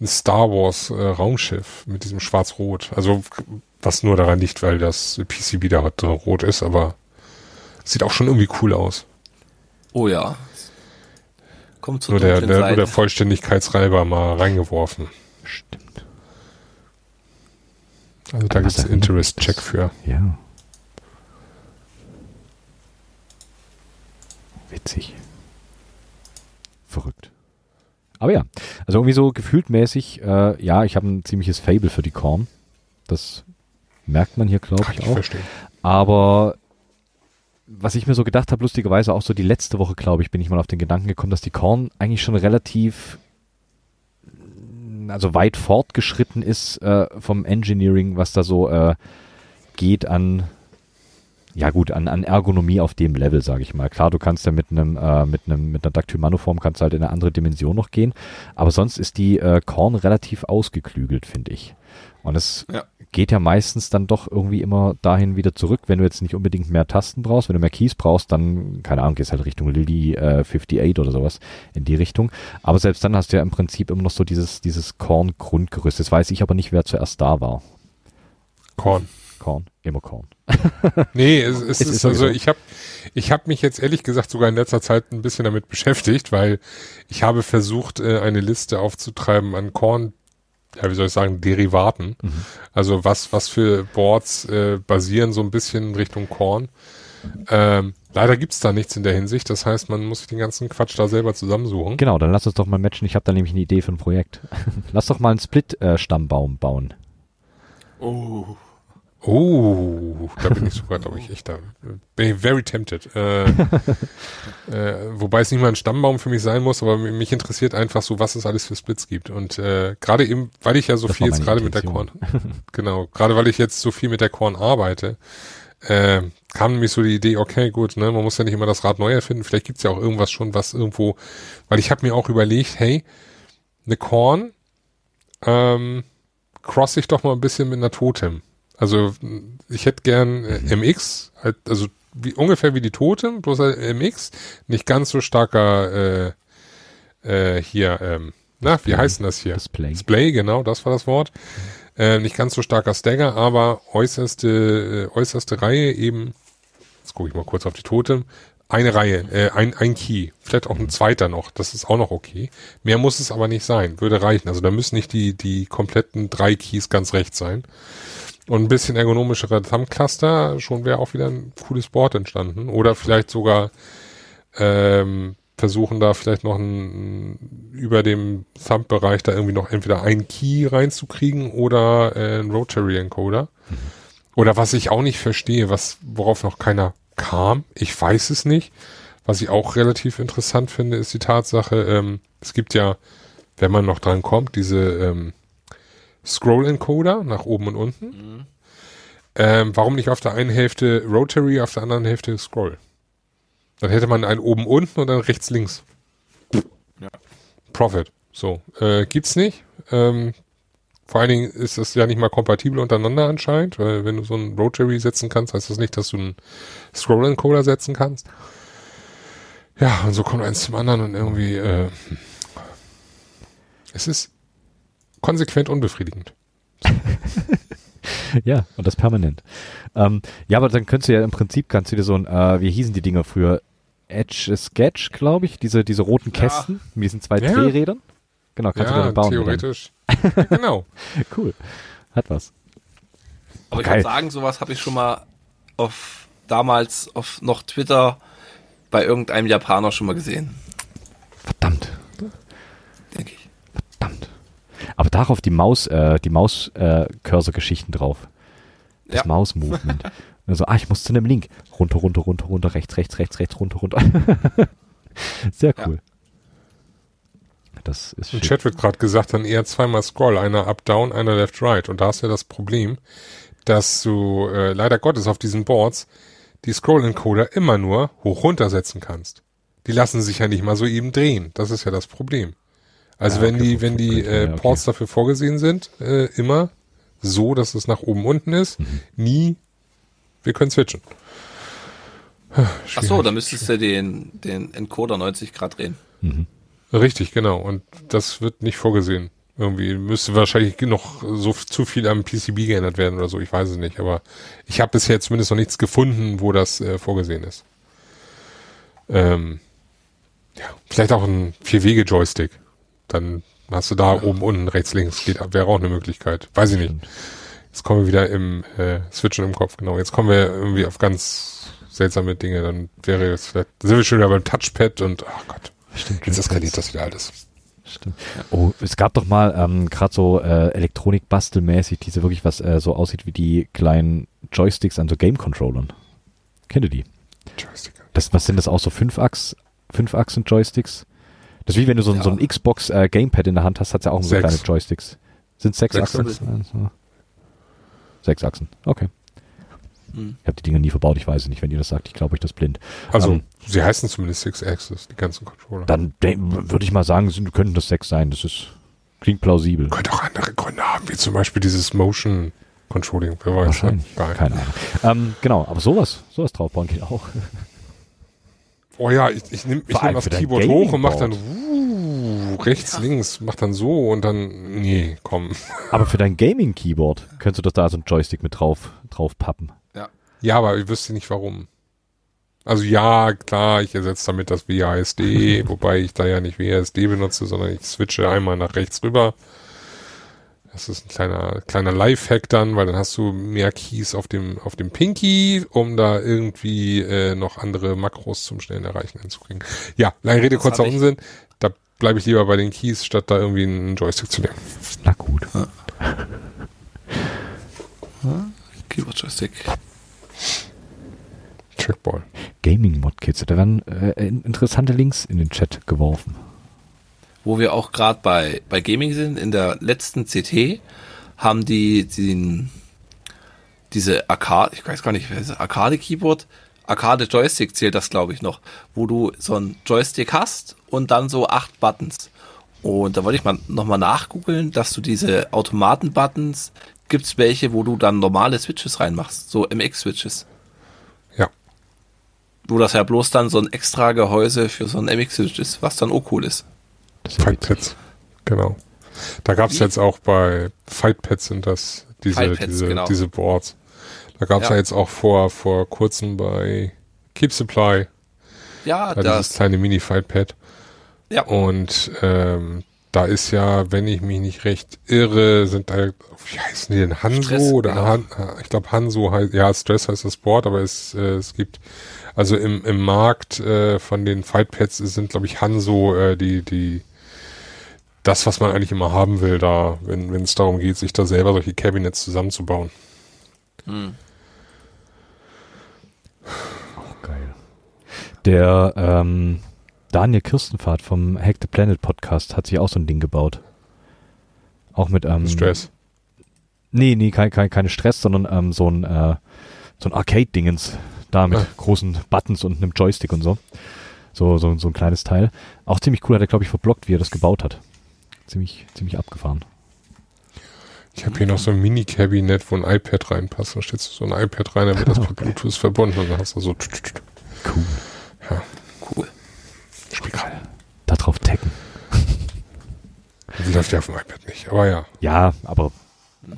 ein Star Wars äh, Raumschiff mit diesem Schwarz-Rot. Also was nur daran liegt, weil das PCB da rot ist, aber sieht auch schon irgendwie cool aus. Oh ja. Kommt zur Nur der, dunklen der, nur Seite. der Vollständigkeitsreiber mal reingeworfen. Stimmt. Also da gibt's da einen Interest-Check für. Ja. Witzig. Verrückt. Aber ja, also irgendwie so gefühltmäßig, äh, ja, ich habe ein ziemliches Fable für die Korn. Das merkt man hier, glaube ich, ich auch. verstehen. Aber was ich mir so gedacht habe, lustigerweise auch so die letzte Woche, glaube ich, bin ich mal auf den Gedanken gekommen, dass die Korn eigentlich schon relativ also weit fortgeschritten ist äh, vom Engineering, was da so äh, geht an ja gut, an, an Ergonomie auf dem Level, sage ich mal. Klar, du kannst ja mit einem äh, mit einem mit einer Dactylmanoform kannst halt in eine andere Dimension noch gehen, aber sonst ist die äh, Korn relativ ausgeklügelt, finde ich. Und es Ja. geht ja meistens dann doch irgendwie immer dahin wieder zurück, wenn du jetzt nicht unbedingt mehr Tasten brauchst, wenn du mehr Keys brauchst, dann, keine Ahnung, gehst halt Richtung Lily äh, 58 oder sowas in die Richtung. Aber selbst dann hast du ja im Prinzip immer noch so dieses, dieses Korn-Grundgerüst. Jetzt weiß ich aber nicht, wer zuerst da war. Korn. Korn, immer Korn. Nee, es, es, Es ist, ist also ich habe ich hab mich jetzt ehrlich gesagt sogar in letzter Zeit ein bisschen damit beschäftigt, weil ich habe versucht, äh, eine Liste aufzutreiben an Korn, ja, wie soll ich sagen, Derivaten. Mhm. Also was, was für Boards äh, basieren so ein bisschen in Richtung Korn. Ähm, leider gibt's da nichts in der Hinsicht. Das heißt, man muss sich den ganzen Quatsch da selber zusammensuchen. Genau, dann lass uns doch mal matchen. Ich habe da nämlich eine Idee für ein Projekt. lass doch mal einen Split-Stammbaum bauen. Oh. Oh, da bin ich sogar, glaube ich, echt da. Bin ich very tempted. Äh, äh, wobei es nicht mal ein Stammbaum für mich sein muss, aber mi- mich interessiert einfach so, was es alles für Splits gibt. Und äh, gerade eben, weil ich ja so Das viel jetzt gerade mit der. Korn, genau, gerade weil ich jetzt so viel mit der Korn arbeite, äh, kam nämlich so die Idee, okay, gut, ne, man muss ja nicht immer das Rad neu erfinden, vielleicht gibt's ja auch irgendwas schon, was irgendwo, weil ich habe mir auch überlegt, hey, eine Korn, ähm, cross ich doch mal ein bisschen mit einer Totem. Also ich hätte gern äh, MX, halt, also wie, ungefähr wie die Totem, bloß halt MX, nicht ganz so starker äh, äh, hier, ähm, na, wie heißt denn das hier? Display. Display, genau, das war das Wort. Äh, nicht ganz so starker Stagger, aber äußerste, äh, äußerste Reihe eben, jetzt gucke ich mal kurz auf die Totem, eine Reihe, äh, ein, ein Key, vielleicht auch ein zweiter noch, das ist auch noch okay. Mehr muss es aber nicht sein, würde reichen. Also da müssen nicht die, die kompletten drei Keys ganz rechts sein. Und ein bisschen ergonomischere Thumb-Cluster, schon wäre auch wieder ein cooles Board entstanden. Oder vielleicht sogar ähm, versuchen da vielleicht noch ein, über dem Thumb-Bereich da irgendwie noch entweder ein Key reinzukriegen oder äh, ein Rotary Encoder. Oder was ich auch nicht verstehe, was worauf noch keiner kam, ich weiß es nicht. Was ich auch relativ interessant finde, ist die Tatsache, ähm, es gibt ja, wenn man noch dran kommt, diese ähm, Scroll-Encoder nach oben und unten. Ähm, warum nicht auf der einen Hälfte Rotary, auf der anderen Hälfte Scroll? Dann hätte man einen oben unten und dann rechts links. Ja. Profit. So. Äh, gibt's nicht. Ähm, vor allen Dingen ist das ja nicht mal kompatibel untereinander anscheinend, weil wenn du so einen Rotary setzen kannst, heißt das nicht, dass du einen Scroll-Encoder setzen kannst. Ja, und so kommt eins zum anderen und irgendwie, äh, es ist konsequent unbefriedigend. ja, und das permanent. Ähm, ja, aber dann könntest du ja im Prinzip, kannst du dir so ein, äh, wie hießen die Dinger früher? Edge Sketch, glaube ich, diese, diese roten Ja. Kästen mit diesen zwei Ja. Drehrädern. Genau, kannst du ja, dann bauen. theoretisch. genau. Cool. Hat was. Aber ich Geil. würde sagen, sowas habe ich schon mal auf damals auf noch Twitter bei irgendeinem Japaner schon mal gesehen, Verdammt, denke ich. verdammt. Aber darauf die Maus, äh, die Maus-Cursor-Geschichten drauf. Das Ja. Maus-Movement. Also, ah, ich muss zu einem Link. Runter, runter, runter, runter, rechts, rechts, rechts, rechts, runter, runter. Sehr Ja. cool. Das ist Im. Chat wird gerade gesagt, dann eher zweimal Scroll, einer up, down, einer left, right. Und da ist ja das Problem, dass du äh, leider Gottes auf diesen Boards die Scroll-Encoder immer nur hoch runter setzen kannst. Die lassen sich ja nicht mal so eben drehen. Das ist ja das Problem. Also Ah, wenn okay, die, wenn die äh, ja, okay. Ports dafür vorgesehen sind, äh, immer so, dass es nach oben unten ist, Mhm. nie, wir können switchen. Ach so, dann müsstest du den, den Encoder 90 Grad drehen. Richtig, genau. Und das wird nicht vorgesehen. Irgendwie müsste wahrscheinlich noch so zu viel am PCB geändert werden oder so. Ich weiß es nicht. Aber ich habe bisher zumindest noch nichts gefunden, wo das äh, vorgesehen ist. Ähm, ja, vielleicht auch ein Vier-Wege-Joystick. Dann hast du da oben, unten, rechts, links. Geht, wäre auch eine Möglichkeit. Weiß ich nicht. Jetzt kommen wir wieder im äh, Switchen im Kopf. Genau. Jetzt kommen wir irgendwie auf ganz seltsame Dinge. Dann wäre jetzt vielleicht, sind wir schon wieder beim Touchpad und, ach Gott. Stimmt, Jetzt eskaliert das wieder alles. Stimmt. Oh, es gab doch mal ähm, gerade so äh, Elektronik-Bastelmäßig, diese wirklich was äh, so aussieht wie die kleinen Joysticks an so Game-Controllern. Kennt ihr die? Joystick. Das, was sind das auch so Fünf-Achs, Fünf-Achsen-Joysticks? Das ist wie wenn du so, ein Ja. so ein Xbox äh, Gamepad in der Hand hast, hat's ja auch so Sechs. kleine Joysticks. Sind sechs, Sechs Achsen? Achsen. Sechs Achsen, okay. Hm. Ich habe die Dinger nie verbaut, ich weiß es nicht, wenn ihr das sagt, ich glaube euch das blind. Also, Ähm, sie heißen zumindest Six Axis, die ganzen Controller. Dann würde ich mal sagen, sind, könnten das sechs sein, das ist, klingt plausibel. Könnte auch andere Gründe haben, wie zum Beispiel dieses Motion Controlling, wer weiß. Wahrscheinlich. Ne? Keine Ahnung. Ähm, genau, aber sowas, sowas draufbauen geht auch. Oh ja, ich, ich nehme ich nehm das Keyboard hoch und mach dann uh, rechts, links, mach dann so und dann, nee, komm. Aber für dein Gaming-Keyboard könntest du doch da so ein Joystick mit drauf, drauf pappen. Ja, aber ich wüsste nicht warum. Also ja, klar, ich ersetze damit das WASD, wobei ich da ja nicht WASD benutze, sondern ich switche einmal nach rechts rüber. Das ist ein kleiner, kleiner Lifehack dann, weil dann hast du mehr Keys auf dem, auf dem Pinky, um da irgendwie äh, noch andere Makros zum schnellen Erreichen hinzukriegen. Ja, lange Rede, kurzer Unsinn. Da bleibe ich lieber bei den Keys, statt da irgendwie einen Joystick zu nehmen. Na gut. Keyboard Joystick. Trackball. Gaming-Mod-Kits, da werden äh, in- interessante Links in den Chat geworfen. Wo wir auch gerade bei, bei Gaming sind, in der letzten CT haben die den, diese Arcade, ich weiß gar nicht, wer ist Arcade Keyboard, Arcade Joystick zählt das glaube ich noch, wo du so ein Joystick hast und dann so acht Buttons. Und da wollte ich mal nochmal nachgoogeln, dass du diese Automaten-Buttons, gibt's welche, wo du dann normale Switches reinmachst, so MX-Switches. Ja. Wo das ja bloß dann so ein extra Gehäuse für so ein MX-Switch ist, was dann auch cool ist. Das ist ja Fight witzig. Pads. Genau. Da gab es jetzt auch bei Fight Pads sind das diese, diese, genau. diese Boards. Da gab es ja. Ja. jetzt auch vor, vor kurzem bei Keep Supply Ja, da dieses das, kleine Mini-Fight-Pad. ja. Und ähm, da ist ja, wenn ich mich nicht recht irre, sind da, wie heißen die denn, Hanso Stress, oder genau. Han, ich glaube Hanso heißt, ja, Stress heißt das Board, aber es, äh, es gibt, also im, im Markt äh, von den Fightpads sind, glaube ich, Hanso äh, die, die, das, was man eigentlich immer haben will, da, wenn es darum geht, sich da selber solche Cabinets zusammenzubauen. Hm. Geil. Der ähm, Daniel Kirstenfahrt vom Hack the Planet Podcast hat sich auch so ein Ding gebaut. Auch mit ähm, Stress. Nee, nee, kein, kein, keine Stress, sondern ähm, so ein, äh, so ein Arcade-Dingens. Da mit Ah. großen Buttons und einem Joystick und so. So, so, so ein kleines Teil. Auch ziemlich cool hat er, glaube ich, verblockt, wie er das gebaut hat. Ziemlich, ziemlich abgefahren. Ich habe hier noch so ein Mini-Cabinet, wo ein iPad reinpasst. Da stellst du so ein iPad rein, dann wird das per Okay. Bluetooth verbunden und dann hast du so Cool. Cool. Spielkram. Da drauf tacken. Läuft ja auf dem iPad nicht. Aber ja, Ja, aber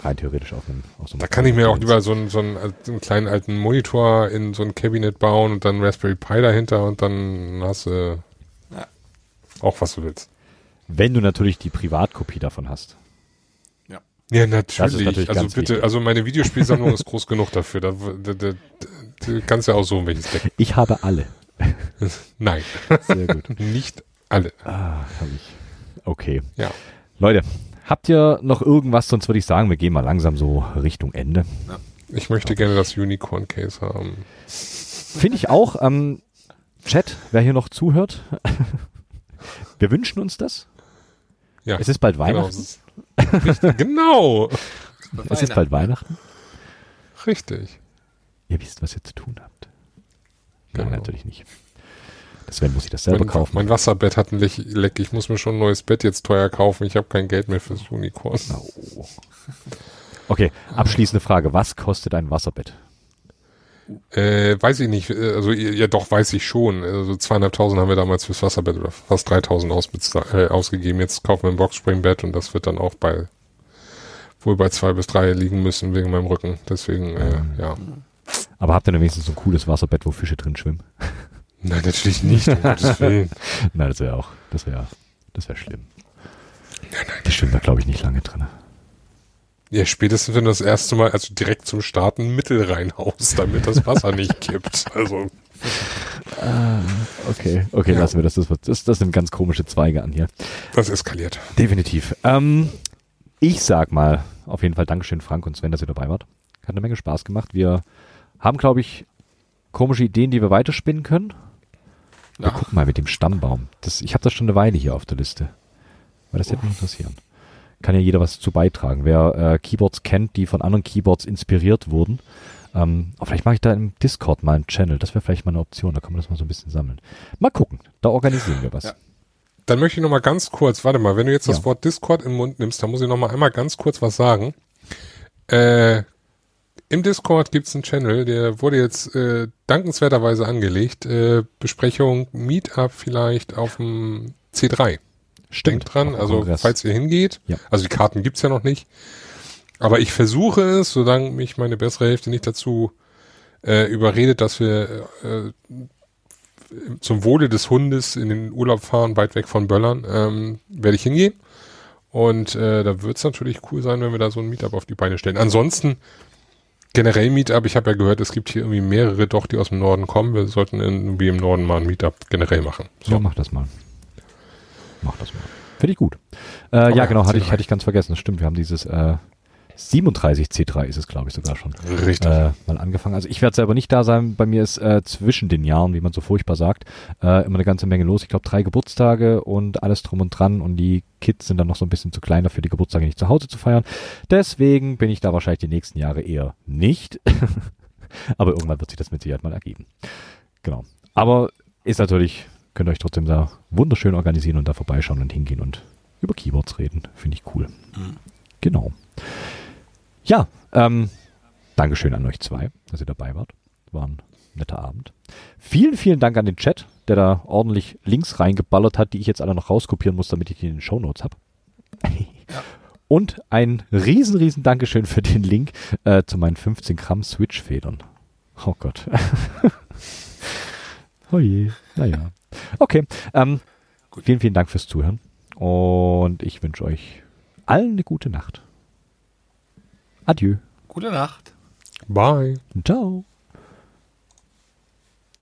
rein theoretisch auf einem, auf so einem da kann ich mir auch lieber so einen, so einen, einen kleinen alten Monitor in so ein Cabinet bauen und dann Raspberry Pi dahinter und dann hast du Ja. auch was du willst. Wenn du natürlich die Privatkopie davon hast. Ja, Das ist natürlich. natürlich also ganz bitte, wichtig. also meine Videospielsammlung ist groß genug dafür. Da, da, da, du kannst ja aussuchen, welches Deck. Ich habe alle. Nein, Sehr gut. nicht alle. Ah, herrlich. Okay. Ja. Leute, habt ihr noch irgendwas? Sonst würde ich sagen, wir gehen mal langsam so Richtung Ende. Ich möchte gerne das Unicorn Case haben. Finde ich auch. Ähm, Chat, wer hier noch zuhört, wir wünschen uns das. Ja. Es ist bald Genau, Weihnachten. ist- Richtig, genau. Es ist bald Weihnachten. Richtig. Ihr wisst, was ihr zu tun habt. Nein, Genau. natürlich nicht. Deswegen muss ich das selber Mein, kaufen. mein Wasserbett hat ein Leck. Ich muss mir schon ein neues Bett jetzt teuer kaufen. Ich habe kein Geld mehr fürs Unicorn. Oh. Okay, abschließende Frage. Was kostet ein Wasserbett? Äh, weiß ich nicht. Äh, Also ja, doch weiß ich schon. Also zweieinhalbtausend haben wir damals fürs Wasserbett oder fast 3000 ausbezahlt, äh, ausgegeben. Jetzt kaufen wir ein Boxspringbett und das wird dann auch bei wohl bei zwei bis drei liegen müssen wegen meinem Rücken. Deswegen äh, ja. Aber habt ihr denn wenigstens so ein cooles Wasserbett, wo Fische drin schwimmen? Nein, natürlich nicht. Um Gottes Willen. Nein, das wäre auch, das wäre, das wäre schlimm. Das schwimmt da, glaube ich, nicht lange drin. Ja, spätestens wenn du das erste Mal, also direkt zum Starten Mittel reinhaust, damit das Wasser nicht kippt. Also Okay, okay, Ja. lassen wir das. Das, das. das sind ganz komische Zweige an hier. das eskaliert. Definitiv. Ähm, ich sag mal, auf jeden Fall Dankeschön, Frank und Sven, dass ihr dabei wart. Hat eine Menge Spaß gemacht. Wir haben, glaube ich, komische Ideen, die wir weiterspinnen können. Wir gucken mal mit dem Stammbaum. Das, ich habe das schon eine Weile hier auf der Liste. Weil das hätte mich interessieren. Kann ja jeder was zu beitragen. Wer äh, Keyboards kennt, die von anderen Keyboards inspiriert wurden. Ähm, vielleicht mache ich da im Discord mal einen Channel. Das wäre vielleicht mal eine Option. Da kann man das mal so ein bisschen sammeln. Mal gucken. Da organisieren wir was. Ja. Dann möchte ich noch mal ganz kurz, warte mal, wenn du jetzt das Ja. Wort Discord im Mund nimmst, dann muss ich noch mal einmal ganz kurz was sagen. Äh, Im Discord gibt's einen Channel, der wurde jetzt äh, dankenswerterweise angelegt. Äh, Besprechung, Meetup vielleicht auf dem C3. Denkt dran, also Kongress. falls ihr hingeht. Ja. Also die Karten gibt's ja noch nicht. Aber ich versuche es, solange mich meine bessere Hälfte nicht dazu äh, überredet, dass wir äh, zum Wohle des Hundes in den Urlaub fahren, weit weg von Böllern, ähm, werde ich hingehen. Und äh, da wird es natürlich cool sein, wenn wir da so ein Meetup auf die Beine stellen. Ansonsten generell Meetup, ich habe ja gehört, es gibt hier irgendwie mehrere doch, die aus dem Norden kommen. Wir sollten irgendwie im Norden mal ein Meetup generell machen. Ja, mach das mal. Mach das mal. Finde ich gut. Äh, ja, genau, hatte ich, C3. hatte ich ganz vergessen. Das stimmt, wir haben dieses äh, 37 C3 ist es, glaube ich, sogar schon. Richtig. Äh, mal angefangen. Also ich werde selber nicht da sein. Bei mir ist äh, zwischen den Jahren, wie man so furchtbar sagt, äh, immer eine ganze Menge los. Ich glaube, drei Geburtstage und alles drum und dran. Und die Kids sind dann noch so ein bisschen zu kleiner für die Geburtstage nicht zu Hause zu feiern. Deswegen bin ich da wahrscheinlich die nächsten Jahre eher nicht. Aber irgendwann wird sich das mit Sicherheit mal ergeben. Genau. Aber ist natürlich, könnt ihr euch trotzdem da wunderschön organisieren und da vorbeischauen und hingehen und über Keyboards reden. Finde ich cool. Genau. Ja, ähm, Dankeschön an euch zwei, dass ihr dabei wart. War ein netter Abend. Vielen, vielen Dank an den Chat, der da ordentlich Links reingeballert hat, die ich jetzt alle noch rauskopieren muss, damit ich die in den Shownotes habe. Und ein riesen, riesen Dankeschön für den Link äh, zu meinen 15 Gramm Switch-Federn. Oh Gott. oh je. Naja. Okay. Ähm, vielen, vielen Dank fürs Zuhören. Und ich wünsche euch allen eine gute Nacht. Adieu. Gute Nacht. Bye. Ciao.